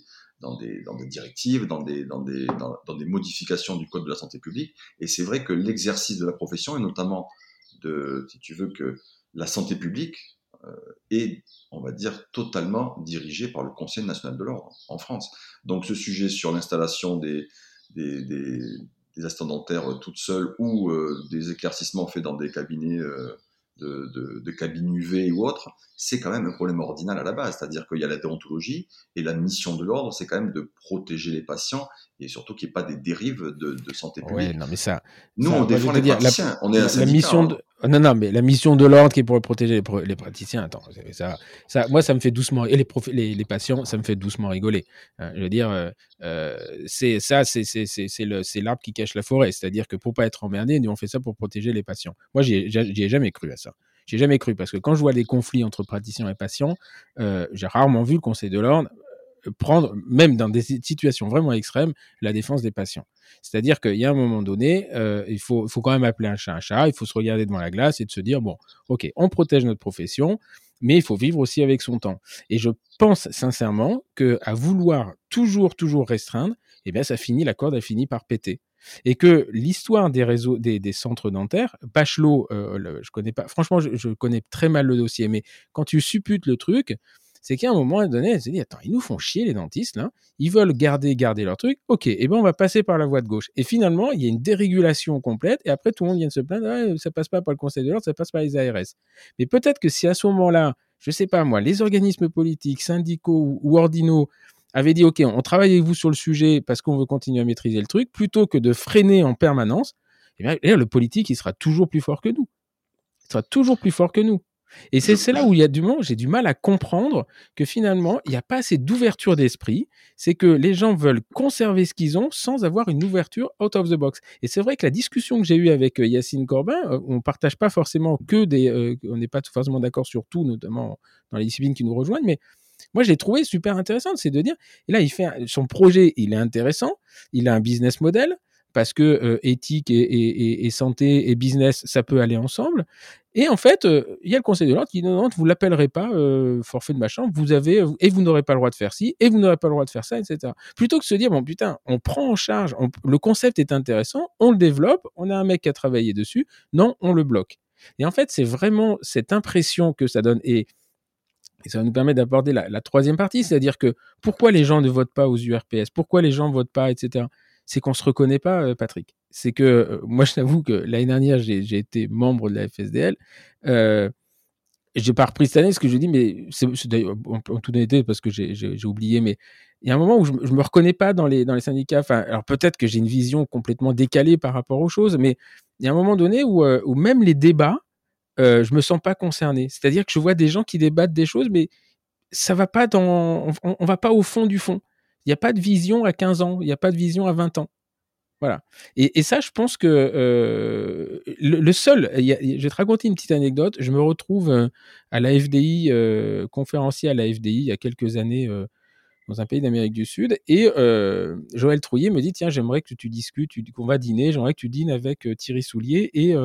S2: directives, dans des, modifications du Code de la santé publique. Et c'est vrai que l'exercice de la profession, et notamment si tu veux, que la santé publique, est, on va dire, totalement dirigé par le Conseil national de l'ordre en France. Donc ce sujet sur l'installation des, des, des, des assistants dentaires toutes seules ou euh, des éclaircissements faits dans des cabinets euh, de, de, de cabines UV ou autres, c'est quand même un problème ordinal à la base. C'est-à-dire qu'il y a la déontologie et la mission de l'ordre, c'est quand même de protéger les patients et surtout qu'il n'y ait pas des dérives de, de santé publique.
S1: Ouais, non, mais ça.
S2: Nous, on défend les praticiens.
S1: La,
S2: on est
S1: la mission
S2: de,
S1: hein. Non, non, mais la mission de l'ordre qui est pour protéger les, praticiens, attends, ça, ça, moi, ça me fait doucement, et les, les, patients, ça me fait doucement rigoler. Hein. je veux dire, euh, euh c'est ça, c'est l'arbre qui cache la forêt. C'est-à-dire que pour pas être emmerdé, nous, on fait ça pour protéger les patients. Moi, j'y ai jamais cru à ça. J'ai jamais cru parce que quand je vois les conflits entre praticiens et patients, euh, j'ai rarement vu le Conseil de l'ordre prendre, même dans des situations vraiment extrêmes, la défense des patients. C'est-à-dire qu'il y a un moment donné, euh, il, faut, faut quand même appeler un chat un chat, il faut se regarder devant la glace et de se dire, bon, ok, on protège notre profession, mais il faut vivre aussi avec son temps. Et je pense sincèrement que à vouloir toujours, toujours restreindre, eh bien, ça finit, la corde a fini par péter. Et que l'histoire des réseaux, des, des, centres dentaires, Bachelot, euh, je connais pas, franchement, je, je, connais très mal le dossier, mais quand tu supputes le truc, c'est qu'à un moment donné, elle se dit, attends, ils nous font chier, les dentistes, là. Ils veulent garder, garder leur truc. OK, et eh ben, on va passer par la voie de gauche. Et finalement, il y a une dérégulation complète. Et après, tout le monde vient de se plaindre, ah, ça passe pas par le Conseil de l'ordre, ça passe par les ARS. Mais peut-être que si à ce moment-là, je sais pas moi, les organismes politiques, syndicaux ou, ordinaux avaient dit, OK, on travaille avec vous sur le sujet parce qu'on veut continuer à maîtriser le truc, plutôt que de freiner en permanence, eh bien, le politique, il sera toujours plus fort que nous. Il sera toujours plus fort que nous. Et c'est là où il y a du j'ai du mal à comprendre que finalement, il n'y a pas assez d'ouverture d'esprit. C'est que les gens veulent conserver ce qu'ils ont sans avoir une ouverture out of the box. Et c'est vrai que la discussion que j'ai eue avec euh, Yacine Corbin, euh, on partage pas forcément que des, euh, on n'est pas forcément d'accord sur tout, notamment dans les disciplines qui nous rejoignent, mais moi, je l'ai trouvé super intéressant, c'est de dire, et là, il fait son projet, il est intéressant, il a un business model, parce que euh, éthique et, santé et business, ça peut aller ensemble. Et en fait, euh, il y a le Conseil de l'ordre qui dit non, vous l'appellerez pas euh, forfait de machin, vous avez et vous n'aurez pas le droit de faire ci et vous n'aurez pas le droit de faire ça, etc. Plutôt que de se dire bon putain, on prend en charge, le concept est intéressant, on le développe, on a un mec qui a travaillé dessus, non, on le bloque. Et en fait, c'est vraiment cette impression que ça donne et ça nous permettre d'aborder la, la, troisième partie, c'est-à-dire que pourquoi les gens ne votent pas aux URPS, pourquoi les gens ne votent pas, etc c'est qu'on se reconnaît pas, euh, Patrick. C'est que euh, moi, je t'avoue que l'année dernière, j'ai été membre de la FSDL. Euh, j'ai pas repris cette année ce que je dis, mais c'est en, en toute honnêteté parce que j'ai oublié, mais il y a un moment où je, je me reconnais pas dans les, syndicats. Enfin, alors peut-être que j'ai une vision complètement décalée par rapport aux choses, mais il y a un moment donné où, euh, où même les débats, euh, je me sens pas concerné. C'est-à-dire que je vois des gens qui débattent des choses, mais ça va pas dans, on, on va pas au fond du fond. Il n'y a pas de vision à 15 ans, il n'y a pas de vision à 20 ans. Voilà. Et, ça, je pense que euh, le, seul, je vais te raconter une petite anecdote. Je me retrouve euh, à la FDI, euh, conférencier à la FDI il y a quelques années dans un pays d'Amérique du Sud. Et Joël Trouillet me dit Tiens, j'aimerais que tu discutes, qu'on va dîner, j'aimerais que tu dînes avec Thierry Soulier et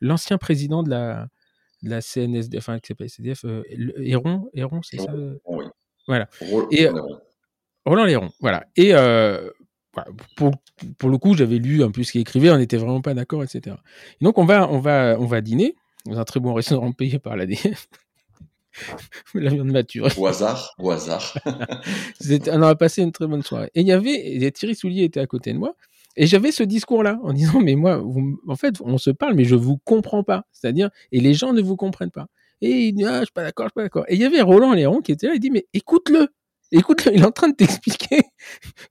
S1: l'ancien président de la, de la CNSD, enfin, qui s'appelle CDF, Héron, Héron, c'est ça?
S2: Oui.
S1: Voilà. Et, Roland Léron, voilà. Et euh, pour, pour, le coup, j'avais lu un peu ce qu'il écrivait, on n'était vraiment pas d'accord, etc. Et donc, on va, on, va, on va dîner dans un très bon restaurant payé par l'ADF. [laughs] la viande mature.
S2: Au hasard, au hasard. [laughs]
S1: on a passé une très bonne soirée. Et il y avait, Thierry Soulier était à côté de moi, et j'avais ce discours-là en disant, mais moi, en fait, on se parle, mais je vous comprends pas. C'est-à-dire, et les gens ne vous comprennent pas. Et il dit, ah, je suis pas d'accord, je suis pas d'accord. Et il y avait Roland Léron qui était là, il dit, mais écoute-le. Écoute, il est en train de t'expliquer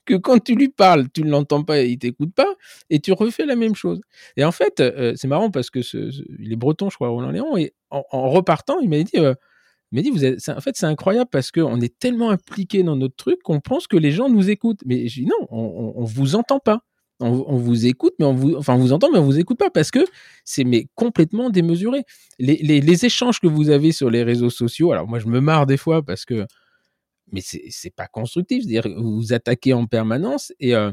S1: que quand tu lui parles, tu ne l'entends pas, il t'écoute pas, et tu refais la même chose. Et en fait, euh, c'est marrant parce que il est breton, je crois, Roland Léon, et en, repartant, il m'a dit, euh, dit, vous en fait, c'est incroyable parce qu'on est tellement impliqué dans notre truc qu'on pense que les gens nous écoutent. Mais je dis non, on, on, vous entend pas. On, vous écoute, mais on vous, enfin, vous entend, mais on vous écoute pas parce que c'est mais complètement démesuré. Les, les échanges que vous avez sur les réseaux sociaux, alors moi je me marre des fois parce que mais c'est pas constructif. C'est-à-dire, vous attaquez en permanence. Et euh,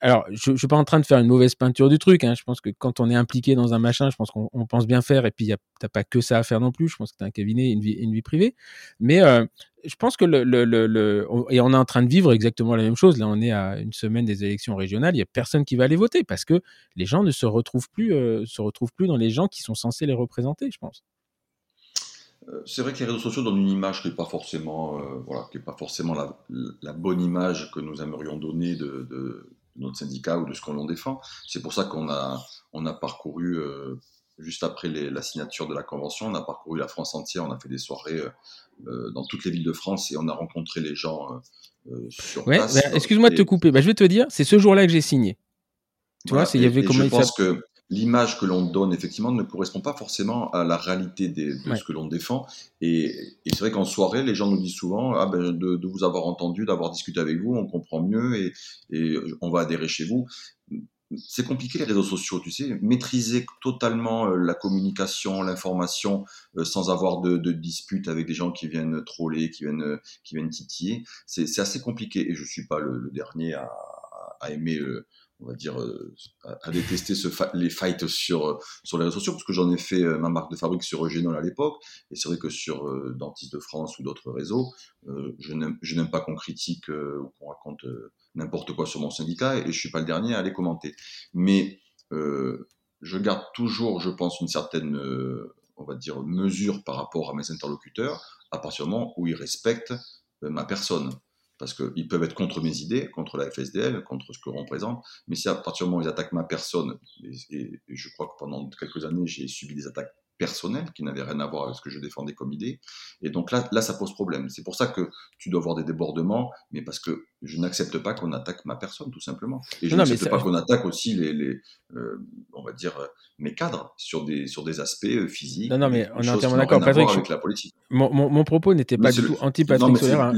S1: alors, je, je suis pas en train de faire une mauvaise peinture du truc. Hein. Je pense que quand on est impliqué dans un machin, je pense qu'on pense bien faire. Et puis, t'as pas que ça à faire non plus. Je pense que t'as un cabinet, une vie, une vie privée. Mais euh, je pense que le, le, le, et on est en train de vivre exactement la même chose. Là, on est à une semaine des élections régionales. Il y a personne qui va aller voter parce que les gens ne se retrouvent plus, euh, se retrouvent plus dans les gens qui sont censés les représenter. Je pense.
S2: Euh, c'est vrai que les réseaux sociaux donnent une image qui n'est pas forcément, euh, voilà, qui est pas forcément la, la, bonne image que nous aimerions donner de, de, notre syndicat ou de ce qu'on défend. C'est pour ça qu'on a, on a parcouru, euh, juste après les, la signature de la convention, on a parcouru la France entière, on a fait des soirées euh, dans toutes les villes de France et on a rencontré les gens sur
S1: ouais,
S2: place.
S1: Bah, excuse-moi de te couper, bah, je vais te dire, c'est ce jour-là que j'ai signé. Tu vois, il y avait
S2: comment je pense que l'image que l'on donne effectivement ne correspond pas forcément à la réalité de ce que l'on défend. Et, c'est vrai qu'en soirée, les gens nous disent souvent ah ben, de, vous avoir entendu, d'avoir discuté avec vous, on comprend mieux et, on va adhérer chez vous. c'est compliqué les réseaux sociaux, tu sais, maîtriser totalement euh, la communication, l'information, euh, sans avoir de, de disputes avec des gens qui viennent troller, qui viennent, euh, qui viennent titiller, c'est assez compliqué. Et je suis pas le, dernier à, à aimer, on va dire, à, détester les fights sur sur les réseaux sociaux, parce que j'en ai fait ma marque de fabrique sur Eugenol à l'époque, et c'est vrai que sur Dentiste de France ou d'autres réseaux, je n'aime pas qu'on critique ou qu'on raconte n'importe quoi sur mon syndicat et je suis pas le dernier à les commenter. Mais euh, je garde toujours, je pense, une certaine, euh, on va dire, mesure par rapport à mes interlocuteurs à partir du moment où ils respectent euh, ma personne. Parce qu'ils peuvent être contre mes idées, contre la FSDL, contre ce que représente, mais si à partir du moment où ils attaquent ma personne, et je crois que pendant quelques années j'ai subi des attaques personnel qui n'avait rien à voir avec ce que je défendais comme idée. Et donc là, là ça pose problème. C'est pour ça que tu dois avoir des débordements, mais parce que je n'accepte pas qu'on attaque ma personne, tout simplement. Et je n'accepte pas qu'on attaque aussi les, les euh, on va dire, mes cadres sur des, sur des aspects euh, physiques.
S1: Non, non, mais on est entièrement d'accord. Patrick, avec la politique. Mon, mon, propos n'était pas du tout anti-Patrick Solaire.
S2: Hein.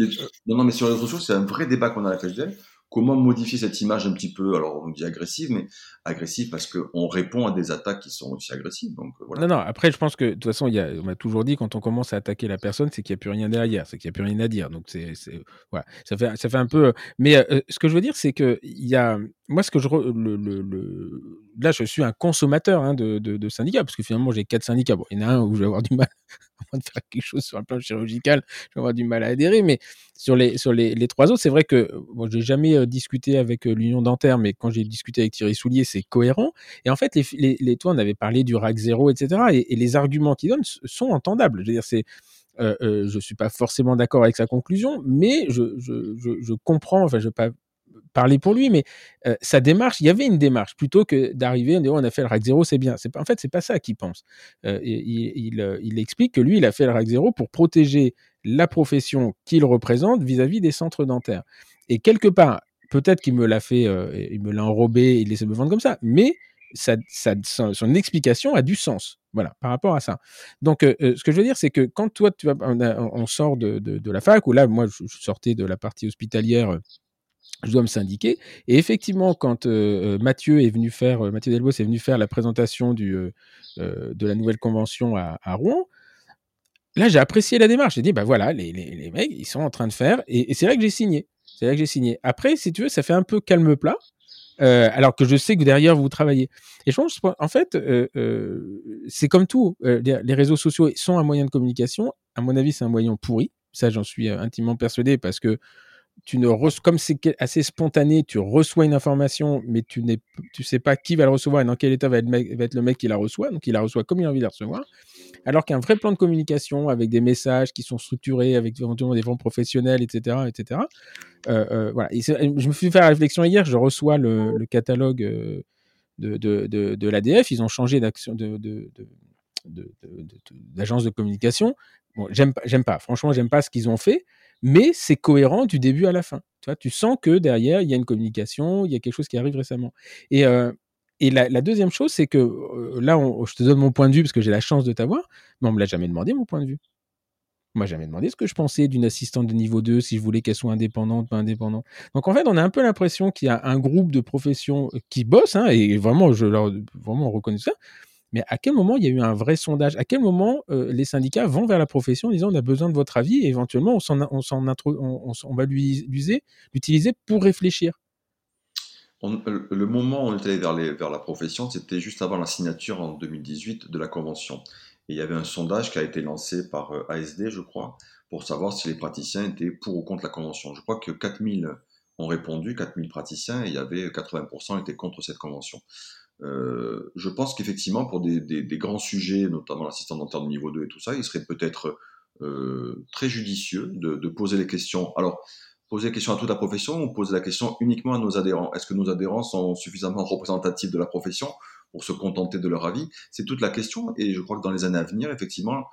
S2: Non, non, mais sur les réseaux sociaux, c'est un vrai débat qu'on a à la FHDL comment modifier cette image un petit peu, alors on dit agressive, mais agressive parce qu'on répond à des attaques qui sont aussi agressives. Donc, euh, voilà.
S1: Non, non, après, je pense que de toute façon, y on m'a toujours dit quand on commence à attaquer la personne, c'est qu'il n'y a plus rien derrière, c'est qu'il n'y a plus rien à dire. Donc, c'est, voilà, ça fait, ça un peu. Mais euh, ce que je veux dire, c'est qu'il y a. Moi, ce que je. Le, le, le... Là, je suis un consommateur hein, de, de, syndicats, parce que finalement, j'ai quatre syndicats. Bon, il y en a un où je vais avoir du mal [laughs] de faire quelque chose sur un plan chirurgical, je vais avoir du mal à adhérer. Mais sur les, sur les, les trois autres, c'est vrai que bon, j'ai jamais euh, discuté avec euh, l'Union dentaire, mais quand j'ai discuté avec Thierry Soulier, c'est cohérent. Et en fait, les, les, toi, on avait parlé du RAC 0, etc. Et, les arguments qu'il donne sont entendables. Je veux dire, c'est. Euh, euh, je suis pas forcément d'accord avec sa conclusion, mais je, je, je, je comprends, enfin, je vais pas parler pour lui, mais euh, sa démarche, il y avait une démarche plutôt que d'arriver, on, on a fait le RAC 0, c'est bien. C'est pas, en fait, c'est pas ça qu'il pense. Euh, il, euh, il, explique que lui, il a fait le RAC 0 pour protéger la profession qu'il représente vis-à-vis des centres dentaires. Et quelque part, peut-être qu'il me l'a fait, il me l'a enrobé, il laissait me vendre comme ça, mais ça, son explication a du sens. Voilà, par rapport à ça. Donc, ce que je veux dire, c'est que quand toi, tu vas, on, sort de, de, la fac, ou là, moi, je sortais de la partie hospitalière je dois me syndiquer. Et effectivement, quand euh, Mathieu est venu faire, euh, Mathieu Delbos est venu faire la présentation euh, de la nouvelle convention à, Rouen, là j'ai apprécié la démarche. J'ai dit, bah voilà, les, les, les, mecs, ils sont en train de faire, et, c'est vrai que j'ai signé. C'est vrai que j'ai signé. Après, si tu veux, ça fait un peu calme plat. Euh, alors que je sais que derrière vous travaillez. Et je pense, en fait, euh, euh, c'est comme tout. les réseaux sociaux sont un moyen de communication. À mon avis, c'est un moyen pourri. Ça, j'en suis intimement persuadé parce que tu ne comme c'est assez spontané, tu reçois une information, mais tu ne tu sais pas qui va le recevoir et dans quel état va être, le mec qui la reçoit. Donc, il la reçoit comme il a envie de la recevoir. Alors qu'un vrai plan de communication avec des messages qui sont structurés, avec éventuellement des fonds professionnels, etc., etc. Euh, euh, voilà. Je me suis fait la réflexion hier. Je reçois le, catalogue euh, de, de, de, de l'ADF. Ils ont changé d'action de, de, d'agence de, communication. Bon, j'aime j'aime pas. Franchement, j'aime pas ce qu'ils ont fait mais c'est cohérent du début à la fin. Tu, vois, tu sens que derrière, il y a une communication, il y a quelque chose qui arrive récemment. Et, euh, et la, deuxième chose, c'est que euh, là, on, je te donne mon point de vue parce que j'ai la chance de t'avoir, mais on me l'a jamais demandé, mon point de vue. On m'a jamais demandé ce que je pensais d'une assistante de niveau 2, si je voulais qu'elle soit indépendante, pas indépendante. Donc en fait, on a un peu l'impression qu'il y a un groupe de professions qui bossent, hein, et vraiment, je vraiment reconnais ça, mais à quel moment il y a eu un vrai sondage? À quel moment euh, les syndicats vont vers la profession en disant on a besoin de votre avis et éventuellement on, va l'utiliser pour réfléchir?
S2: Le moment où on est allé vers, vers la profession, c'était juste avant la signature en 2018 de la convention. Et il y avait un sondage qui a été lancé par euh, ASD, je crois, pour savoir si les praticiens étaient pour ou contre la convention. Je crois que 4000 ont répondu, 4000 praticiens, et il y avait 80% étaient contre cette convention. Euh, je pense qu'effectivement, pour des, grands sujets, notamment l'assistant dentaire de niveau 2 et tout ça, il serait peut-être euh, très judicieux de, poser les questions. Alors, poser les questions à toute la profession ou poser la question uniquement à nos adhérents? Est-ce que nos adhérents sont suffisamment représentatifs de la profession pour se contenter de leur avis? C'est toute la question. Et je crois que dans les années à venir, effectivement,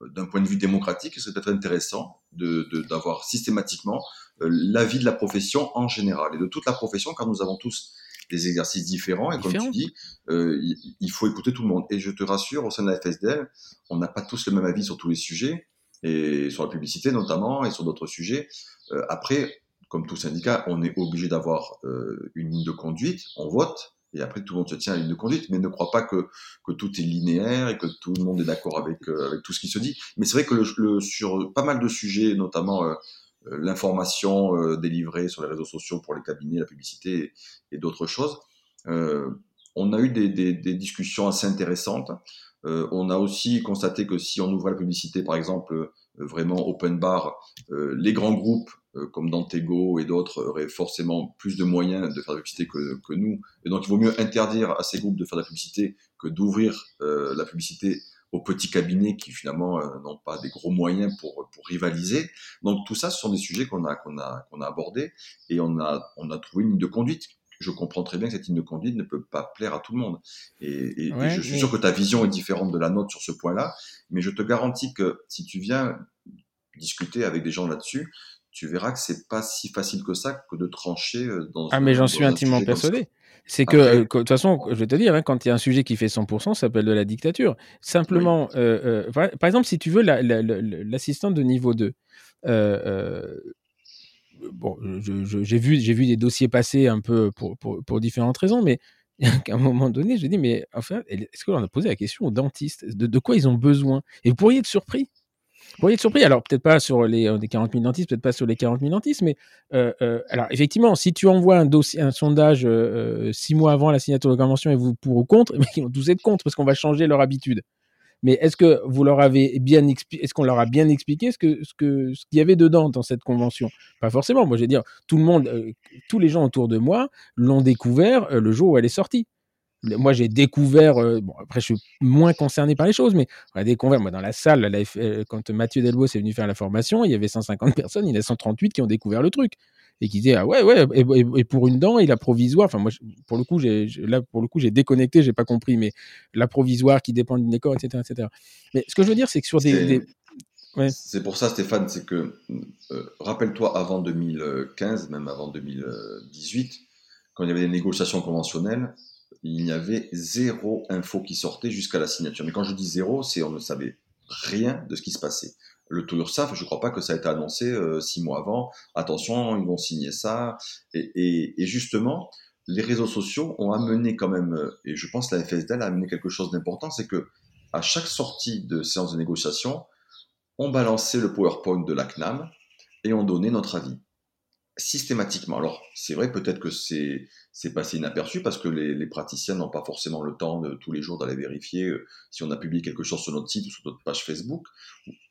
S2: d'un point de vue démocratique, c'est peut-être intéressant d'avoir systématiquement euh, l'avis de la profession en général et de toute la profession, car nous avons tous des exercices différents. Et comme tu dis, euh, il, faut écouter tout le monde. Et je te rassure, au sein de la FSDL, on n'a pas tous le même avis sur tous les sujets, et sur la publicité notamment, et sur d'autres sujets. Euh, après, comme tout syndicat, on est obligé d'avoir euh, une ligne de conduite, on vote, et après tout le monde se tient à une conduite, mais ne crois pas que, que tout est linéaire et que tout le monde est d'accord avec, euh, avec tout ce qui se dit. Mais c'est vrai que le, sur pas mal de sujets, notamment euh, l'information délivrée sur les réseaux sociaux pour les cabinets, la publicité et, d'autres choses, on a eu des, discussions assez intéressantes. on a aussi constaté que si on ouvrait la publicité, par exemple, vraiment open bar, les grands groupes euh, comme Dantego et d'autres auraient forcément plus de moyens de faire de la publicité que, nous. Et donc, il vaut mieux interdire à ces groupes de faire de la publicité que d'ouvrir euh, la publicité aux petits cabinets qui finalement euh, n'ont pas des gros moyens pour, pour rivaliser. Donc tout ça, ce sont des sujets qu'on a, qu'on a, qu'on a abordés et on a, on a trouvé une ligne de conduite. Je comprends très bien que cette ligne de conduite ne peut pas plaire à tout le monde. Et, et, je suis sûr que ta vision est différente de la nôtre sur ce point-là, mais je te garantis que si tu viens discuter avec des gens là-dessus, tu verras que c'est pas si facile que ça que de trancher euh, dans
S1: Ah, mais j'en suis intimement persuadé. C'est que, euh, de toute façon, je vais te dire, hein, quand il y a un sujet qui fait 100%, ça s'appelle de la dictature. Simplement, euh, par, exemple, si tu veux, l'assistant de niveau 2, bon, j'ai vu, vu des dossiers passer un peu pour, pour, pour différentes raisons, mais [laughs] à un moment donné, je dis, mais enfin, est-ce qu'on a posé la question aux dentistes de, de quoi ils ont besoin? Et vous pourriez être surpris? Pourriez être surpris. Alors, peut-être pas sur les, 40 000 dentistes, peut-être pas sur les 40 000 dentistes, mais euh, euh, alors, effectivement, si tu envoies un, dossier, un sondage euh, six mois avant la signature de la convention et vous pour ou contre, [laughs] ils vont tous être contre parce qu'on va changer leur habitude. Mais est-ce que vous leur avez bien est-ce qu'on leur a bien expliqué ce que ce ce qu'il y avait dedans dans cette convention? Pas forcément. Moi, je vais dire, tout le monde, tous les gens autour de moi l'ont découvert le jour où elle est sortie moi j'ai découvert, euh, bon après je suis moins concerné par les choses, mais on a découvert, moi dans la salle, euh, quand Mathieu Delbos est venu faire la formation, il y avait 150 [laughs] personnes, il y en a 138 qui ont découvert le truc et qui disaient ah ouais ouais et, pour une dent il a provisoire enfin moi pour le coup j'ai là pour le coup j'ai déconnecté j'ai pas compris mais la provisoire qui dépend d'une école etc etc mais ce que je veux dire c'est que sur des,
S2: c'est pour ça Stéphane c'est que euh, rappelle-toi avant 2015 même avant 2018 quand il y avait des négociations conventionnelles il n'y avait zéro info qui sortait jusqu'à la signature. Mais quand je dis zéro, c'est on ne savait rien de ce qui se passait. Le taux URSAF, je ne crois pas que ça a été annoncé euh, six mois avant. Attention, ils vont signer ça. Et, justement, les réseaux sociaux ont amené quand même, euh, et je pense que la FSDL a amené quelque chose d'important, c'est que à chaque sortie de séance de négociation, on balançait le PowerPoint de la CNAM et on donnait notre avis systématiquement. Alors, c'est vrai, peut-être que c'est passé inaperçu parce que les, les praticiens n'ont pas forcément le temps de tous les jours d'aller vérifier euh, si on a publié quelque chose sur notre site ou sur notre page Facebook.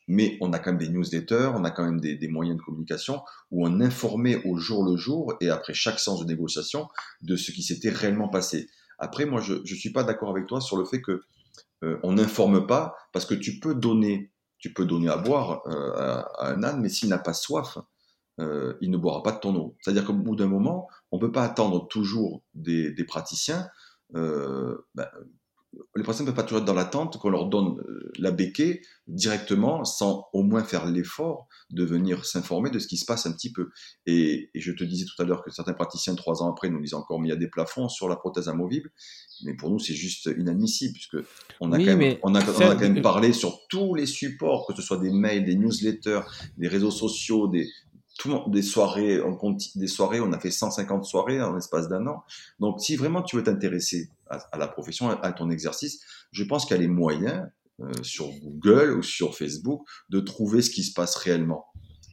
S2: Mais on a quand même des newsletters, on a quand même des, des moyens de communication où on informait au jour le jour et après chaque séance de négociation de ce qui s'était réellement passé. Après, moi, je ne suis pas d'accord avec toi sur le fait que euh, on n'informe pas parce que tu peux donner, tu peux donner à boire euh, à, un âne, mais s'il n'a pas soif, euh, il ne boira pas de ton eau. C'est-à-dire qu'au bout d'un moment, on ne peut pas attendre toujours des, praticiens. Euh, ben, les praticiens ne peuvent pas toujours être dans l'attente qu'on leur donne euh, la béquée directement sans au moins faire l'effort de venir s'informer de ce qui se passe un petit peu. Et, je te disais tout à l'heure que certains praticiens, trois ans après, nous disent encore, mais il y a des plafonds sur la prothèse amovible. Mais pour nous, c'est juste inadmissible, puisque on a, quand, même, on a, on a quand même parlé sur tous les supports, que ce soit des mails, des newsletters, des réseaux sociaux, des, tout des soirées, on compte des soirées, on a fait 150 soirées en l'espace d'un an. Donc, si vraiment tu veux t'intéresser à, la profession, à, ton exercice, je pense qu'il y a les moyens euh, sur Google ou sur Facebook de trouver ce qui se passe réellement.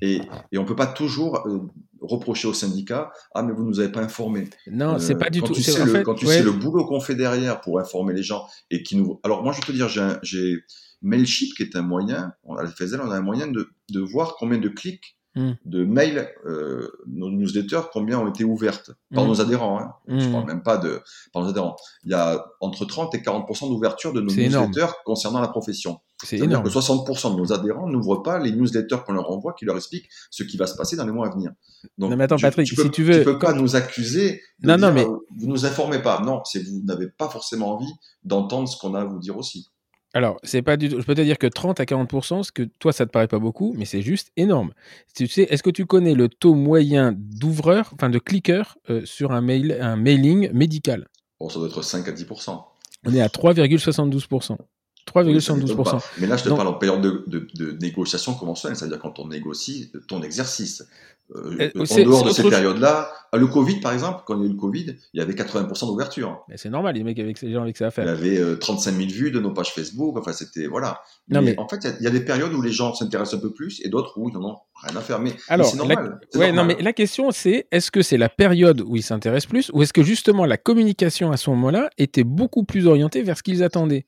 S2: Et, et on peut pas toujours euh, reprocher au syndicat ah mais vous nous avez pas informé.
S1: Non, c'est pas du
S2: quand
S1: tout.
S2: Tu sais le, quand tu sais le boulot qu'on fait derrière pour informer les gens et qui nous. Alors moi je vais te dire j'ai Mailchimp qui est un moyen, à la FSL on a un moyen de, de voir combien de clics Hmm. de mails, euh, nos newsletters, combien ont été ouvertes par hmm. nos adhérents. Hein. Je ne hmm. parle même pas de par nos adhérents. Il y a entre 30 et 40% d'ouverture de nos newsletters concernant la profession. C'est-à-dire que 60% de nos adhérents n'ouvrent pas les newsletters qu'on leur envoie qui leur expliquent ce qui va se passer dans les mois à venir.
S1: Donc, non, mais attends, Patrick, tu, si tu veux.
S2: Tu peux pas nous accuser de non, non, mais... vous nous informez pas. Non, c'est vous n'avez pas forcément envie d'entendre ce qu'on a à vous dire aussi.
S1: Alors, c'est pas du tout. Je peux te dire que 30 à 40% ce que toi, ça te paraît pas beaucoup, mais c'est juste énorme. Tu sais, est-ce que tu connais le taux moyen d'ouvreurs, enfin de cliqueurs euh, sur un, mail, un mailing médical?
S2: Bon, ça doit être 5 à 10
S1: On est à 3,72 3,72%.
S2: mais là, je te parle en période de, de, négociation conventionnelle, c'est-à-dire quand on négocie ton exercice. Euh, euh, en dehors de ces périodes-là, Ah, le Covid, par exemple, quand il y a eu le Covid, il y avait 80% d'ouverture.
S1: Mais c'est normal, les mecs avec les gens avec ça à faire.
S2: Il y avait 35 000 vues de nos pages Facebook. Enfin, c'était voilà. Non, mais, en fait, il y, a des périodes où les gens s'intéressent un peu plus et d'autres où ils n'en ont rien à faire. Mais,
S1: Alors,
S2: c'est normal.
S1: Ouais, non, mais la question c'est est-ce que c'est la période où ils s'intéressent plus ou est-ce que justement la communication à ce moment-là était beaucoup plus orientée vers ce qu'ils attendaient?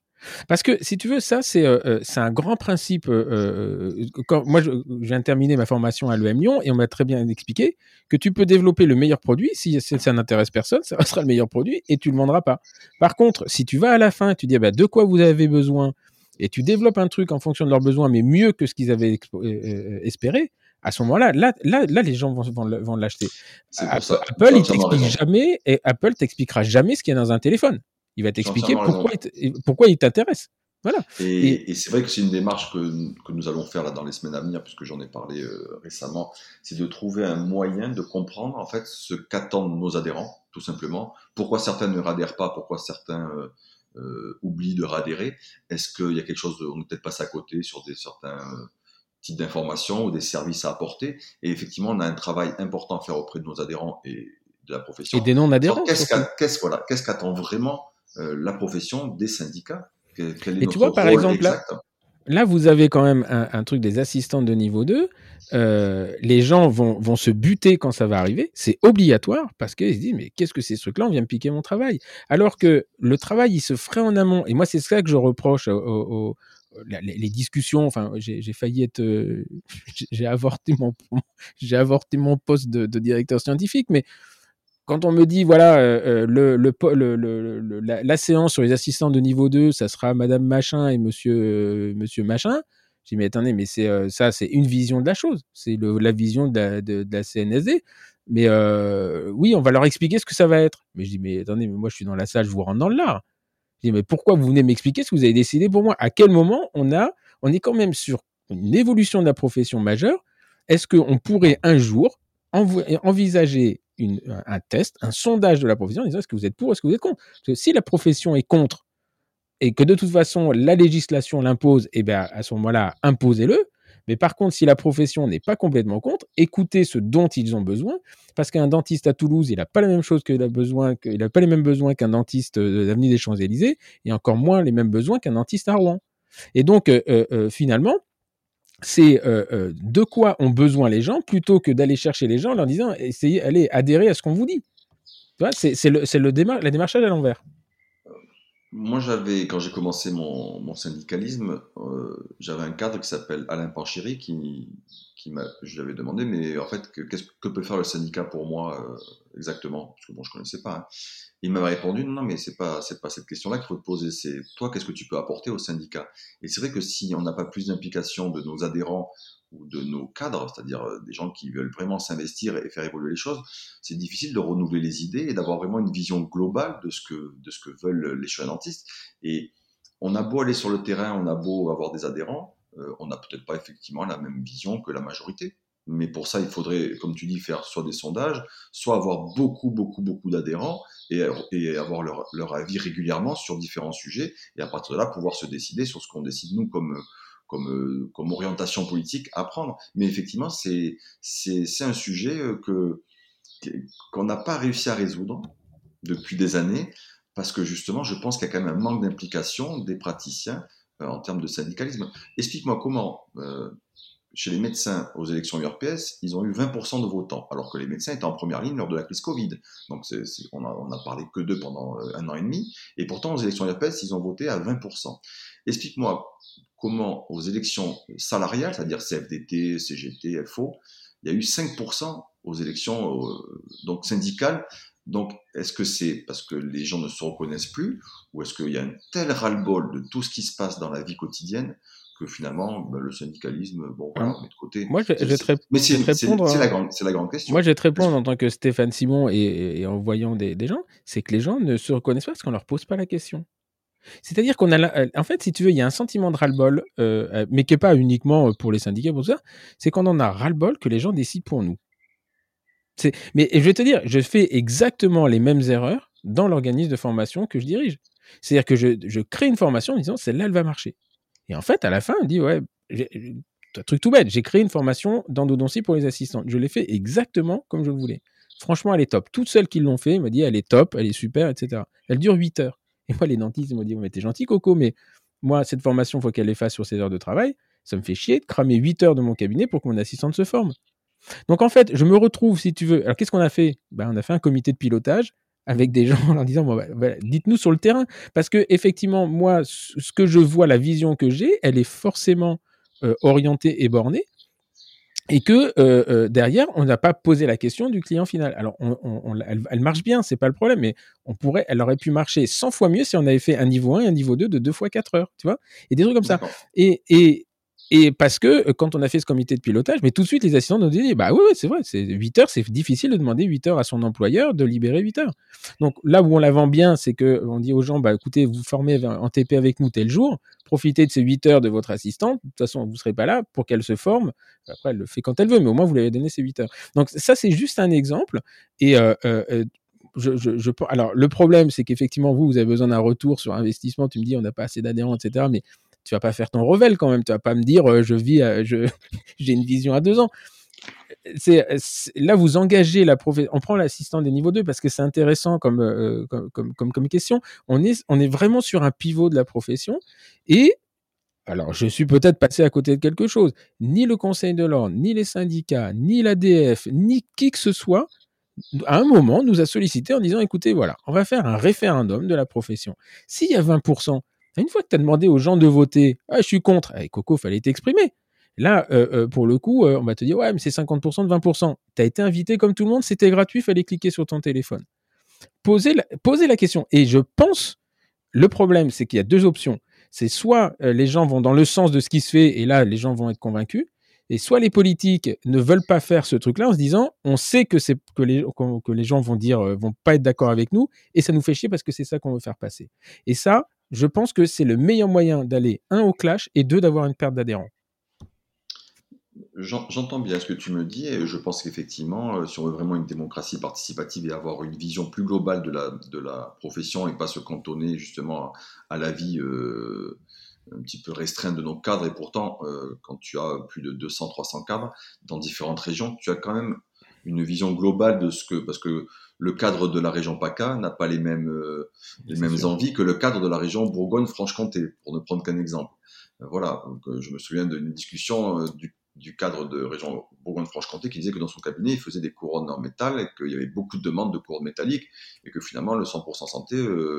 S1: Parce que si tu veux, ça, c'est euh, euh, un grand principe. Euh, quand, moi, je, viens de terminer ma formation à l'EM Lyon et on m'a très bien expliqué que tu peux développer le meilleur produit. Si, ça n'intéresse personne, [laughs] ça sera le meilleur produit et tu ne le vendras pas. Par contre, si tu vas à la fin et tu dis bah, de quoi vous avez besoin et tu développes un truc en fonction de leurs besoins, mais mieux que ce qu'ils avaient espéré, à ce moment-là, là, là, là, les gens vont, vont, l'acheter. Apple, Apple il t'explique jamais et Apple t'expliquera jamais ce qu'il y a dans un téléphone. Il va t'expliquer pourquoi, il pourquoi il t'intéresse. Voilà.
S2: Et, c'est vrai que c'est une démarche que, que, nous allons faire là dans les semaines à venir, puisque j'en ai parlé euh, récemment, c'est de trouver un moyen de comprendre en fait ce qu'attendent nos adhérents, tout simplement. Pourquoi certains ne radèrent pas, pourquoi certains euh, euh, oublient de radhérer? Est-ce qu'il y a quelque chose, de, on n'est peut-être passé à côté sur des certains types d'informations ou des services à apporter? Et effectivement, on a un travail important à faire auprès de nos adhérents et de la profession.
S1: Et des non-adhérents.
S2: Qu'est-ce voilà, qu'attend vraiment la profession des syndicats.
S1: Et tu vois, par exemple, là, vous avez quand même un, truc des assistants de niveau 2. Euh, les gens vont, vont, se buter quand ça va arriver. C'est obligatoire parce qu'ils se disent Mais qu'est-ce que c'est ce truc-là On vient me piquer mon travail. Alors que le travail, il se ferait en amont. Et moi, c'est ça que je reproche aux, les, discussions, enfin, j'ai failli être, euh, [laughs] j'ai avorté mon, [laughs] j'ai avorté mon poste de, de, directeur scientifique, mais quand on me dit, voilà, euh, euh, la, séance sur les assistants de niveau 2, ça sera Madame Machin et Monsieur, euh, monsieur Machin, je dis, mais attendez, mais c'est ça, c'est une vision de la chose. C'est la vision de la, de, CNSD. Mais oui, on va leur expliquer ce que ça va être. Mais je dis, mais attendez, mais moi, je suis dans la salle, je vous rentre dans le lard. Je dis, mais pourquoi vous venez m'expliquer ce que vous avez décidé pour moi? À quel moment on a, on est quand même sur une évolution de la profession majeure Est-ce qu'on pourrait un jour envisager un test, un sondage de la profession en disant est-ce que vous êtes pour, est-ce que vous êtes contre? Parce que si la profession est contre et que de toute façon la législation l'impose, eh bien à ce moment-là, imposez-le. Mais par contre, si la profession n'est pas complètement contre, écoutez ce dont ils ont besoin, parce qu'un dentiste à Toulouse, il n'a pas la même chose qu'il a besoin, qu'il n'a pas les mêmes besoins qu'un dentiste de l'avenue des Champs-Élysées, et encore moins les mêmes besoins qu'un dentiste à Rouen. Et donc, euh, euh, euh, finalement, c'est euh, euh, de quoi ont besoin les gens plutôt que d'aller chercher les gens en leur disant essayez, allez adhérer à ce qu'on vous dit. C'est le, le la démarchage à l'envers.
S2: Moi, j'avais, quand j'ai commencé mon, syndicalisme, euh, j'avais un cadre qui s'appelle Alain Panchiri qui, qui m'a, je lui avais demandé, mais en fait, que, que peut faire le syndicat pour moi exactement? Parce que bon, je connaissais pas. Hein. Il m'a répondu non, mais c'est pas pas cette question-là qu'il faut te poser. C'est toi, qu'est-ce que tu peux apporter au syndicat? Et c'est vrai que si on n'a pas plus d'implication de nos adhérents ou de nos cadres, c'est-à-dire euh, des gens qui veulent vraiment s'investir et faire évoluer les choses, c'est difficile de renouveler les idées et d'avoir vraiment une vision globale de ce que veulent les chirurgiens Et on a beau aller sur le terrain, on a beau avoir des adhérents, euh, on n'a peut-être pas effectivement la même vision que la majorité. Mais pour ça, il faudrait, comme tu dis, faire soit des sondages, soit avoir beaucoup, beaucoup, beaucoup d'adhérents et, avoir leur, avis régulièrement sur différents sujets. Et à partir de là, pouvoir se décider sur ce qu'on décide nous comme, orientation politique à prendre. Mais effectivement, c'est, un sujet que, qu'on n'a pas réussi à résoudre depuis des années parce que justement, je pense qu'il y a quand même un manque d'implication des praticiens euh, en termes de syndicalisme. Explique-moi comment. Euh, chez les médecins aux élections URPS, ils ont eu 20% de votants, alors que les médecins étaient en première ligne lors de la crise Covid. Donc on, n'a parlé que d'eux pendant euh, un an et demi, et pourtant aux élections URPS, ils ont voté à 20%. Explique-moi comment aux élections salariales, c'est-à-dire CFDT, CGT, FO, il y a eu 5% aux élections euh, donc syndicales. Donc, est-ce que c'est parce que les gens ne se reconnaissent plus, ou est-ce qu'il y a un tel ras-le-bol de tout ce qui se passe dans la vie quotidienne finalement, bah, le syndicalisme, bon, voilà, on met de côté.
S1: Moi, je, vais te répondre. C'est
S2: la, grande, la grande question.
S1: Moi, je vais te répondre en tant que Stéphane Simon et, en voyant des, gens, c'est que les gens ne se reconnaissent pas parce qu'on leur pose pas la question. C'est-à-dire qu'on a, euh, en fait, si tu veux, il y a un sentiment de ras-le-bol, euh, euh, mais qui n'est pas uniquement pour les syndicats, pour ça. C'est qu'on en a ras-le-bol que les gens décident pour nous. Mais je vais te dire, je fais exactement les mêmes erreurs dans l'organisme de formation que je dirige. C'est-à-dire que je, je, crée une formation en disant celle-là, elle va marcher. Et en fait, à la fin, on dit, ouais, un truc tout bête, j'ai créé une formation d'endodontie pour les assistants. Je l'ai fait exactement comme je le voulais. franchement, elle est top. Toutes celles qui l'ont fait, me dit, elle est top, elle est super, etc. Elle dure 8 heures. Et moi, les dentistes me disent, mais t'es gentil, Coco, mais moi, cette formation, il faut qu'elle les fasse sur ses heures de travail. Ça me fait chier de cramer 8 heures de mon cabinet pour que mon assistante se forme. Donc, en fait, je me retrouve, si tu veux. Alors, qu'est-ce qu'on a fait? Ben, On a fait un comité de pilotage avec des gens en leur disant bon, bah, bah, dites-nous sur le terrain parce que effectivement moi ce que je vois la vision que j'ai elle est forcément euh, orientée et bornée et que euh, euh, derrière, on n'a pas posé la question du client final. Alors, on, elle, marche bien, c'est pas le problème, mais on pourrait, elle aurait pu marcher 100 fois mieux si on avait fait un niveau 1 et un niveau 2 de 2 fois 4 heures, tu vois, et des trucs comme ça. Et, et, et parce que euh, quand on a fait ce comité de pilotage, mais tout de suite, les assistants nous dit bah oui, oui c'est vrai, c'est 8 heures, c'est difficile de demander 8 heures à son employeur de libérer 8 heures. Donc là où on la vend bien, c'est que on dit aux gens, bah écoutez, vous formez en TP avec nous tel jour, profitez de ces 8 heures de votre assistante, de toute façon, vous ne serez pas là pour qu'elle se forme. Après, elle le fait quand elle veut, mais au moins, vous lui avez donné ces 8 heures. Donc ça, c'est juste un exemple. Et euh, euh, je, je, je, alors, le problème, c'est qu'effectivement, vous, vous avez besoin d'un retour sur investissement. Tu me dis, on n'a pas assez d'adhérents, etc. Mais tu vas pas faire ton revel quand même. Tu vas pas me dire, euh, je vis, je, [laughs] j'ai une vision à deux ans. C'est, là, vous engagez la profession. On prend l'assistant des niveaux 2 parce que c'est intéressant comme, euh, comme, comme, comme, comme, question. On est, on est vraiment sur un pivot de la profession. Et alors, je suis peut-être passé à côté de quelque chose. Ni le Conseil de l'ordre, ni les syndicats, ni l'ADF, ni qui que ce soit, à un moment, nous a sollicité en disant, écoutez, voilà, on va faire un référendum de la profession. S'il y a 20%, une fois que tu as demandé aux gens de voter, ah, je suis contre, eh, Coco, fallait t'exprimer. Là, euh, euh, pour le coup, euh, on va te dire, ouais, mais c'est 50% de 20%. Tu as été invité comme tout le monde, c'était gratuit, fallait cliquer sur ton téléphone. Posez la, la question. Et je pense, le problème, c'est qu'il y a deux options. C'est soit les gens vont dans le sens de ce qui se fait, et là, les gens vont être convaincus, et soit les politiques ne veulent pas faire ce truc-là en se disant, on sait que c'est que les, que les gens vont dire, vont pas être d'accord avec nous, et ça nous fait chier parce que c'est ça qu'on veut faire passer. Et ça, je pense que c'est le meilleur moyen d'aller, un, au clash, et deux, d'avoir une perte d'adhérents.
S2: J'entends bien ce que tu me dis et je pense qu'effectivement, euh, si on veut vraiment une démocratie participative et avoir une vision plus globale de la, profession et pas se cantonner justement à, la vie euh, un petit peu restreinte de nos cadres, et pourtant, euh, quand tu as plus de 200-300 cadres dans différentes régions, tu as quand même une vision globale de ce que, parce que le cadre de la région PACA n'a pas les mêmes, euh, les mêmes envies que le cadre de la région Bourgogne-Franche-Comté, pour ne prendre qu'un exemple. Euh, voilà, euh, je me souviens d'une discussion du, cadre de région Bourgogne-Franche-Comté qui disait que dans son cabinet, il faisait des couronnes en métal et qu'il y avait beaucoup de demandes de couronnes métalliques et que finalement, le 100% santé,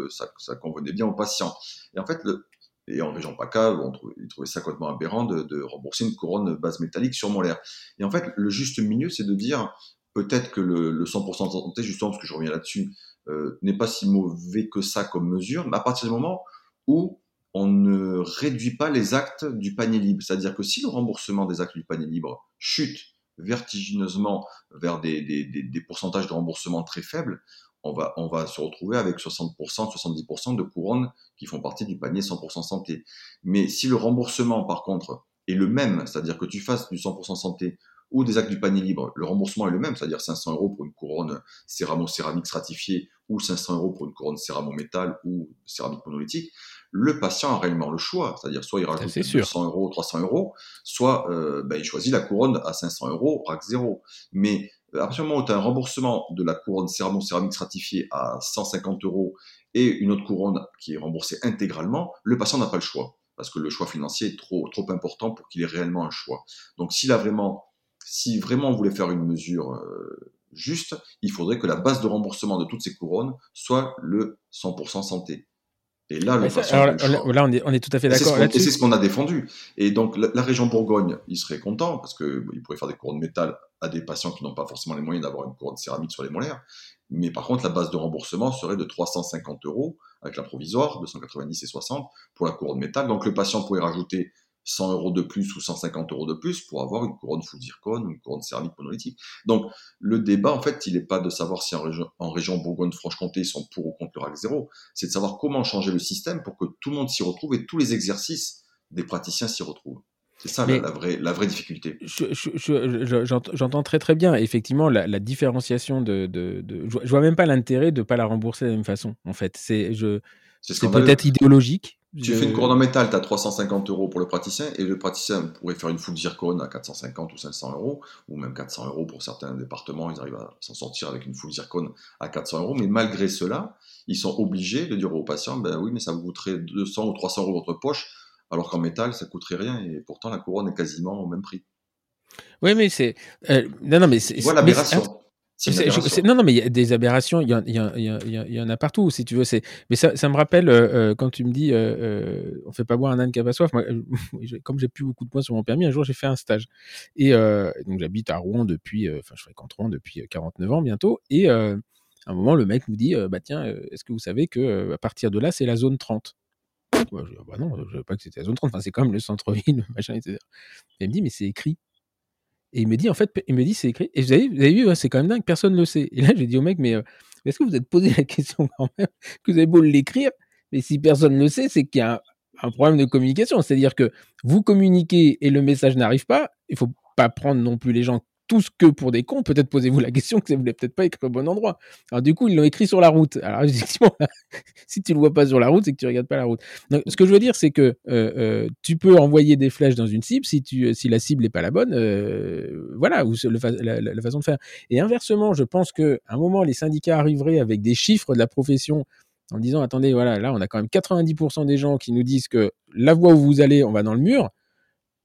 S2: ça, convenait bien aux patients. Et en fait, le, et en région PACA, on trouvait, ils trouvaient ça complètement aberrant de, de, rembourser une couronne base métallique sur molaire. Et en fait, le juste milieu, c'est de dire, peut-être que le, 100% de santé, justement, parce que je reviens là-dessus, euh, n'est pas si mauvais que ça comme mesure, mais à partir du moment où on ne réduit pas les actes du panier libre. C'est-à-dire que si le remboursement des actes du panier libre chute vertigineusement vers des, des, des, pourcentages de remboursement très faibles, on va, on va se retrouver avec 60%, 70% de couronnes qui font partie du panier 100% santé. Mais si le remboursement, par contre, est le même, c'est-à-dire que tu fasses du 100% santé ou des actes du panier libre, le remboursement est le même, c'est-à-dire 500 euros pour une couronne céramo-céramique stratifiée ou 500 euros pour une couronne céramo-métal ou céramique monolithique, le patient a réellement le choix, c'est-à-dire soit il rajoute 200 euros, 300 euros, soit euh, ben, il choisit la couronne à 500 euros, RAC 0. Mais euh, à partir du moment où tu as un remboursement de la couronne céramo-céramique stratifiée à 150 euros et une autre couronne qui est remboursée intégralement, le patient n'a pas le choix parce que le choix financier est trop, trop important pour qu'il ait réellement un choix. Donc s'il a vraiment si vraiment on voulait faire une mesure euh, juste, il faudrait que la base de remboursement de toutes ces couronnes soit le 100% santé. Et là, le
S1: là, on est, on est, tout à fait d'accord.
S2: Et c'est ce qu'on a défendu. Et donc, la, région Bourgogne, il serait content parce qu'il pourrait faire des couronnes métal à des patients qui n'ont pas forcément les moyens d'avoir une couronne céramique sur les molaires. Mais par contre, la base de remboursement serait de 350 euros avec la provisoire, 290 et 60 pour la couronne métal. Donc, le patient pourrait rajouter 100 euros de plus ou 150 euros de plus pour avoir une couronne full ou une couronne céramique monolithique. Donc, le débat, en fait, il n'est pas de savoir si en région, en région Bourgogne-Franche-Comté, ils sont pour ou contre le RAC 0, c'est de savoir comment changer le système pour que tout le monde s'y retrouve et tous les exercices des praticiens s'y retrouvent. C'est ça la, vraie, la vraie difficulté.
S1: J'entends très très bien. Effectivement, la, différenciation de, de, de, Je vois même pas l'intérêt de ne pas la rembourser de la même façon, en fait. C'est peut-être idéologique,
S2: Tu fais une couronne en métal, tu as 350 euros pour le praticien, et le praticien pourrait faire une full zircone à 450 ou 500 euros, ou même 400 euros pour certains départements, ils arrivent à s'en sortir avec une full zircone à 400 euros, mais malgré cela, ils sont obligés de dire aux patients, ben oui, mais ça vous coûterait 200 ou 300 euros votre poche, alors qu'en métal, ça coûterait rien, et pourtant la couronne est quasiment au même prix.
S1: Oui, mais c'est. Euh, non, non, mais c'est.
S2: Voilà l'aberration
S1: non, non, mais il y a des aberrations, il y, en, y, en a partout, si tu veux. Mais ça, ça me rappelle euh, euh, quand tu me dis, euh, on fait pas boire un âne qui a pas soif. Moi, [laughs] comme j'ai plus beaucoup de points sur mon permis, un jour j'ai fait un stage. Et donc j'habite à Rouen depuis, enfin je fréquente Rouen depuis 49 ans bientôt. Et à un moment, le mec nous dit, bah tiens, est-ce que vous savez que à partir de là, c'est la zone 30 Moi, je dis, ah, bah non, je ne savais pas que c'était la zone 30. Enfin, c'est quand même le centre-ville, [laughs] machin, etc. Et il me dit, mais c'est écrit. Et il me dit, en fait, il me dit, c'est écrit. Et vous avez, vu, c'est quand même dingue, personne ne le sait. Et là, j'ai dit au mec, mais euh, est-ce que vous êtes posé la question quand même? Que vous avez beau l'écrire, mais si personne ne le sait, c'est qu'il y a un, problème de communication. C'est-à-dire que vous communiquez et le message n'arrive pas, il faut pas prendre non plus les gens tous que pour des cons, peut-être posez-vous la question que vous voulez peut-être pas écrire au bon endroit. Alors du coup, ils l'ont écrit sur la route. Alors [laughs] effectivement, si tu le vois pas sur la route, c'est que tu regardes pas la route. Donc, ce que je veux dire, c'est que euh, euh, tu peux envoyer des flèches dans une cible si tu si la cible n'est pas la bonne, euh, voilà, ou la, la, façon de faire. Et inversement, je pense que un moment, les syndicats arriveraient avec des chiffres de la profession en disant attendez, voilà, là, on a quand même 90% des gens qui nous disent que la voie où vous allez, on va dans le mur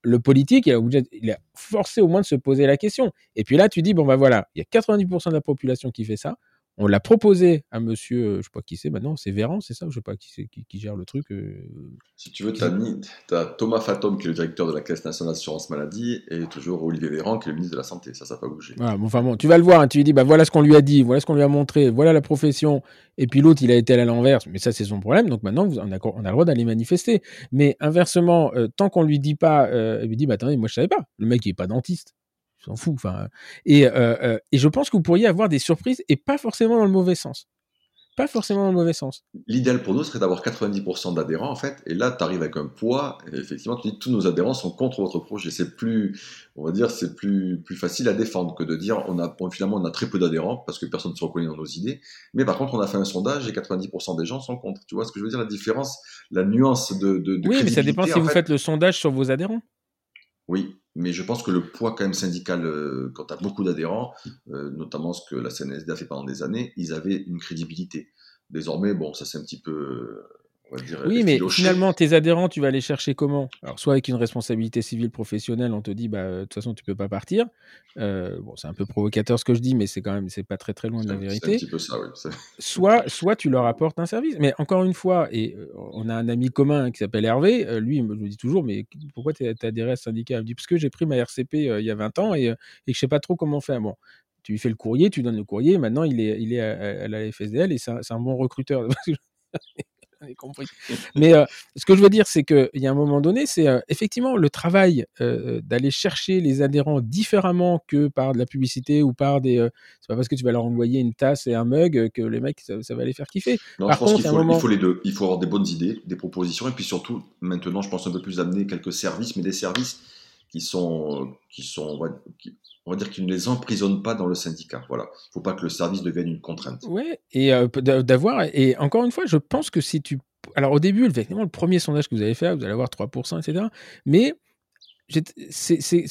S1: le politique, il a forcé au moins de se poser la question. Et puis là, tu dis, bon, ben voilà, il y a 90% de la population qui fait ça. On l'a proposé à monsieur, euh, je sais pas qui c'est maintenant, c'est Véran, c'est ça Je sais pas qui c'est qui, gère le truc. Euh,
S2: si tu veux, tu as, Thomas Fatom qui est le directeur de la Caisse nationale d'assurance maladie et toujours Olivier Véran qui est le ministre de la Santé. Ça, ça n'a pas bougé.
S1: bon, enfin bon, tu vas le voir, hein, tu lui dis, bah voilà ce qu'on lui a dit, voilà ce qu'on lui a montré, voilà la profession. Et puis l'autre, il a été à l'envers, mais ça, c'est son problème. Donc maintenant, on, a, on a le droit d'aller manifester. Mais inversement, euh, tant qu'on lui dit pas, il lui dit, bah attendez, moi je savais pas. Le mec, il est pas dentiste s'en fout. Enfin, et, euh, euh, et je pense que vous pourriez avoir des surprises et pas forcément dans le mauvais sens. Pas forcément dans le mauvais sens.
S2: L'idéal pour nous serait d'avoir 90% d'adhérents, en fait, et là, tu arrives avec un poids, et effectivement, tu dis tous nos adhérents sont contre votre projet. C'est plus, on va dire, c'est plus, plus facile à défendre que de dire on a, finalement, on a très peu d'adhérents parce que personne ne se reconnaît dans nos idées, mais par contre, on a fait un sondage et 90% des gens sont contre. Tu vois ce que je veux dire, la différence, la nuance de. de,
S1: oui, mais ça dépend si vous faites le sondage sur vos adhérents.
S2: Oui, mais je pense que le poids quand même syndical, euh, quand tu beaucoup d'adhérents, euh, notamment ce que la CNSD a fait pendant des années, ils avaient une crédibilité. Désormais, bon, ça c'est un petit peu
S1: oui, mais finalement, tes adhérents, tu vas les chercher comment? Alors, soit avec une responsabilité civile professionnelle, on te dit, bah, de toute façon, tu peux pas partir. Euh, bon, c'est un peu provocateur ce que je dis, mais c'est quand même, c'est pas très très loin de la vérité.
S2: Un petit peu ça, oui. [laughs]
S1: soit, soit tu leur apportes un service. Mais encore une fois, et euh, on a un ami commun qui s'appelle Hervé, euh, lui, il me dit toujours, mais pourquoi tu adhéré à ce syndicat? Il me dit, parce que j'ai pris ma RCP il y a 20 ans et, et je sais pas trop comment faire. Bon, tu lui fais le courrier, tu donnes le courrier, maintenant il est, il est à, la FSDL et c'est un, un, bon recruteur. [laughs] [laughs] compris. Mais euh, ce que je veux dire, c'est qu'il y a un moment donné, c'est euh, effectivement le travail euh, d'aller chercher les adhérents différemment que par de la publicité ou par des. c'est pas parce que tu vas leur envoyer une tasse et un mug que les mecs, ça, va les faire kiffer.
S2: Non, par contre, il faut, les deux. Il faut avoir des bonnes idées, des propositions, et puis surtout, maintenant, je pense un peu plus d'amener quelques services, mais des services qui sont, qui sont, on va dire qu'ils ne les emprisonnent pas dans le syndicat. Voilà. Il ne faut pas que le service devienne une contrainte.
S1: Ouais, et euh, d'avoir, et encore une fois, je pense que si tu. Alors au début, effectivement, le premier sondage que vous allez faire, vous allez avoir 3%, etc. Mais euh,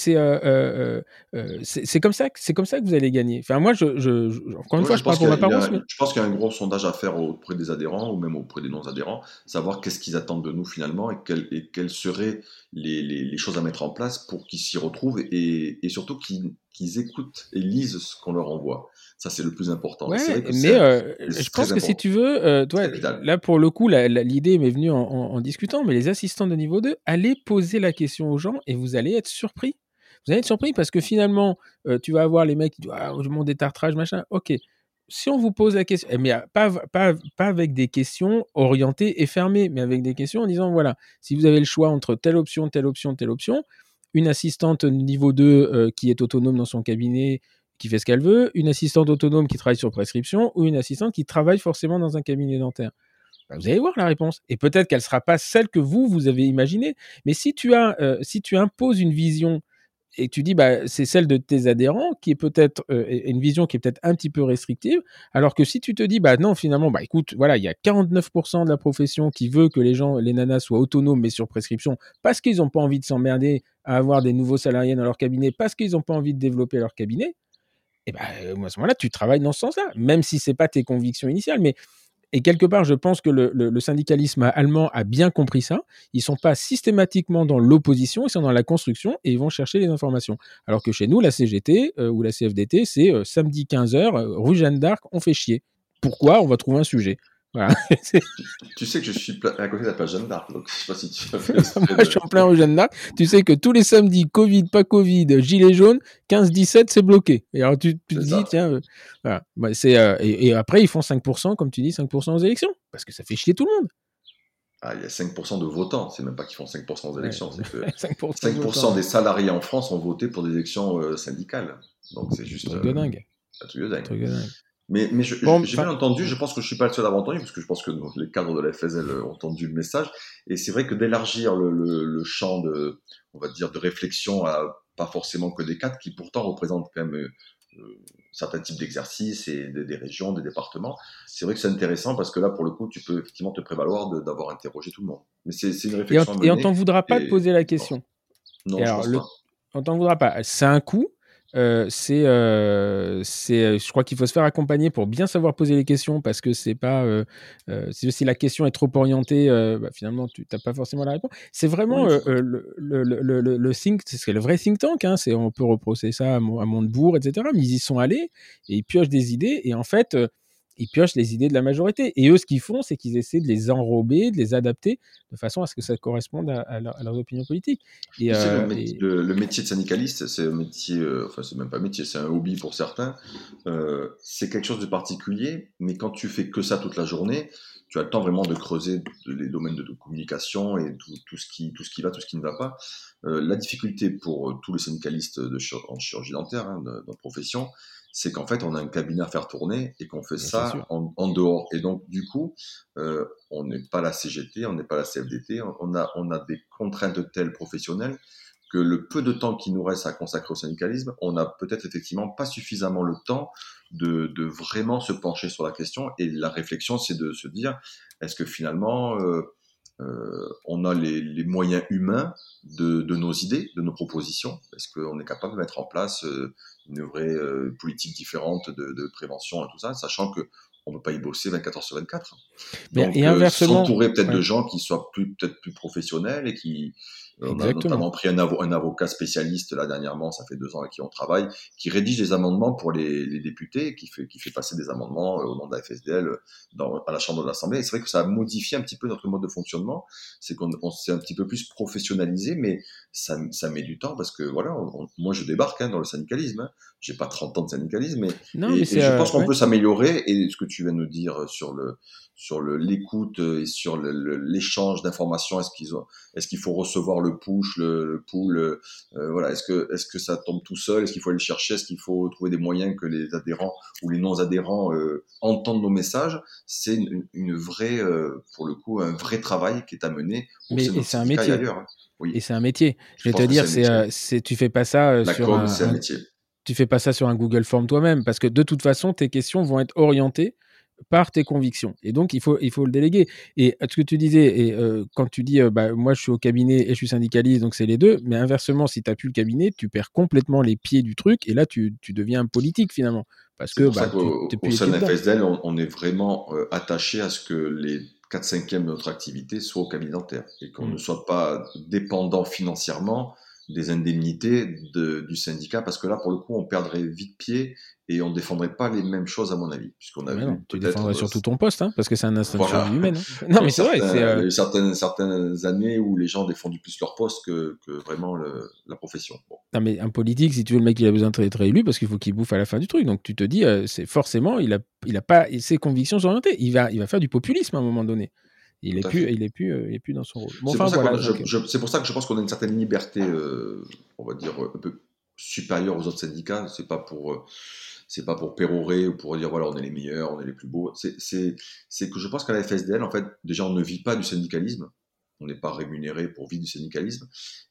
S1: euh, euh, c'est comme ça c'est comme ça que vous allez gagner. Enfin moi je, encore une fois je, parle pour ma
S2: paroisse. Je pense qu'il y a un gros sondage à faire auprès des adhérents ou même auprès des non adhérents, savoir qu'est-ce qu'ils attendent de nous finalement et, et quelles seraient les, les, choses à mettre en place pour qu'ils s'y retrouvent et, et surtout qu'ils écoutent et lisent ce qu'on leur envoie. Ça, c'est le plus important.
S1: mais euh, je pense que si tu veux, euh, toi, là, pour le coup, l'idée m'est venue en, discutant, mais les assistants de niveau 2, allez poser la question aux gens et vous allez être surpris. Vous allez être surpris parce que finalement, euh, tu vas avoir les mecs qui disent ah, je monte des tartrages, machin. Ok. Si on vous pose la question, mais pas, pas, pas avec des questions orientées et fermées, mais avec des questions en disant voilà, si vous avez le choix entre telle option, telle option, telle option, une assistante niveau 2 qui est autonome dans son cabinet, qui fait ce qu'elle veut, une assistante autonome qui travaille sur prescription ou une assistante qui travaille forcément dans un cabinet dentaire. Bah, vous allez voir la réponse. Et peut-être qu'elle ne sera pas celle que vous, vous avez imaginée. Mais si tu, as, euh, si tu imposes une vision et tu dis bah c'est celle de tes adhérents qui est peut-être euh, une vision qui est peut-être un petit peu restrictive alors que si tu te dis bah non finalement bah écoute voilà il y a 49% de la profession qui veut que les gens les nanas soient autonomes mais sur prescription parce qu'ils n'ont pas envie de s'emmerder à avoir des nouveaux salariés dans leur cabinet parce qu'ils n'ont pas envie de développer leur cabinet et ben à ce moment-là tu travailles dans ce sens-là même si c'est pas tes convictions initiales mais et quelque part, je pense que le, syndicalisme allemand a bien compris ça. Ils sont pas systématiquement dans l'opposition, ils sont dans la construction et ils vont chercher les informations. Alors que chez nous, la CGT euh, ou la CFDT, c'est euh, samedi 15h, euh, rue Jeanne d'Arc, on fait chier. Pourquoi? On va trouver un sujet.
S2: Tu sais que je suis à côté de la plage Jeanne d'Arc, donc je sais pas si tu [laughs]
S1: Moi, je suis en plein rue Jeanne d'Arc. Tu sais que tous les samedis, Covid, pas Covid, gilet jaune, 15-17, c'est bloqué. Et alors tu, te dis, tiens, euh, voilà. Bah, euh, et, après, ils font 5%, comme tu dis, 5% aux élections, parce que ça fait chier tout le monde.
S2: Ah, il y a 5% de votants, c'est même pas qu'ils font 5% aux élections, c'est que 5%, [laughs] des salariés en France ont voté pour des élections euh, syndicales. Donc c'est juste. Un truc de dingue. Un truc de dingue. Mais, mais j'ai bien entendu, je pense que je suis pas le seul à avoir entendu, parce que je pense que les cadres de la FSL ont entendu le message. Et c'est vrai que d'élargir le, le, le, champ de, on va dire, de réflexion à pas forcément que des cadres, qui pourtant représentent quand même euh, certains types d'exercices et des, des, régions, des départements. C'est vrai que c'est intéressant parce que là, pour le coup, tu peux effectivement te prévaloir d'avoir interrogé tout le monde. Mais c'est une réflexion.
S1: Et on, t'en voudra pas de poser la question. Non, je pense pas. On t'en voudra pas. C'est un coup. Euh, c'est, euh, c'est, euh, je crois qu'il faut se faire accompagner pour bien savoir poser les questions parce que c'est pas, si, la question est trop orientée, bah, finalement tu n'as pas forcément la réponse. C'est vraiment le, le, le, le, think, c'est le vrai think tank. Hein, c'est, on peut reprocher ça à, à Montebourg, etc. Mais ils y sont allés et ils piochent des idées et en fait ils piochent les idées de la majorité. Et eux, ce qu'ils font, c'est qu'ils essaient de les enrober, de les adapter de façon à ce que ça corresponde à, leurs opinions politiques.
S2: Et, euh, le, métier de syndicaliste, c'est un métier, euh, enfin, c'est même pas un métier, c'est un hobby pour certains. Euh, c'est quelque chose de particulier, mais quand tu fais que ça toute la journée, tu as le temps vraiment de creuser les domaines de, communication et tout, ce qui, tout ce qui va, tout ce qui ne va pas. la difficulté pour tous les syndicalistes de, en chirurgie dentaire, hein, de, de profession, c'est qu'en fait, on a un cabinet à faire tourner et qu'on fait ça en, dehors. Et donc, du coup, euh, on n'est pas la CGT, on n'est pas la CFDT, on a, on a des contraintes telles professionnelles que le peu de temps qui nous reste à consacrer au syndicalisme, on n'a peut-être effectivement pas suffisamment le temps de, de, vraiment se pencher sur la question. Et la réflexion, c'est de se dire, est-ce que finalement, euh, euh, on a les, les, moyens humains de, de, nos idées, de nos propositions Est-ce qu'on est capable de mettre en place euh, une vraie euh, politique différente de, de, prévention et tout ça, sachant que on ne peut pas y bosser 24 heures sur 24. Donc, et inversement, s'entourer peut-être de gens qui soient plus peut-être plus professionnels et qui on a notamment pris un, un, avocat spécialiste là dernièrement, ça fait deux ans avec qui on travaille, qui rédige des amendements pour les, les députés, qui fait, qui fait passer des amendements euh, au nom de la FSDL euh, dans, à la Chambre de l'Assemblée. C'est vrai que ça a modifié un petit peu notre mode de fonctionnement, c'est qu'on s'est un petit peu plus professionnalisé, mais ça, ça met du temps parce que voilà, moi je débarque hein, dans le syndicalisme, hein. j'ai pas 30 ans de syndicalisme, mais, non, mais je pense qu'on peut s'améliorer. Et ce que tu viens de nous dire sur le sur l'écoute et sur l'échange d'informations. Est-ce qu'ils est-ce qu'il faut recevoir le push, le, le pull, euh, voilà. Est-ce que, est-ce que ça tombe tout seul? Est-ce qu'il faut aller le chercher? Est-ce qu'il faut trouver des moyens que les adhérents ou les non-adhérents euh, entendent nos messages? C'est une, une, vraie, euh, pour le coup, un vrai travail qui est à mener.
S1: Mais c'est un métier. Ailleurs, hein. oui. Et c'est un métier. Je, vais te dire, c'est, c'est, tu fais pas ça La sur un, un métier. Tu fais pas ça sur un Google Form toi-même parce que de toute façon, tes questions vont être orientées par tes convictions. Et donc, il faut, il faut le déléguer. Et ce que tu disais, et, euh, quand tu dis, euh, bah, moi, je suis au cabinet et je suis syndicaliste, donc c'est les deux, mais inversement, si tu n'as plus le cabinet, tu perds complètement les pieds du truc, et là, tu, tu deviens un politique, finalement. Parce que,
S2: bah, au sein de FSDL, on, est vraiment euh, attaché à ce que les 4 5 de notre activité soient au cabinet dentaire, et qu'on mmh. ne soit pas dépendant financièrement des indemnités de, du syndicat, parce que là, pour le coup, on perdrait vite pied et on ne défendrait pas les mêmes choses, à mon avis. Puisqu'on a
S1: vu tu défendrais euh, surtout ton poste, hein, parce que c'est un instinct voilà. humaine. Hein. Non, mais c'est vrai.
S2: Il y a eu certaines, certaines années où les gens défendaient plus leur poste que, que vraiment le, la profession. Bon.
S1: Non, mais un politique, si tu veux, le mec, il a besoin d'être réélu parce qu'il faut qu'il bouffe à la fin du truc. Donc tu te dis, euh, c'est forcément, il n'a il a pas ses convictions orientées. Il va, il va faire du populisme à un moment donné. Il est, plus, il, est plus, euh, il est plus dans son rôle.
S2: c'est, pour voilà, pour, ça que je pense qu'on a une certaine liberté, euh, on va dire, un peu supérieure aux autres syndicats. C'est pas pour, euh, c'est pas pour pérorer ou pour dire voilà, on est les meilleurs, on est les plus beaux. C'est, que je pense qu'à la FSDL, en fait, déjà, on ne vit pas du syndicalisme. on n'est pas rémunéré pour vivre du syndicalisme.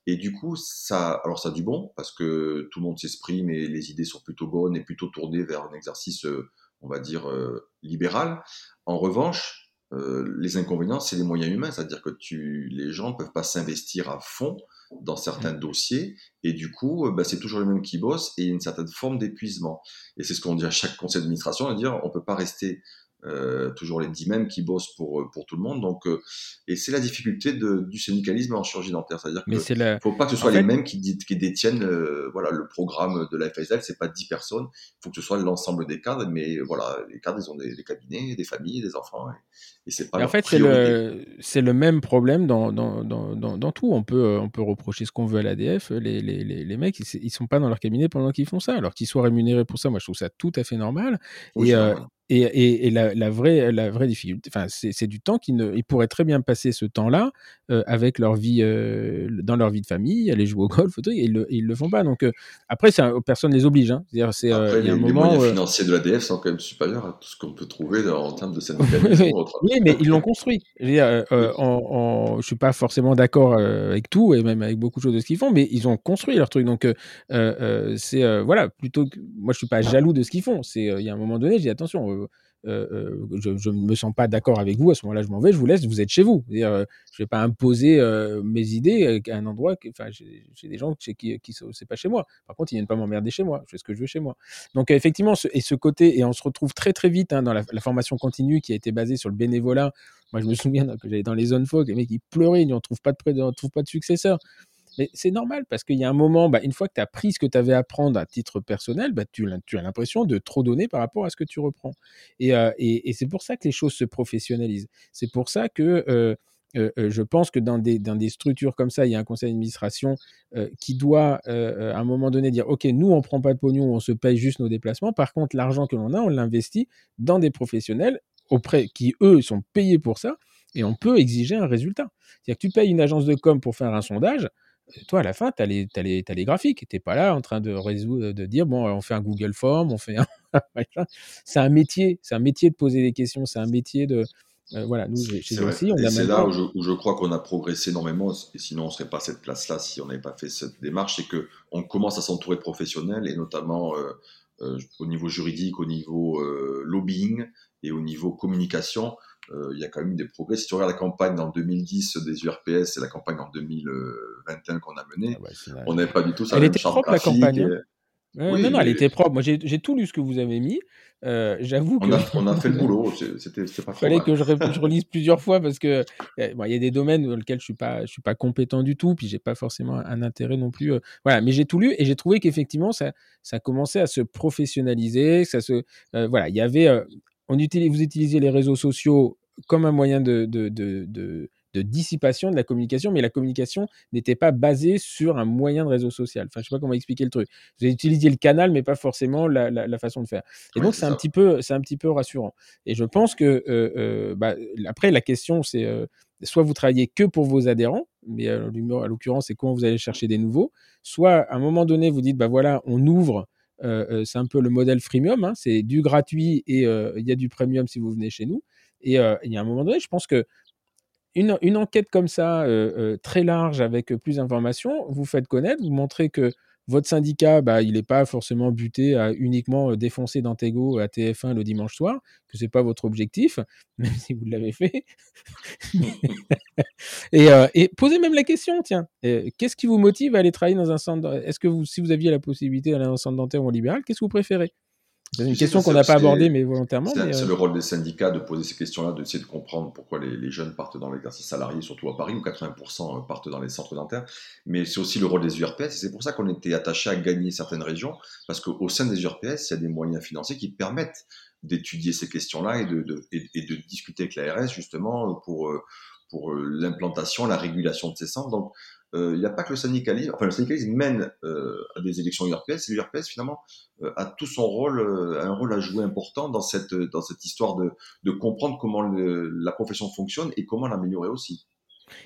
S2: Et du coup, ça, alors ça a du bon parce que tout le monde s'exprime et les idées sont plutôt bonnes et plutôt tournées vers un exercice, euh, on va dire, euh, libéral. En revanche, euh, les inconvénients, c'est les moyens humains, c'est-à-dire que les gens ne peuvent pas s'investir à fond dans certains mmh. dossiers et du coup, bah, c'est toujours les mêmes qui bossent et une certaine forme d'épuisement. Et c'est ce qu'on dit à chaque conseil d'administration, de dire on peut pas rester euh, toujours les dix mêmes qui bossent pour, euh, pour tout le monde. Donc, euh, et c'est la difficulté de, du syndicalisme en chirurgie dentaire. C'est-à-dire qu'il ne faut pas que ce soit les mêmes qui, qui détiennent voilà, le programme de la FSL. C'est pas dix personnes. Il faut que ce soit l'ensemble des cadres. Mais voilà, les cadres, ils ont des, cabinets, des familles, des enfants. Et, c'est pas
S1: en fait, c'est le, c'est le même problème dans, dans, dans, dans, tout. On peut, on peut reprocher ce qu'on veut à l'ADF. Les, les, les, les, mecs, ils, ils sont pas dans leur cabinet pendant qu'ils font ça. Alors qu'ils soient rémunérés pour ça, moi, je trouve ça tout à fait normal. et, et, et, et la, la, vraie, la vraie difficulté, enfin, c'est du temps qu'ils ils pourraient très bien passer ce temps-là euh, avec leur vie, euh, dans leur vie de famille, aller jouer au golf, et ils le, ils le font pas. Donc euh, après, ça, personne les oblige. Hein.
S2: C'est-à-dire, c'est les, un moment, les moyens financiers de l'ADF sont quand même supérieurs à tout ce qu'on peut trouver dans, en termes de syndicalisme. [laughs]
S1: oui, mais ils l'ont construit. Je ne suis pas forcément d'accord avec tout et même avec beaucoup de choses de ce qu'ils font, mais ils ont construit leur truc. Donc c'est voilà, plutôt que moi, je suis pas jaloux de ce qu'ils font. C'est il y a un moment donné, j'ai attention euh, euh, je ne me sens pas d'accord avec vous, à ce moment-là, je m'en vais, je vous laisse, vous êtes chez vous. Euh, je ne vais pas imposer mes idées à un endroit, enfin, j'ai des gens qui, qui c'est pas chez moi. Par contre, ils viennent pas m'emmerder chez moi, je fais ce que je veux chez moi. Donc, effectivement, et ce côté, et on se retrouve très très vite hein, dans la, formation continue qui a été basée sur le bénévolat. Moi, je me [laughs] souviens que j'allais dans les zones folk, les mecs, ils pleuraient, ils ne trouvent pas de, pas de successeur. Mais c'est normal parce qu'il y a un moment, bah, une fois que tu as pris ce que tu avais à prendre à titre personnel, bah, tu, as l'impression de trop donner par rapport à ce que tu reprends. Euh, et, c'est pour ça que les choses se professionnalisent. C'est pour ça que euh, euh, je pense que dans des, dans des structures comme ça, il y a un conseil d'administration qui doit, à un moment donné, dire OK, nous, on ne prend pas de pognon, on se paye juste nos déplacements. Par contre, l'argent que l'on a, on l'investit dans des professionnels auprès qui, eux, sont payés pour ça et on peut exiger un résultat. C'est-à-dire que tu payes une agence de com pour faire un sondage, toi, à la fin, tu as, les, les graphiques. Tu n'es pas là en train de résoudre, de dire, bon, on fait un Google Form, on fait un. [laughs] c'est un métier. C'est un métier de poser des questions. C'est un métier de. Euh, voilà, nous, chez
S2: aussi, on a C'est là où je, crois qu'on a progressé énormément. Et sinon, on ne serait pas à cette place-là si on n'avait pas fait cette démarche. C'est qu'on commence à s'entourer professionnels et notamment euh, euh, au niveau juridique, au niveau lobbying et au niveau communication il y a quand même eu des progrès. Si tu regardes la campagne en 2010 des URPS et la campagne en 2021 qu'on a menée, ah bah, on n'avait pas du tout ça.
S1: Elle était propre la campagne. Hein. non, non, elle était propre. Moi, j'ai tout lu ce que vous avez mis. Euh, j'avoue
S2: que. On a, fait le boulot. C'était pas
S1: Il fallait que je, relise plusieurs fois parce que eh, il y a des domaines dans lesquels je suis pas, je suis pas compétent du tout, puis j'ai pas forcément un intérêt non plus. Euh, voilà, mais j'ai tout lu et j'ai trouvé qu'effectivement ça, ça commençait à se professionnaliser. Ça se, voilà, il y avait on utilise, vous utilisez les réseaux sociaux comme un moyen de, de, de, de, dissipation de la communication, mais la communication n'était pas basée sur un moyen de réseau social. Enfin, je sais pas comment expliquer le truc. Vous utilisé le canal, mais pas forcément la, la, façon de faire. Et donc, c'est un petit peu, c'est un petit peu rassurant. Et je pense que euh, euh, bah, après, la question, c'est euh, soit vous travaillez que pour vos adhérents, mais à l'occurrence, c'est comment vous allez chercher des nouveaux. Soit à un moment donné, vous dites, bah voilà, on ouvre euh, euh, c'est un peu le modèle freemium, hein, c'est du gratuit et euh, il y a du premium si vous venez chez nous. Et il y a un moment donné, je pense que une, une enquête comme ça, très large, avec plus d'informations, vous faites connaître, vous montrez que votre syndicat, bah, il n'est pas forcément buté à uniquement euh, défoncer Dantego à TF1 le dimanche soir, que ce n'est pas votre objectif, [laughs] même si vous l'avez fait. [laughs] Euh, et, posez même la question, tiens, euh, qu'est-ce qui vous motive à aller travailler dans un centre Est-ce que vous, si vous aviez la possibilité d'aller dans un centre dentaire ou en libéral, qu'est-ce que vous préférez? C'est une question qu'on n'a pas abordée, mais volontairement.
S2: C'est le rôle des syndicats de poser ces questions-là, d'essayer de comprendre pourquoi les, jeunes partent dans l'exercice salarié, surtout à Paris, où 80% partent dans les centres dentaires. Mais c'est aussi le rôle des URPS, et c'est pour ça qu'on était attaché à gagner certaines régions, parce qu'au sein des URPS, il y a des moyens financiers qui permettent d'étudier ces questions-là et de, et, de discuter avec l'ARS, justement, pour, pour l'implantation, la régulation de ces centres. Donc, euh, il n'y a pas que le syndicalisme, enfin le syndicalisme mène euh, à des élections URPS, et l'URPS finalement euh, a tout son rôle, un rôle à jouer important dans cette, dans cette histoire de, de comprendre comment la profession fonctionne et comment l'améliorer aussi.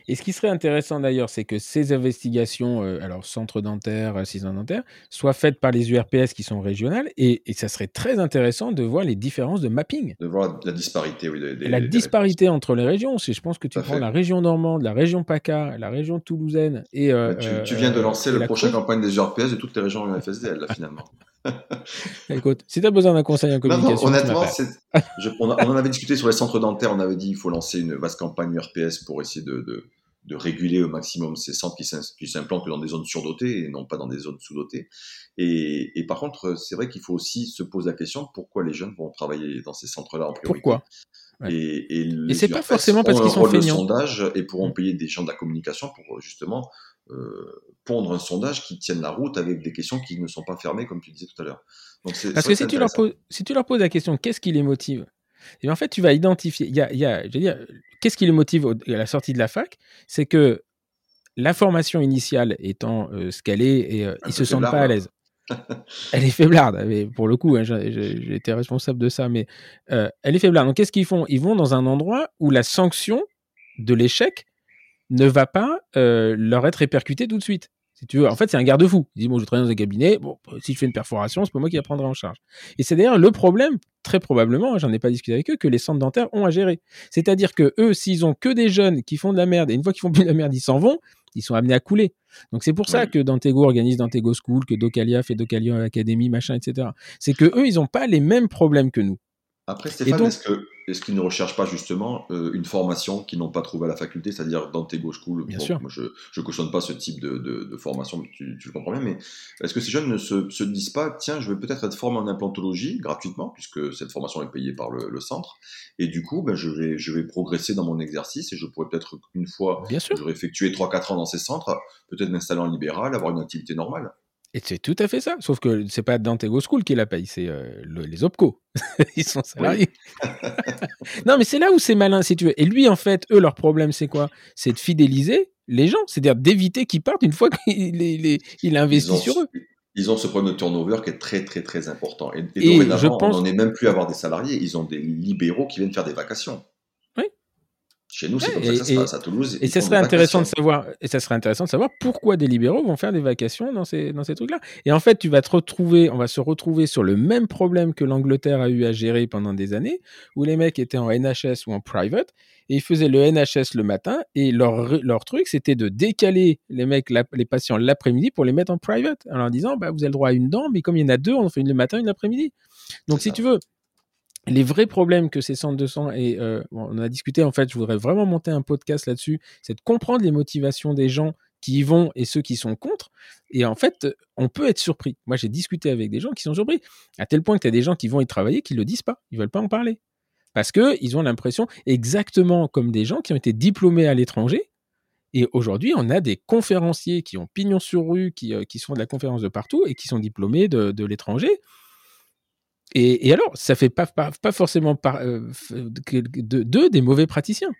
S1: Et ce qui serait intéressant d'ailleurs, c'est que ces investigations, euh, alors centre dentaire, assistant dentaire, soient faites par les URPS qui sont régionales, et, ça serait très intéressant de voir les différences de mapping.
S2: De voir la disparité, oui.
S1: la disparité entre les régions. Si je pense que tu prends la région normande, la région PACA, la région toulousaine et.
S2: Euh, tu, viens de euh, lancer la prochaine campagne des URPS de toutes les régions UFSDL, là, finalement. [laughs]
S1: Écoute, si tu as besoin d'un conseil en communication.
S2: honnêtement, [laughs] on, en avait discuté sur les centres dentaires. On avait dit qu'il faut lancer une vaste campagne URPS pour essayer de, de, réguler au maximum ces centres qui s'implantent dans des zones surdotées et non pas dans des zones sous-dotées. Et, et, par contre, c'est vrai qu'il faut aussi se poser la question pourquoi les jeunes vont travailler dans ces centres-là en priorité?
S1: Pourquoi?
S2: Et,
S1: et, c'est pas forcément parce qu'ils sont feignants.
S2: sondage et pourront payer des gens de la communication pour justement pondre un sondage qui tienne la route avec des questions qui ne sont pas fermées, comme tu disais tout à l'heure.
S1: Parce que si tu, leur poses, si tu leur poses la question, qu'est-ce qui les motive? Et eh en fait, tu vas identifier. Il y a, y a, je veux dire, qu'est-ce qui les motive à la sortie de la fac? C'est que la formation initiale étant euh, ce qu'elle est, et euh, ils se sentent pas à l'aise. [laughs] elle est faiblarde, mais pour le coup, hein, j'ai été responsable de ça, mais elle est faiblarde. Donc, qu'est-ce qu'ils font? Ils vont dans un endroit où la sanction de l'échec ne va pas euh, leur être répercuté tout de suite. Si tu veux, en fait, c'est un garde-fou. Il dit bon, je travaille dans un cabinet. Bon, si je fais une perforation, c'est pas moi qui la prendrai en charge. Et c'est d'ailleurs le problème, très probablement, j'en ai pas discuté avec eux, que les centres dentaires ont à gérer. C'est-à-dire que eux, s'ils ont que des jeunes qui font de la merde, et une fois qu'ils font plus de la merde, ils s'en vont, ils sont amenés à couler. Donc c'est pour ça que Dantego organise Dantego School, que Docalia fait Docalia Academy, machin, etc. C'est que eux, ils n'ont pas les mêmes problèmes que nous.
S2: Après, Stéphane, est-ce que est-ce qu'ils ne recherchent pas justement euh, une formation qu'ils n'ont pas trouvée à la faculté, c'est-à-dire dans tes School
S1: Bien sûr.
S2: Moi, je ne cautionne pas ce type de, de, formation, tu, tu, le comprends bien, mais est-ce que ces jeunes ne se, se disent pas, tiens, je vais peut-être être formé en implantologie gratuitement, puisque cette formation est payée par le, le centre, et du coup, ben, je, vais, je vais progresser dans mon exercice et je pourrais peut-être une fois
S1: Bien sûr.
S2: j'aurai effectué 3-4 ans dans ces centres, peut-être m'installer en libéral, avoir une activité normale?
S1: Et c'est tout à fait ça. Sauf que c'est pas Dantego School qui la paye, c'est euh, les OPCO. [laughs] Ils sont salariés. [laughs] non, mais c'est là où c'est malin, si tu veux. Et lui, en fait, eux, leur problème, c'est quoi? C'est de fidéliser les gens, c'est-à-dire d'éviter qu'ils partent une fois [laughs] qu'il il investit sur eux.
S2: Ils ont ce problème de turnover qui est très, très, très important. Et, et, je pense... on n'en est même plus à avoir des salariés. Ils ont des libéraux qui viennent faire des vacations. Chez nous, c'est comme ça que ça se passe à Toulouse.
S1: Et ça serait intéressant de savoir, et ça serait intéressant de savoir pourquoi des libéraux vont faire des vacations dans ces, dans ces trucs-là. Et en fait, tu vas te retrouver, on va se retrouver sur le même problème que l'Angleterre a eu à gérer pendant des années, où les mecs étaient en NHS ou en private, et ils faisaient le NHS le matin, et leur, leur truc, c'était de décaler les mecs, les patients l'après-midi pour les mettre en private, en leur disant, bah, vous avez le droit à une dent, mais comme il y en a deux, on fait une le matin, une l'après-midi. Donc, si tu veux, les vrais problèmes que ces centres de sang et euh, on a discuté en fait, je voudrais vraiment monter un podcast là-dessus, c'est de comprendre les motivations des gens qui y vont et ceux qui sont contre. Et en fait, on peut être surpris. Moi, j'ai discuté avec des gens qui sont surpris, à tel point que tu as des gens qui vont y travailler qui le disent pas, ils veulent pas en parler. Parce que ils ont l'impression, exactement comme des gens qui ont été diplômés à l'étranger, et aujourd'hui, on a des conférenciers qui ont pignon sur rue, qui, euh, qui sont de la conférence de partout et qui sont diplômés de, de l'étranger et, alors, ça fait pas, forcément par, euh, de, des mauvais praticiens.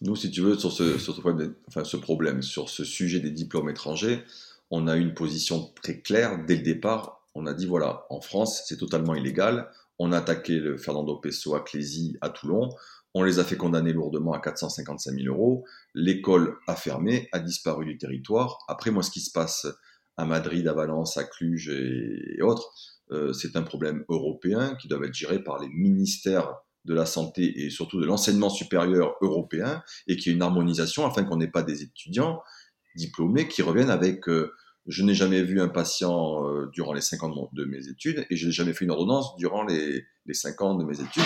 S2: Nous, si tu veux, sur ce, problème, sur ce sujet des diplômes étrangers, on a une position très claire dès le départ. On a dit voilà, en France, c'est totalement illégal. On a attaqué le Fernando Pessoa Clézy à Toulon. On les a fait condamner lourdement à 455 000 euros. L'école a fermé, a disparu du territoire. Après, moi, ce qui se passe à Madrid, à Valence, à Cluj et autres, c'est un problème européen qui doit être géré par les ministères de la santé et surtout de l'enseignement supérieur européen et qui y ait une harmonisation afin qu'on n'ait pas des étudiants diplômés qui reviennent avec euh, je n'ai jamais vu un patient euh, durant les 5 ans de, mes études et je n'ai jamais fait une ordonnance durant les, les 5 ans de mes études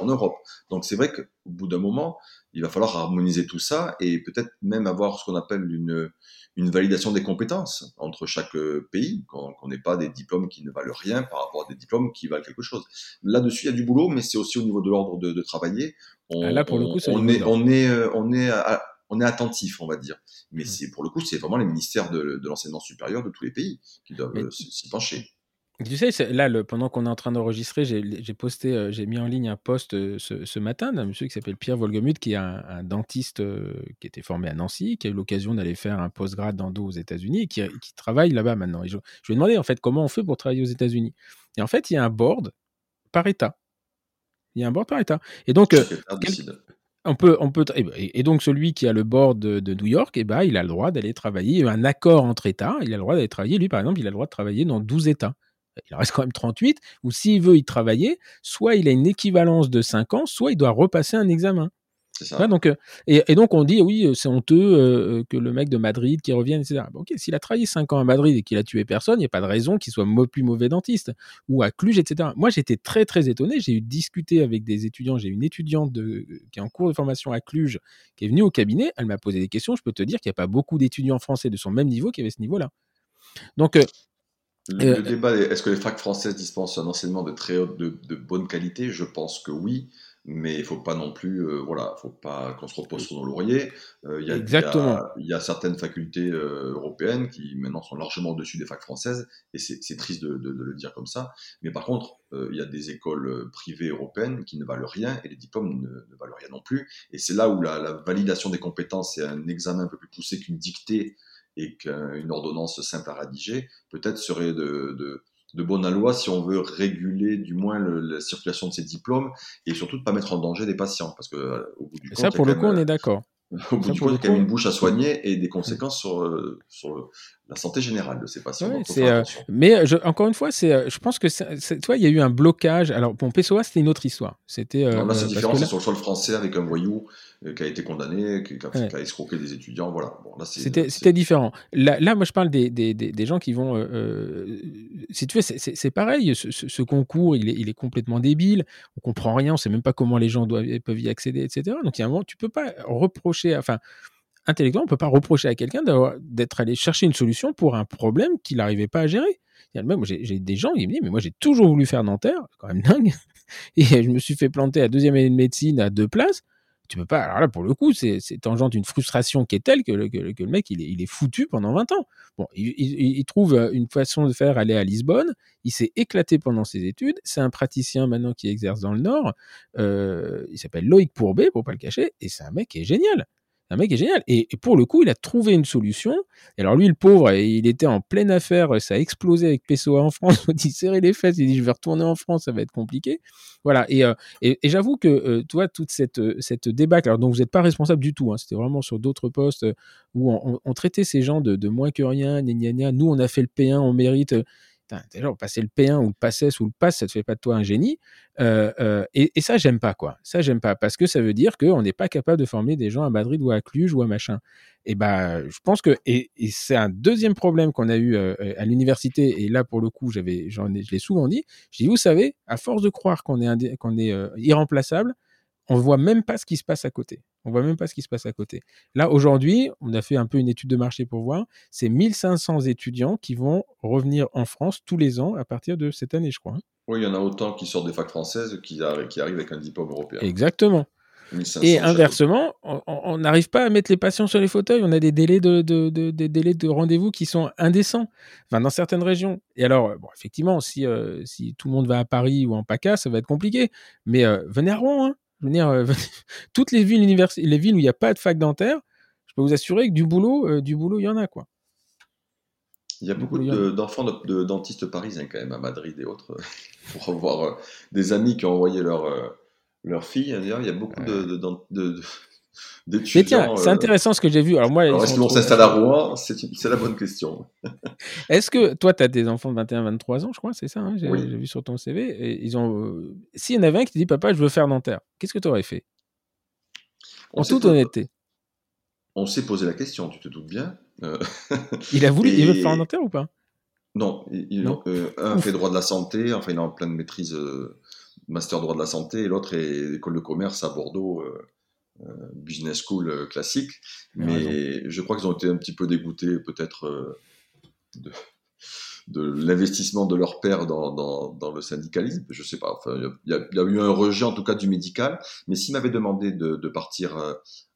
S2: en Europe. Donc c'est vrai qu'au bout d'un moment, il va falloir harmoniser tout ça et peut-être même avoir ce qu'on appelle une, une validation des compétences entre chaque euh, pays, qu'on n'ait pas des diplômes qui ne valent rien par rapport à des diplômes qui valent quelque chose. Là-dessus, il y a du boulot, mais c'est aussi au niveau de l'ordre de, travailler.
S1: On, ah, Là, pour le coup,
S2: on, est, on est, euh, on est, on est attentif, on va dire. Mais c'est pour le coup, c'est vraiment les ministères de, de l'enseignement supérieur de tous les pays qui doivent euh, s'y pencher.
S1: Tu sais, là, le, pendant qu'on est en train d'enregistrer, j'ai posté, euh, j'ai mis en ligne un post euh, ce, matin d'un monsieur qui s'appelle Pierre Volgemuth, qui est un, dentiste euh, qui était formé à Nancy, qui a eu l'occasion d'aller faire un postgrad d'endo aux États-Unis et qui, travaille là-bas maintenant. je, lui ai demandé en fait comment on fait pour travailler aux États-Unis. Et en fait, il y a un board par État. Il y a un board par État. Et donc, On peut, peut, et donc celui qui a le board de, New York, eh ben, il a le droit d'aller travailler, un accord entre États, il a le droit d'aller travailler, lui par exemple, il a le droit de travailler dans 12 États. Il en reste quand même 38, ou s'il veut y travailler, soit il a une équivalence de 5 ans, soit il doit repasser un examen donc, euh, et, donc on dit oui, euh, c'est honteux euh, que le mec de Madrid qui revienne, etc. ok, s'il a travaillé 5 ans à Madrid et qu'il a tué personne, il n'y a pas de raison qu'il soit plus mauvais dentiste. Ou à Cluj, etc. Moi j'étais très très étonné. J'ai eu discuté avec des étudiants. J'ai une étudiante de, qui est en cours de formation à Cluj qui est venue au cabinet. Elle m'a posé des questions. Je peux te dire qu'il n'y a pas beaucoup d'étudiants français de son même niveau qui avaient ce niveau-là. Donc
S2: le, débat, est-ce que les facs françaises dispensent un enseignement de très haute, de, de bonne qualité? Je pense que oui mais il faut pas non plus, euh, voilà, faut pas qu'on se repose sur nos lauriers. Euh, il y, y, a certaines facultés euh, européennes qui maintenant sont largement au-dessus des facs françaises, et c'est triste de, de, le dire comme ça. Mais par contre, il y a des écoles privées européennes qui ne valent rien, et les diplômes ne, ne valent rien non plus. Et c'est là où la, la, validation des compétences est un examen un peu plus poussé qu'une dictée et qu'une ordonnance simple à rédiger, peut-être serait de, de de bonne loi si on veut réguler du moins la circulation de ces diplômes et surtout de ne pas mettre en danger des patients. Parce que, euh,
S1: au bout du compte, ça, pour le coup, on est d'accord. [laughs]
S2: Au bout du compte, il y a quand même une bouche à soigner et des conséquences sur, euh, sur la santé générale de ces patients.
S1: Euh, mais je, encore une fois, c'est, je pense que toi, il y a eu un blocage. Alors, bon, PSOA, c'était une autre histoire. C'était.
S2: là, c'est différent. C'est sur le sol français avec un voyou euh, qui a été condamné, qui, a, escroqué des étudiants. Voilà. Bon,
S1: C'était différent. Là, là, moi, je parle des, des, des, gens qui vont. Euh, euh, si tu veux, c'est pareil. Ce, ce, concours, il est, il est, complètement débile. On comprend rien. On sait même pas comment les gens doivent, peuvent y accéder, etc. Donc, il y a un moment, tu peux pas reprocher. Enfin intellectuellement, on ne peut pas reprocher à quelqu'un d'être allé chercher une solution pour un problème qu'il n'arrivait pas à gérer. Moi, j'ai des gens qui me disent, mais moi, j'ai toujours voulu faire c'est quand même dingue. [laughs] Et je me suis fait planter à deuxième année de médecine à deux places tu peux pas. Alors là, pour le coup, c'est tangente une frustration qui est telle que le, que, le mec, il est, il est, foutu pendant 20 ans. Bon, il, il, trouve euh, une façon de faire aller à Lisbonne. Il s'est éclaté pendant ses études. C'est un praticien maintenant qui exerce dans le Nord. Euh, il s'appelle Loïc Pourbet, pour pas le cacher, et c'est un mec qui est génial un mec est génial. Et, pour le coup, il a trouvé une solution. Et alors lui, le pauvre, il était en pleine affaire. Ça a explosé avec PSOA en France. [laughs] Il dit serrer les fesses. Il dit je vais retourner en France, ça va être compliqué. Voilà. Et, euh, et, j'avoue que euh, toi, toute cette, cette débâcle, alors dont vous n'êtes pas responsable du tout. Hein, C'était vraiment sur d'autres postes où on, traitait ces gens de, de moins que rien. Nous, on a fait le P1, on mérite déjà, passer le P1 ou le PASSES ou le PASS, ça te fait pas de toi un génie. Euh, euh, et, ça, j'aime pas, quoi. Ça, j'aime pas. Parce que ça veut dire qu'on n'est pas capable de former des gens à Madrid ou à Cluj ou à machin. Et ben, je pense que, et, c'est un deuxième problème qu'on a eu euh, à l'université, et là, pour le coup, j'avais, j'en ai, je l'ai souvent dit. Je dis, vous savez, à force de croire qu'on est, qu'on est irremplaçable, on voit même pas ce qui se passe à côté. On voit même pas ce qui se passe à côté. Là, aujourd'hui, on a fait un peu une étude de marché pour voir. C'est 1500 étudiants qui vont revenir en France tous les ans à partir de cette année, je crois. Hein.
S2: Oui, il y en a autant qui sortent des facs françaises qui, qui arrivent avec un diplôme européen.
S1: Exactement. Et inversement, on n'arrive pas à mettre les patients sur les fauteuils. On a des délais de, des délais de rendez-vous qui sont indécents enfin, dans certaines régions. Et alors, bon, effectivement, si, euh, si tout le monde va à Paris ou en PACA, ça va être compliqué. Mais euh, venez à Rouen. Hein. Je veux dire, euh, [laughs] toutes les villes, les villes où il n'y a pas de fac dentaire, je peux vous assurer que du boulot, euh, du boulot, il y en a quoi.
S2: Il y a beaucoup d'enfants de, dentistes parisiens quand même à Madrid et autres [laughs] pour avoir euh, des amis qui ont envoyé leur leur fille. Il y a beaucoup de,
S1: mais tiens, c'est intéressant ce que j'ai vu. Alors, moi,
S2: est-ce qu'on s'installe à Rouen? C'est la bonne question. [laughs]
S1: est-ce que toi, tu as des enfants de 21-23 ans, je crois, c'est ça hein, J'ai vu sur ton CV. Et ils ont. Euh, s'il y en avait un qui te dit, papa, je veux faire dentaire, qu'est-ce que tu aurais fait En toute honnêteté.
S2: On s'est posé la question, tu te doutes bien.
S1: Euh, [laughs] il a voulu, il veut faire un dentaire ou pas?
S2: Non, il, euh, un fait droit de la santé, enfin il est en pleine maîtrise master droit de la santé, et l'autre est école de commerce à Bordeaux, euh, business school euh, classique, mais je crois qu'ils ont été un petit peu dégoûtés peut-être euh, de, de l'investissement de leur père dans, dans, dans, le syndicalisme. Je sais pas. Enfin, il y, y, a eu un rejet en tout cas du médical. Mais s'ils m'avaient demandé de, de, partir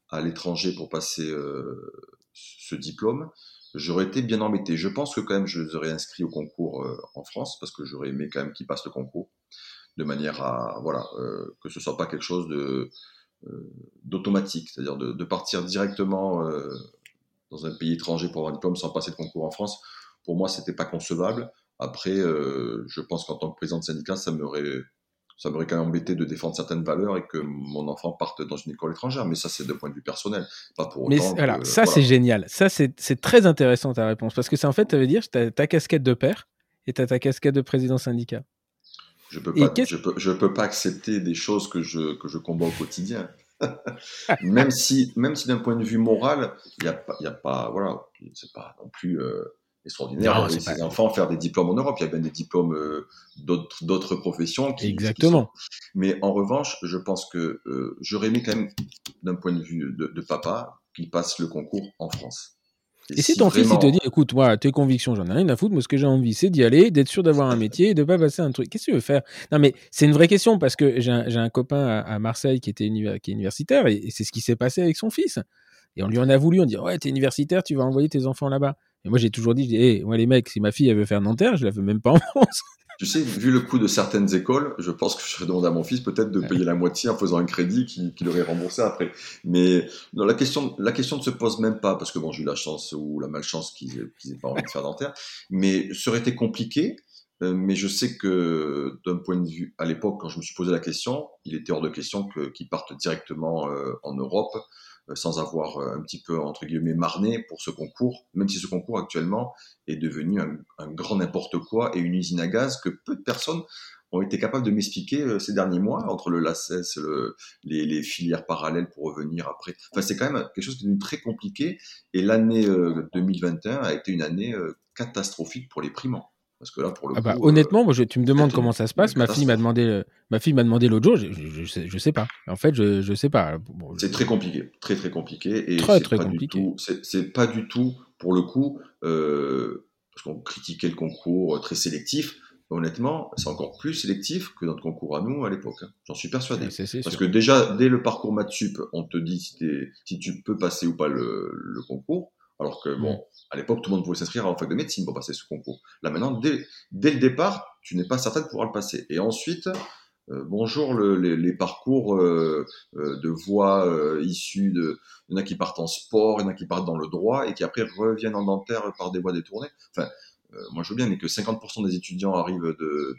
S2: à l'étranger pour passer euh, ce diplôme, j'aurais été bien embêté. Je pense que quand même je les aurais inscrits au concours en France parce que j'aurais aimé quand même qu'ils passent le concours de manière à voilà euh, que ce soit pas quelque chose de euh, d'automatique, c'est-à-dire de, partir directement euh, dans un pays étranger pour avoir un diplôme sans passer de concours en France. Pour moi, c'était pas concevable. Après, euh, je pense qu'en tant que président de syndicat, ça m'aurait ça m'aurait quand même embêté de défendre certaines valeurs et que mon enfant parte dans une école étrangère. Mais ça, c'est de point de vue personnel, pas pour
S1: Mais
S2: autant. que-
S1: ça,
S2: voilà.
S1: c'est génial. Ça, c'est c'est très intéressant ta réponse. Parce que ça, en fait, ça veut dire que tu as ta casquette de père et tu as ta casquette de président syndicat.
S2: Je peux pas, je peux, je peux pas accepter des choses que je, que je combats au quotidien. [laughs] même si, même si d'un point de vue moral, il y a pas, il y a pas, voilà, c'est pas non plus euh, extraordinaire
S1: Non,
S2: ces
S1: pas-
S2: enfants faire des diplômes en Europe. Il y a bien des diplômes euh, d'autres, d'autres professions qui, qui
S1: Exactement.
S2: sont- Mais en revanche, je pense que euh, j'aurais aimé quand même, d'un point de vue de, de papa, qu'il passe le concours en France.
S1: Et si ton fils, il te dit, écoute, moi, tes convictions, j'en ai rien à foutre. Moi, ce que j'ai envie, c'est d'y aller, d'être sûr d'avoir un métier et de pas passer un truc. Qu'est-ce que tu veux faire? Non, mais c'est une vraie question parce que j'ai un, copain à, à Marseille qui était qui est universitaire et, et c'est ce qui s'est passé avec son fils. Et on lui en a voulu, on dit, ouais, t'es universitaire, tu vas envoyer tes enfants là-bas. Et moi, j'ai toujours dit, je dis, hey, moi, les mecs, si ma fille, elle veut faire Nanterre, je la fais même pas en [laughs] France.
S2: Tu sais, vu le coût de certaines écoles, je pense que je demande à mon fils peut-être de payer la moitié en faisant un crédit qu'il qu'il aurait remboursé après. Mais non, la question, la question ne se pose même pas parce que bon, j'ai eu la chance ou la malchance qu'ils aient, qu'ils aient pas envie de faire dentaire. Mais ça aurait été compliqué. euh, Mais je sais que d'un point de vue, à l'époque, quand je me suis posé la question, il était hors de question que- qu'ils partent directement euh, en Europe sans avoir euh, un petit peu, entre guillemets, marné pour ce concours, même si ce concours actuellement est devenu un, grand n'importe quoi et une usine à gaz que peu de personnes ont été capables de m'expliquer euh, ces derniers mois, entre le LACES, le- les, les filières parallèles pour revenir après. Enfin, c'est quand même quelque chose qui est devenu très compliqué et l'année euh, 2021 a été une année euh, catastrophique pour les primants. Parce que là, pour le
S1: Ah bah,
S2: coup, euh,
S1: honnêtement, moi, je- tu me demandes
S2: c'était
S1: comment ça se passe.
S2: une
S1: Ma fille m'a demandé, euh, ma fille m'a demandé l'autre jour. Je, je, sais, je sais pas. En fait, je, sais pas. Bon,
S2: C'est très compliqué, très très compliqué et
S1: Très, très
S2: pas
S1: compliqué.
S2: du tout, c'est c'est pas du tout pour le coup euh, parce qu'on critiquait le concours euh, très sélectif. Honnêtement, c'est encore plus sélectif que notre concours à nous à l'époque. hein. J'en suis persuadé.
S1: c'est- c'est
S2: Parce
S1: sûr.
S2: que déjà, dès le parcours Matsup, on te dit si, tu peux passer ou pas le, le concours. Alors que, bon, à l'époque, tout le monde pouvait s'inscrire en fac de médecine pour passer ce concours. Là, maintenant, dès, dès le départ, tu n'es pas certain de pouvoir le passer. Et ensuite, euh, bonjour le- les, les parcours euh, euh, de voies issues de. Il y en a qui partent en sport, il y en a qui partent dans le droit et qui après reviennent en dentaire par des voies détournées. Enfin, moi je veux bien, mais que 50% des étudiants arrivent de,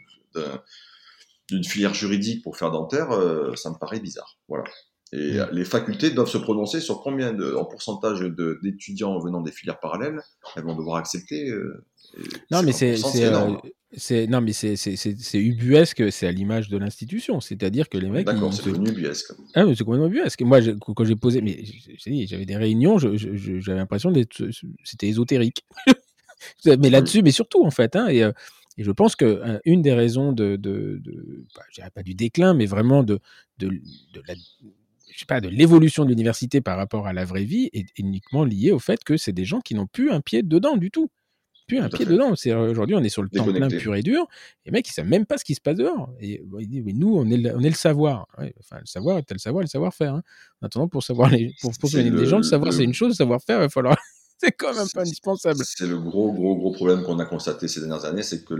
S2: d'une filière juridique pour faire dentaire, ça me paraît bizarre. Voilà. Et
S1: Mm.
S2: euh, les facultés doivent se prononcer sur combien de, en pourcentage de- d'étudiants venant des filières parallèles elles vont devoir accepter. euh, et
S1: Non, mais c'est
S2: 50%,
S1: c'est
S2: énorme.
S1: euh, c'est- non, mais c'est c'est ubuesque. C'est à l'image de l'institution. C'est-à-dire que les mecs,
S2: D'accord, c'est devenu ubuesque.
S1: Ah, c'est complètement ubuesque. Moi, je- quand j'ai posé, mais j'avais des réunions, j'avais l'impression d'être, c'était ésotérique. [laughs] mais là-dessus, mais surtout en fait, hein, et, euh, et je pense que euh, une des raisons de, de, de bah, je dirais pas du déclin, mais vraiment de, de, de la, je sais pas, de l'évolution de l'université par rapport à la vraie vie est uniquement liée au fait que c'est des gens qui n'ont plus un pied dedans du tout. Plus un pied
S2: fait.
S1: dedans. C'est aujourd'hui, on est sur le temps plein pur et dur. Et les mecs, ils savent même pas ce qui se passe dehors. Et bon, nous, on est le, on est le savoir. Ouais, enfin, le savoir, t'as le savoir, et le savoir-faire. Hein. En attendant, pour savoir les, pour, pour
S2: le-
S1: gens, le savoir,
S2: le-
S1: c'est une chose, le savoir-faire, il va falloir. [laughs] c'est quand même peu indispensable.
S2: C'est le gros, gros, gros problème qu'on a constaté ces dernières années, c'est que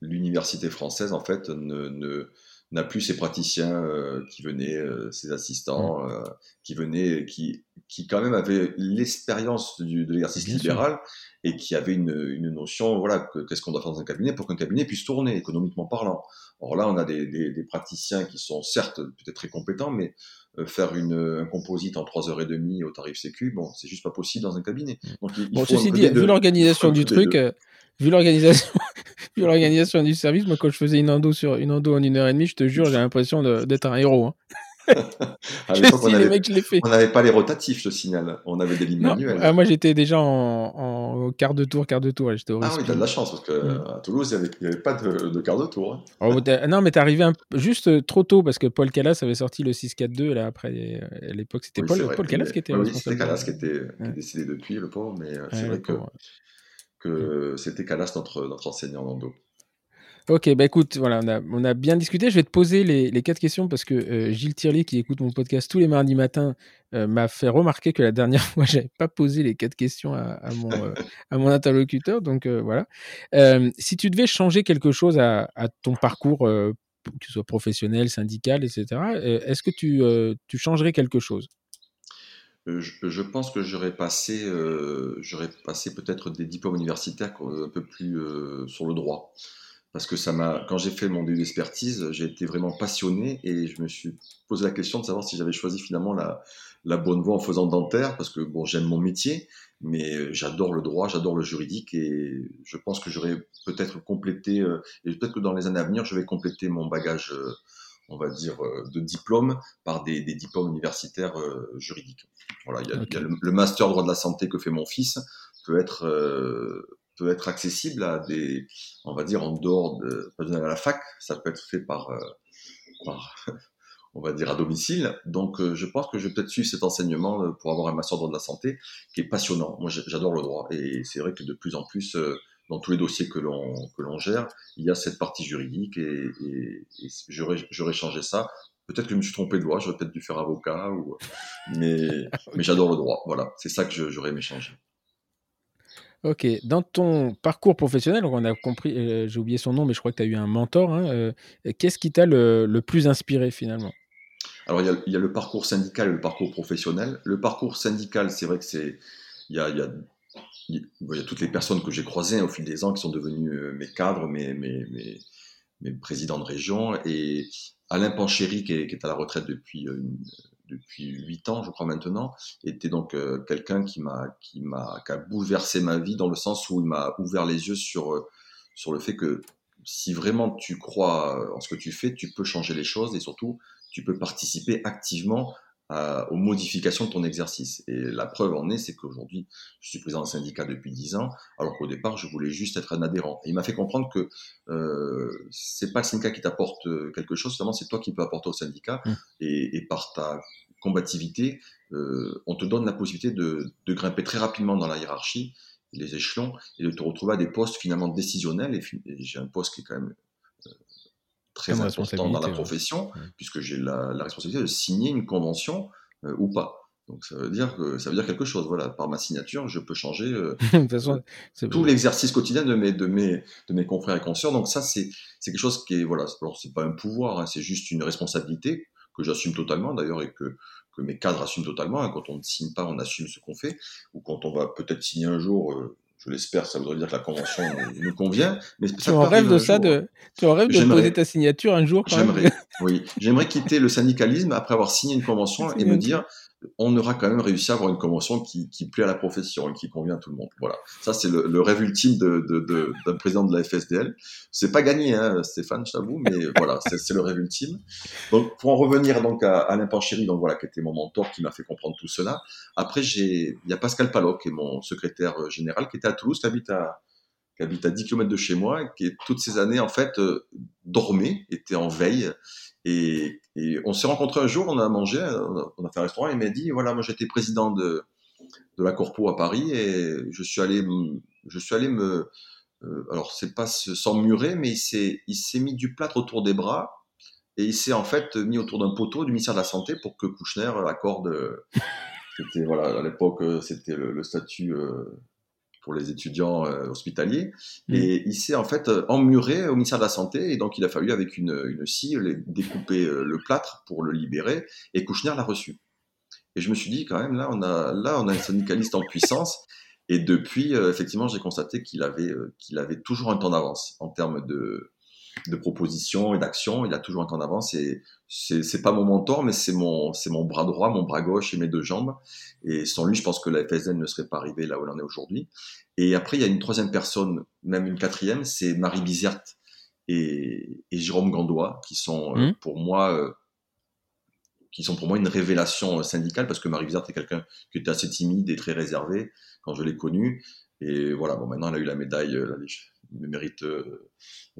S2: l'université française, en fait, ne, ne- n'a plus ses praticiens euh, qui venaient, euh, ses assistants,
S1: Mm.
S2: euh, qui venaient, qui, qui quand même avaient l'expérience de l'exercice libéral et qui avaient une, une notion, voilà, que- qu'est-ce qu'on doit faire dans un cabinet pour qu'un cabinet puisse tourner, économiquement parlant. Or là, on a des, des- des praticiens qui sont certes peut-être très compétents, mais faire une, un composite en 3h30 au tarif sécu, bon, c'est juste pas possible dans un cabinet. Donc, il,
S1: Bon,
S2: faut
S1: ceci dit,
S2: des
S1: vu l'organisation du truc, euh, vu l'organisation, [laughs] vu l'organisation du service, moi, quand je faisais une endo sur une endo en une heure et demie, je te jure, j'ai l'impression d'être un héros. Hein.
S2: À
S1: Je
S2: l'époque, on n'avait pas les rotatifs, je signale. On avait des lignes
S1: Non,
S2: manuelles.
S1: ah, moi, j'étais déjà en, en quart de tour, quart de tour. J'étais au
S2: Ah oui, t'as de la chance, parce que
S1: Mm.
S2: à Toulouse, il n'y avait, pas de, de quart de tour. hein.
S1: Oh, non, mais t'es arrivé un juste euh, trop tôt parce que Paul Callas avait sorti le 6-4-2 là après. euh, À l'époque, c'était
S2: Oui,
S1: Paul,
S2: vrai.
S1: Paul Callas qui était
S2: Oui, oui,
S1: responsable.
S2: c'était Calas qui, était, qui est
S1: Ouais.
S2: décédé depuis, le pauvre, mais euh,
S1: Ouais,
S2: c'est vrai que, que c'était Calas, notre, notre enseignant d'endo.
S1: Ok, bah écoute, voilà, on a, bien discuté. Je vais te poser les, quatre questions parce que euh, Gilles Tirlier, qui écoute mon podcast tous les mardis matins, euh, m'a fait remarquer que la dernière [laughs] fois, j'avais pas posé les quatre questions à, euh, mon interlocuteur. Donc voilà. Si tu devais changer quelque chose à, ton parcours, que ce soit professionnel, syndical, etc., est-ce que tu, changerais quelque chose?
S2: Je, je pense que j'aurais passé, j'aurais passé peut-être des diplômes universitaires un peu plus sur le droit. Parce que ça m'a, quand j'ai fait mon début d'expertise, j'ai été vraiment passionné et je me suis posé la question de savoir si j'avais choisi finalement la, la bonne voie en faisant dentaire, parce que bon, j'aime mon métier, mais j'adore le droit, j'adore le juridique et je pense que j'aurais peut-être complété, euh, et peut-être que dans les années à venir, je vais compléter mon bagage, euh, on va dire, euh, de diplôme par des, des diplômes universitaires juridiques. Voilà, il y a, y a le, le, master droit de la santé que fait mon fils peut être peut être accessible à des, on va dire, en dehors de, pas à la fac, ça peut être fait par, euh, par [laughs] on va dire, à domicile. Donc, euh, je pense que je vais peut-être suivre cet enseignement euh, pour avoir un master droit de la santé qui est passionnant. Moi, j'adore le droit et c'est vrai que de plus en plus, dans tous les dossiers que l'on que l'on gère, il y a cette partie juridique et, et, et j'aurais changé ça. Peut-être que je me suis trompé de voie, j'aurais peut-être dû faire avocat, ou... mais, [laughs] mais j'adore le droit. Voilà, c'est ça que j'aurais aimé changer.
S1: Ok, dans ton parcours professionnel, on a compris, euh, j'ai oublié son nom, mais je crois que tu as eu un mentor. Hein, euh, Qu'est-ce qui t'a le, le, plus inspiré finalement?
S2: Alors il y, a, le parcours syndical et le parcours professionnel. Le parcours syndical, c'est vrai que c'est il y a, il y a toutes les personnes que j'ai croisées au fil des ans qui sont devenues euh, mes cadres, mes, mes, mes, présidents de région. Et Alain Panchéry, qui est, qui est à la retraite depuis depuis huit ans, je crois maintenant, était donc euh, quelqu'un qui m'a qui m'a qui a bouleversé ma vie dans le sens où il m'a ouvert les yeux sur euh, sur le fait que si vraiment tu crois en ce que tu fais, tu peux changer les choses et surtout tu peux participer activement à, aux modifications de ton exercice. Et la preuve en est, c'est qu'aujourd'hui, je suis président d'un syndicat depuis 10 ans, alors qu'au départ, je voulais juste être un adhérent. Et il m'a fait comprendre que euh, c'est pas le syndicat qui t'apporte euh, quelque chose, seulement c'est toi qui peux apporter au syndicat. Mmh. Et, et, par ta combativité, euh, on te donne la possibilité de, de, grimper très rapidement dans la hiérarchie, les échelons, et de te retrouver à des postes finalement décisionnels. Et, et j'ai un poste qui est quand même euh, très important dans la profession, ouais. puisque j'ai la, la, responsabilité de signer une convention euh, ou pas. Donc ça veut dire que ça veut dire quelque chose. Voilà, par ma signature, je peux changer euh, [laughs] façon, tout l'exercice quotidien de mes de mes de mes confrères et consoeurs. Donc ça c'est c'est quelque chose qui est voilà. Alors c'est pas un pouvoir, hein, c'est juste une responsabilité que j'assume totalement d'ailleurs et que, que mes cadres assument totalement. Hein. Quand on ne signe pas, on assume ce qu'on fait. Ou quand on va peut-être signer un jour, euh, je l'espère, ça voudrait dire que la convention [laughs] nous, convient. Mais
S1: tu en rêves de ça, de, tu en rêves de poser ta signature un jour
S2: J'aimerais, [laughs] oui. J'aimerais quitter le syndicalisme après avoir signé une convention et me dire, on aura quand même réussi à avoir une convention qui, plaît à la profession et qui convient à tout le monde. Voilà, ça c'est le, rêve ultime d'un de, de, de, président de la FSDL. C'est pas gagné, hein, Stéphane, je t'avoue, mais [laughs] voilà, c'est le rêve ultime. Donc pour en revenir donc à Alain Pancheri, donc voilà, qui était mon mentor, qui m'a fait comprendre tout cela. Après, j'ai, il y a Pascal Palot, qui est mon secrétaire euh, général, qui était à Toulouse, qui habite à qui habite à 10 km de chez moi, et qui toutes ces années en fait euh, dormait, était en veille et, et on s'est rencontrés un jour, on a mangé, on a, fait un restaurant, et il m'a dit, voilà, moi j'étais président de, de la Corpo à Paris, et je suis allé, je suis allé me, euh, alors c'est pas s'emmurer, mais il s'est, il s'est mis du plâtre autour des bras, et il s'est en fait mis autour d'un poteau du ministère de la Santé pour que Kouchner accorde, [laughs] c'était, voilà, à l'époque, c'était le, le statut euh, pour les étudiants euh, hospitaliers. Mmh. Et il s'est en fait euh, emmuré au ministère de la Santé, et donc il a fallu, avec une, une scie, découper euh, le plâtre pour le libérer, et Kouchner l'a reçu. Et je me suis dit, quand même, là, on a, là, on a un syndicaliste en puissance. Et depuis, euh, effectivement, j'ai constaté qu'il avait, euh, qu'il avait toujours un temps d'avance en termes de, de propositions et d'actions. Il a toujours un temps d'avance et c'est pas mon mentor, mais c'est mon, mon bras droit, mon bras gauche et mes deux jambes. Et sans lui, je pense que la FSN ne serait pas arrivée là où elle en est aujourd'hui. Et après, il y a une troisième personne, même une quatrième, c'est Marie Bizert et, et Jérôme Gandois, qui sont mmh. pour moi, euh, qui sont pour moi une révélation syndicale parce que Marie Bizert est quelqu'un qui était assez timide et très réservé quand je l'ai connue. Et voilà, bon, maintenant elle a eu la médaille, la, le mérite, euh,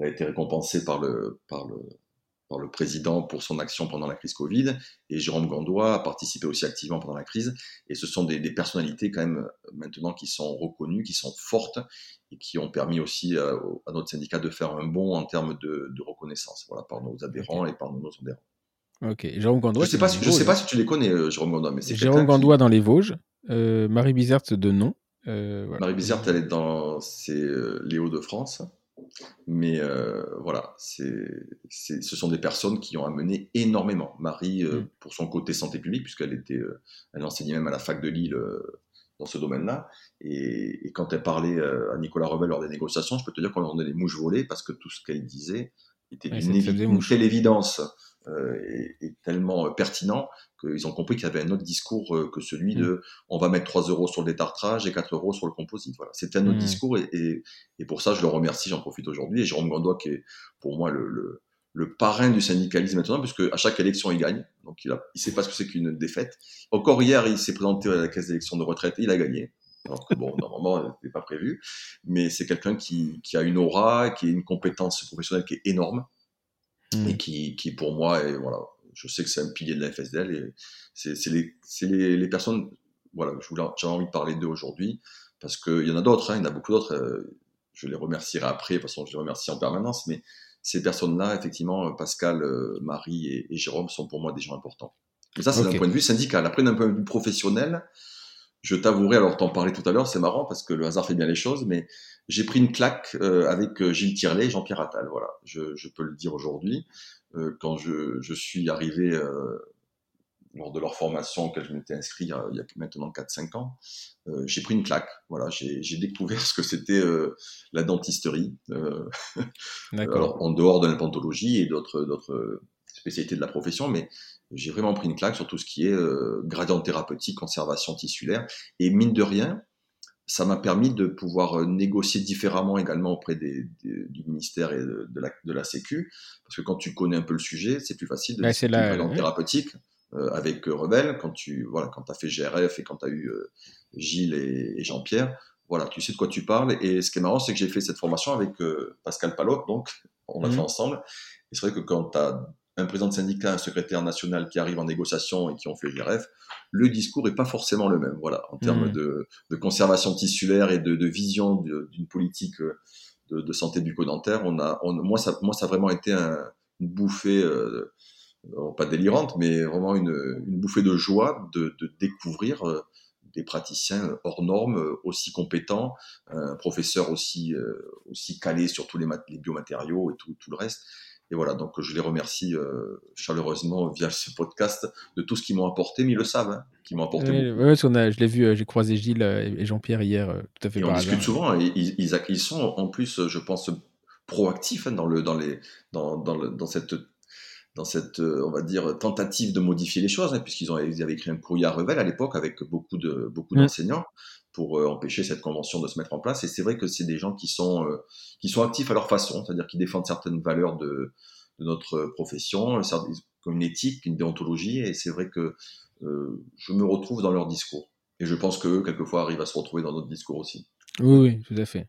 S2: a été récompensé par le, par le, par le président pour son action pendant la crise Covid. Et Jérôme Gandois a participé aussi activement pendant la crise. Et ce sont des, des personnalités quand même maintenant qui sont reconnues, qui sont fortes et qui ont permis aussi à, à notre syndicat de faire un bond en termes de, de reconnaissance, voilà, par nos adhérents okay. et par nos adhérents.
S1: Ok, Jérôme Gandois.
S2: Je sais pas, si, je sais pas si tu les connais, euh, Jérôme Gandois, mais
S1: Jérôme Gandois qui... dans les Vosges, euh, Marie Bizert de nom.
S2: Euh, voilà. Marie Bizert, elle est dans c'est euh, les Hauts-de-France. Mais euh, voilà, c'est, ce sont des personnes qui ont amené énormément. Marie, euh, mm. pour son côté santé publique, puisqu'elle était, euh, elle enseignait même à la fac de Lille dans ce domaine-là. Et, quand elle parlait à Nicolas Rebel lors des négociations, je peux te dire qu'on en a des mouches volées parce que tout ce qu'elle disait était d'une telle évidence euh, est, tellement euh, pertinent qu'ils ont compris qu'il y avait un autre discours euh, que celui de mm. on va mettre 3 euros sur le détartrage et 4 euros sur le composite. Voilà. C'était un autre mm. discours et, et, pour ça, je le remercie, j'en profite aujourd'hui. Et Jérôme Gondois, qui est pour moi le, le, le, parrain du syndicalisme maintenant, puisque à chaque élection, il gagne. Donc il ne il sait pas ce que c'est qu'une défaite. Encore hier, il s'est présenté à la caisse d'élection de retraite et il a gagné. Alors que bon, [laughs] normalement, ce pas prévu. Mais c'est quelqu'un qui, qui a une aura, qui a une compétence professionnelle qui est énorme et mm. qui, qui, pour moi, est, voilà, je sais que c'est un pilier de la FSDL et c'est les, les, les, personnes, voilà, j'avais envie de parler d'eux aujourd'hui parce qu'il y en a d'autres, hein, il y en a beaucoup d'autres. Euh, je les remercierai après, de toute façon, je les remercie en permanence, mais ces personnes-là, effectivement, Pascal, euh, Marie et, Jérôme sont pour moi des gens importants. Mais ça, c'est d'un point de vue syndical. Après, d'un point de vue professionnel, je t'avouerai, alors t'en parlais tout à l'heure, c'est marrant parce que le hasard fait bien les choses, mais j'ai pris une claque euh, avec euh, Gilles Tirlet et Jean-Pierre Attal. Voilà, je, je, peux le dire aujourd'hui. Euh, quand je, je, suis arrivé euh, lors de leur formation auquel je m'étais inscrit il y a, il y a maintenant 4-5 ans, j'ai pris une claque. Voilà, j'ai découvert [laughs] ce que c'était la dentisterie. [laughs] alors, en dehors de l'implantologie et d'autres spécialités de la profession, mais j'ai vraiment pris une claque sur tout ce qui est euh, gradient thérapeutique, conservation tissulaire. Et mine de rien, ça m'a permis de pouvoir euh, négocier différemment également auprès des, du ministère et de, la, de, la, Sécu. Parce que quand tu connais un peu le sujet, c'est plus facile de
S1: bah,
S2: discuter gradient thérapeutique euh, avec Rebelle. Quand tu voilà, quand as fait GRF et quand tu as eu Gilles et, Jean-Pierre, voilà, tu sais de quoi tu parles. Et ce qui est marrant, c'est que j'ai fait cette formation avec Pascal Palot, donc on l'a mmh. fait ensemble. Et c'est vrai que quand tu as un président de syndicat, un secrétaire national qui arrive en négociation et qui ont fait le GRF, le discours est pas forcément le même. Voilà, en termes mmh. de, conservation tissulaire et de, vision d'une politique euh, de, santé bucco-dentaire, on a, moi, ça, moi, ça a vraiment été une bouffée, euh, pas délirante, mais vraiment une, bouffée de joie de, découvrir euh, des praticiens hors normes, aussi compétents, un professeur aussi, aussi calé sur tous les, les biomatériaux et tout, tout le reste. Et voilà, donc je les remercie euh, chaleureusement via ce podcast de tout ce qu'ils m'ont apporté, mais ils le savent, hein, qu'ils m'ont apporté.
S1: Oui, ouais, je l'ai vu, euh, j'ai croisé Gilles euh, et Jean-Pierre hier, tout à fait.
S2: Et on discute souvent, et ils, ils, sont en plus, je pense, proactifs hein, dans, le, dans, les, dans, dans, le, dans cette dans cette, on va dire, tentative de modifier les choses, hein, puisqu'ils ont, ils avaient écrit un courrier à Revel à l'époque avec beaucoup de beaucoup mmh. d'enseignants pour euh, empêcher cette convention de se mettre en place. Et c'est vrai que c'est des gens qui sont, euh, qui sont actifs à leur façon, c'est-à-dire qui défendent certaines valeurs de, notre profession, comme une éthique, une déontologie. Et c'est vrai que euh, je me retrouve dans leur discours. Et je pense qu'eux, quelquefois, arrivent à se retrouver dans notre discours aussi.
S1: Oui, oui, tout à fait.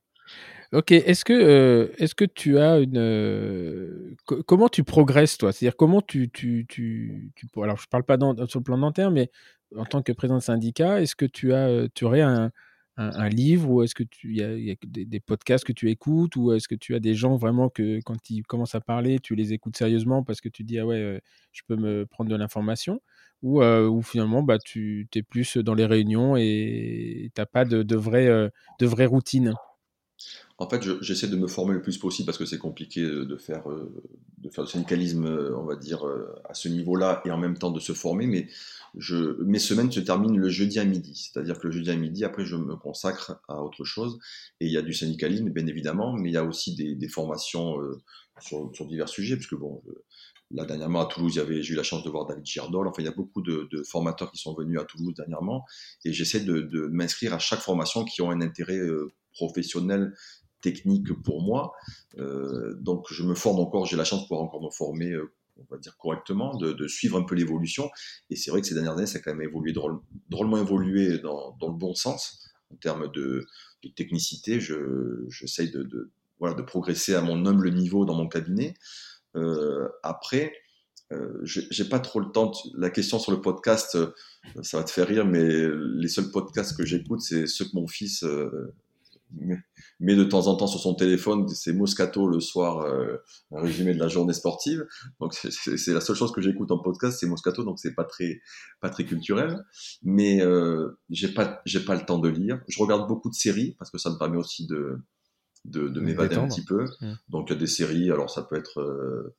S1: Ok, est-ce que, est-ce que tu as une. comment tu progresses, toi? C'est-à-dire, comment tu, tu, tu, tu. Alors, je ne parle pas sur le plan dentaire, mais en tant que président de syndicat, est-ce que tu as, tu aurais un, un, livre ou est-ce que tu y a, des, podcasts que tu écoutes ou est-ce que tu as des gens vraiment que quand ils commencent à parler, tu les écoutes sérieusement parce que tu dis ah ouais, je peux me prendre de l'information ou, ou finalement bah tu es plus dans les réunions et tu n'as pas de, de vraie de routine.
S2: En fait, j'essaie de me former le plus possible parce que c'est compliqué de faire, de faire du syndicalisme, on va dire, à ce niveau-là et en même temps de se former. Mais je, mes semaines se terminent le jeudi à midi. C'est-à-dire que le jeudi à midi, après, je me consacre à autre chose. Et il y a du syndicalisme, bien évidemment, mais il y a aussi des, formations euh, sur, divers sujets, puisque bon, là, dernièrement, à Toulouse, j'ai eu la chance de voir David Giardol. Enfin, il y a beaucoup de, formateurs qui sont venus à Toulouse dernièrement. Et j'essaie de, m'inscrire à chaque formation qui ont un intérêt euh, professionnel technique pour moi. Euh, donc je me forme encore, j'ai la chance de pouvoir encore me former on va dire correctement, de, suivre un peu l'évolution. Et c'est vrai que ces dernières années, ça a quand même évolué, drôlement évolué dans, le bon sens, en termes de, technicité. J'essaye je, de, de, voilà, de progresser à mon humble niveau dans mon cabinet. Euh, après, euh, j'ai pas trop le temps. La question sur le podcast, euh, ça va te faire rire, mais les seuls podcasts que j'écoute, c'est ceux que mon fils euh, mais de temps en temps sur son téléphone, c'est Moscato le soir, euh, un résumé de la journée sportive. Donc c'est la seule chose que j'écoute en podcast, c'est Moscato, donc c'est pas très pas très culturel. Mais euh, j'ai pas j'ai pas le temps de lire. Je regarde beaucoup de séries parce que ça me permet aussi de de, de m'évader un petit peu. Mmh. Donc il y a des séries, alors ça peut être euh,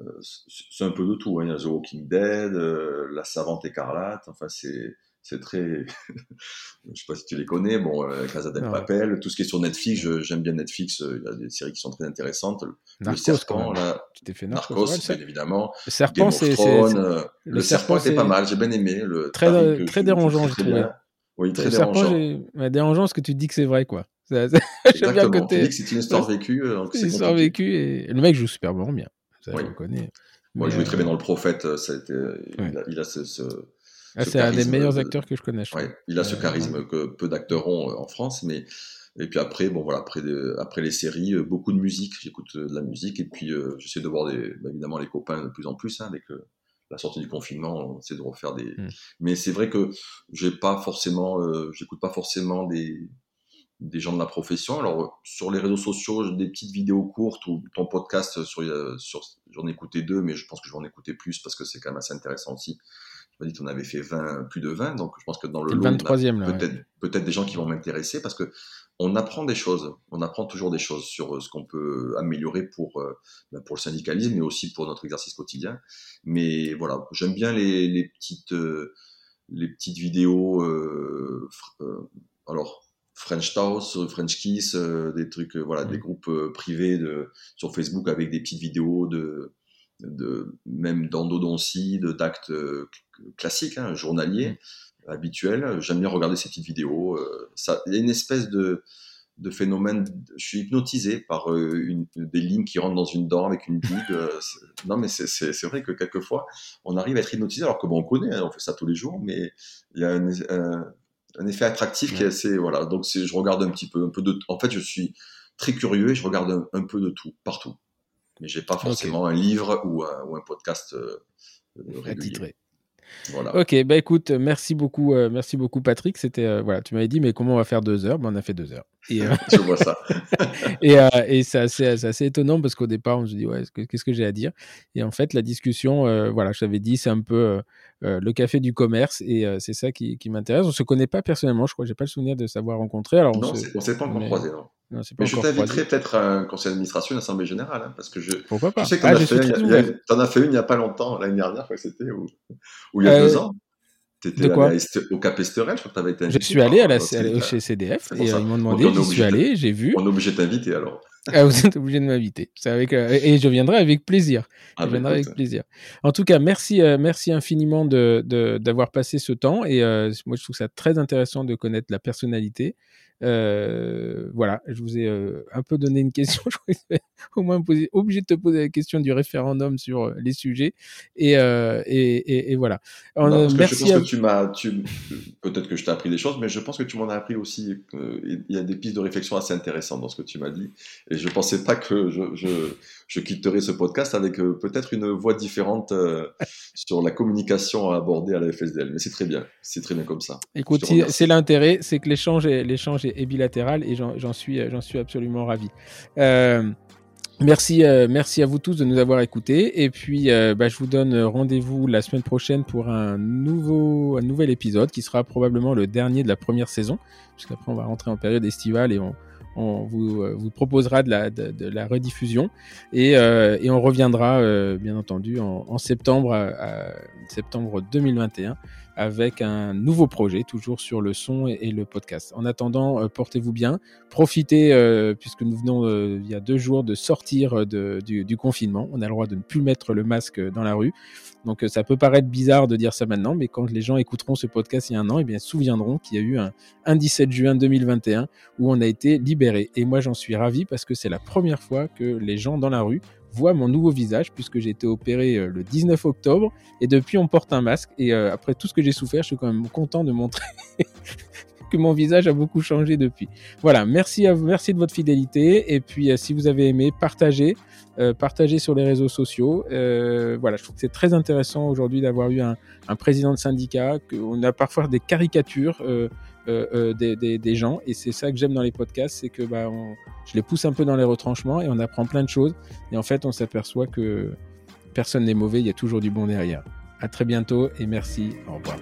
S2: euh c'est un peu de tout. Hein. Il y a The Walking Dead, La Savante écarlate. Enfin c'est c'est très. [laughs] je sais pas si tu les connais. Bon, euh, Casa del Papel, tout ce qui est sur Netflix, j'aime bien Netflix. Euh, il y a des séries qui sont très intéressantes.
S1: le serpent,
S2: là.
S1: Tu t'es fait
S2: Narcos, bien évidemment.
S1: Le serpent, c'est.
S2: Euh, le, serpent, c'est pas mal. J'ai bien aimé. Le
S1: très, très dérangeant, je trouve.
S2: Oui, très le dérangeant.
S1: Serpent, dérangeant parce que tu dis que c'est vrai, quoi. [laughs]
S2: J'aime bien côté. C'est une histoire vécue.
S1: C'est une histoire vécue et le mec joue super bien. Ça, je le connais.
S2: Moi, il jouait très bien dans Le Prophète. Ça a été... il, a, ce
S1: ah, c'est un des meilleurs acteurs que je connais.
S2: ouais, il a ce charisme que peu d'acteurs ont euh, en France, mais et puis après, bon voilà, après, après les séries, euh, beaucoup de musique, j'écoute euh, de la musique, et puis j'essaie de voir des, bah, évidemment les copains de plus en plus, hein, avec la sortie du confinement, on essaie de refaire des. Hmm. Mais c'est vrai que j'ai pas forcément, j'écoute pas forcément des des gens de la profession. Alors sur les réseaux sociaux, des petites vidéos courtes ou ton podcast sur, sur j'en ai écouté deux, mais je pense que je vais en écouter plus parce que c'est quand même assez intéressant aussi dit qu'on avait fait 20, plus de 20, donc je pense que dans le lot, peut-être des gens qui vont m'intéresser parce que on apprend des choses, on apprend toujours des choses sur euh, ce qu'on peut améliorer pour euh, ben, pour le syndicalisme, mais aussi pour notre exercice quotidien. Mais voilà, j'aime bien les, les petites euh, les petites vidéos. alors French House, French Kiss, des trucs, voilà, des groupes privés de, sur Facebook avec des petites vidéos de de même d'endodontie, d'actes euh, classiques, hein, journaliers, mm. habituels. J'aime bien regarder ces petites vidéos. Euh, ça, il y a une espèce de, de phénomène. Je suis hypnotisé par euh, une, des lignes qui rentrent dans une dent avec une bide. [laughs] non, mais c'est vrai que quelquefois, on arrive à être hypnotisé alors que bon, on connaît, hein, on fait ça tous les jours, mais il y a un, un, effet attractif qui est assez. Voilà, donc je regarde un petit peu, un peu de. En fait, je suis très curieux et je regarde un peu de tout, partout mais j'ai pas forcément un livre ou un, ou un podcast euh, régulier.
S1: Voilà. Ok, bah écoute, merci beaucoup, euh, merci beaucoup Patrick. C'était euh, voilà, tu m'avais dit mais comment on va faire deux heures? Ben, on a fait deux heures.
S2: Et, [laughs] Je vois ça. [laughs]
S1: et, et c'est assez, assez, étonnant parce qu'au départ on se dit ouais qu'est-ce que j'ai à dire? Et en fait la discussion voilà je t'avais dit c'est un peu le café du commerce et c'est ça qui, qui m'intéresse. On se connaît pas personnellement, je crois, j'ai pas le souvenir de savoir rencontrer. Alors
S2: non, on s'est pas encore croisé non mais je t'inviterai peut-être à un conseil d'administration, une assemblée générale, hein, parce que je,
S1: Pourquoi pas?
S2: je sais que tu en, ah, as fait une il n'y a pas longtemps, l'année dernière, crois que c'était, ou, ou, il y a deux euh, ans. Tu étais au Cap Esterel, je crois que tu avais été
S1: invité. Je suis allé à la, chez CDF et ils m'ont demandé, j'y suis allé, j'ai vu.
S2: On est obligé de t'inviter alors.
S1: Ah, vous êtes obligé de m'inviter. Avec, euh, et je viendrai avec plaisir. Ah, je viendrai avec plaisir. En tout cas, merci, euh, merci infiniment d'avoir de, d'avoir passé ce temps. Et moi, je trouve ça très intéressant de connaître la personnalité euh, voilà, je vous ai euh, un peu donné une question. [laughs] je suis au moins poser, obligé de te poser la question du référendum sur euh, les sujets. Et, et, et, voilà.
S2: merci. Je pense que tu m'as, tu, peut-être que je t'ai appris des choses, mais je pense que tu m'en as appris aussi. Il y a des pistes de réflexion assez intéressantes dans ce que tu m'as dit. Et je pensais pas que je, je, je quitterai ce podcast avec peut-être une voix différente sur la communication à aborder à la FSDL. Mais c'est très bien. C'est très bien comme ça.
S1: Écoute, c'est l'intérêt, c'est que l'échange est, l'échange et bilatéral et j'en suis, absolument ravi. Euh, merci, euh, merci à vous tous de nous avoir écoutés. Et puis, euh, bah, je vous donne rendez-vous la semaine prochaine pour un, nouveau, nouvel épisode qui sera probablement le dernier de la première saison. Puisqu'après, on va rentrer en période estivale et on, vous, proposera de la, rediffusion. Et, et on reviendra, bien entendu, en, septembre, septembre 2021 avec un nouveau projet, toujours sur le son et, le podcast. En attendant, euh, portez-vous bien, profitez, euh, puisque nous venons euh, il y a deux jours de sortir du, confinement. On a le droit de ne plus mettre le masque dans la rue. Donc ça peut paraître bizarre de dire ça maintenant, mais quand les gens écouteront ce podcast il y a un an, eh bien, ils se souviendront qu'il y a eu un, un 17 juin 2021 où on a été libéré. Et moi, j'en suis ravi parce que c'est la première fois que les gens dans la rue mon nouveau visage puisque j'ai été opéré euh, le 19 octobre. Et depuis on porte un masque. Et euh, après tout ce que j'ai souffert, je suis quand même content de montrer que mon visage a beaucoup changé depuis. Voilà, merci à vous, merci de votre fidélité et puis euh, si vous avez aimé, partagez, partagez sur les réseaux sociaux. voilà, je trouve que c'est très intéressant aujourd'hui d'avoir eu un, président de syndicat, qu'on a parfois des caricatures euh, euh, des, gens. Et c'est ça que j'aime dans les podcasts, c'est que bah, on, je les pousse un peu dans les retranchements et on apprend plein de choses. Et en fait, on s'aperçoit que personne n'est mauvais, il y a toujours du bon derrière. À très bientôt et merci. Au revoir.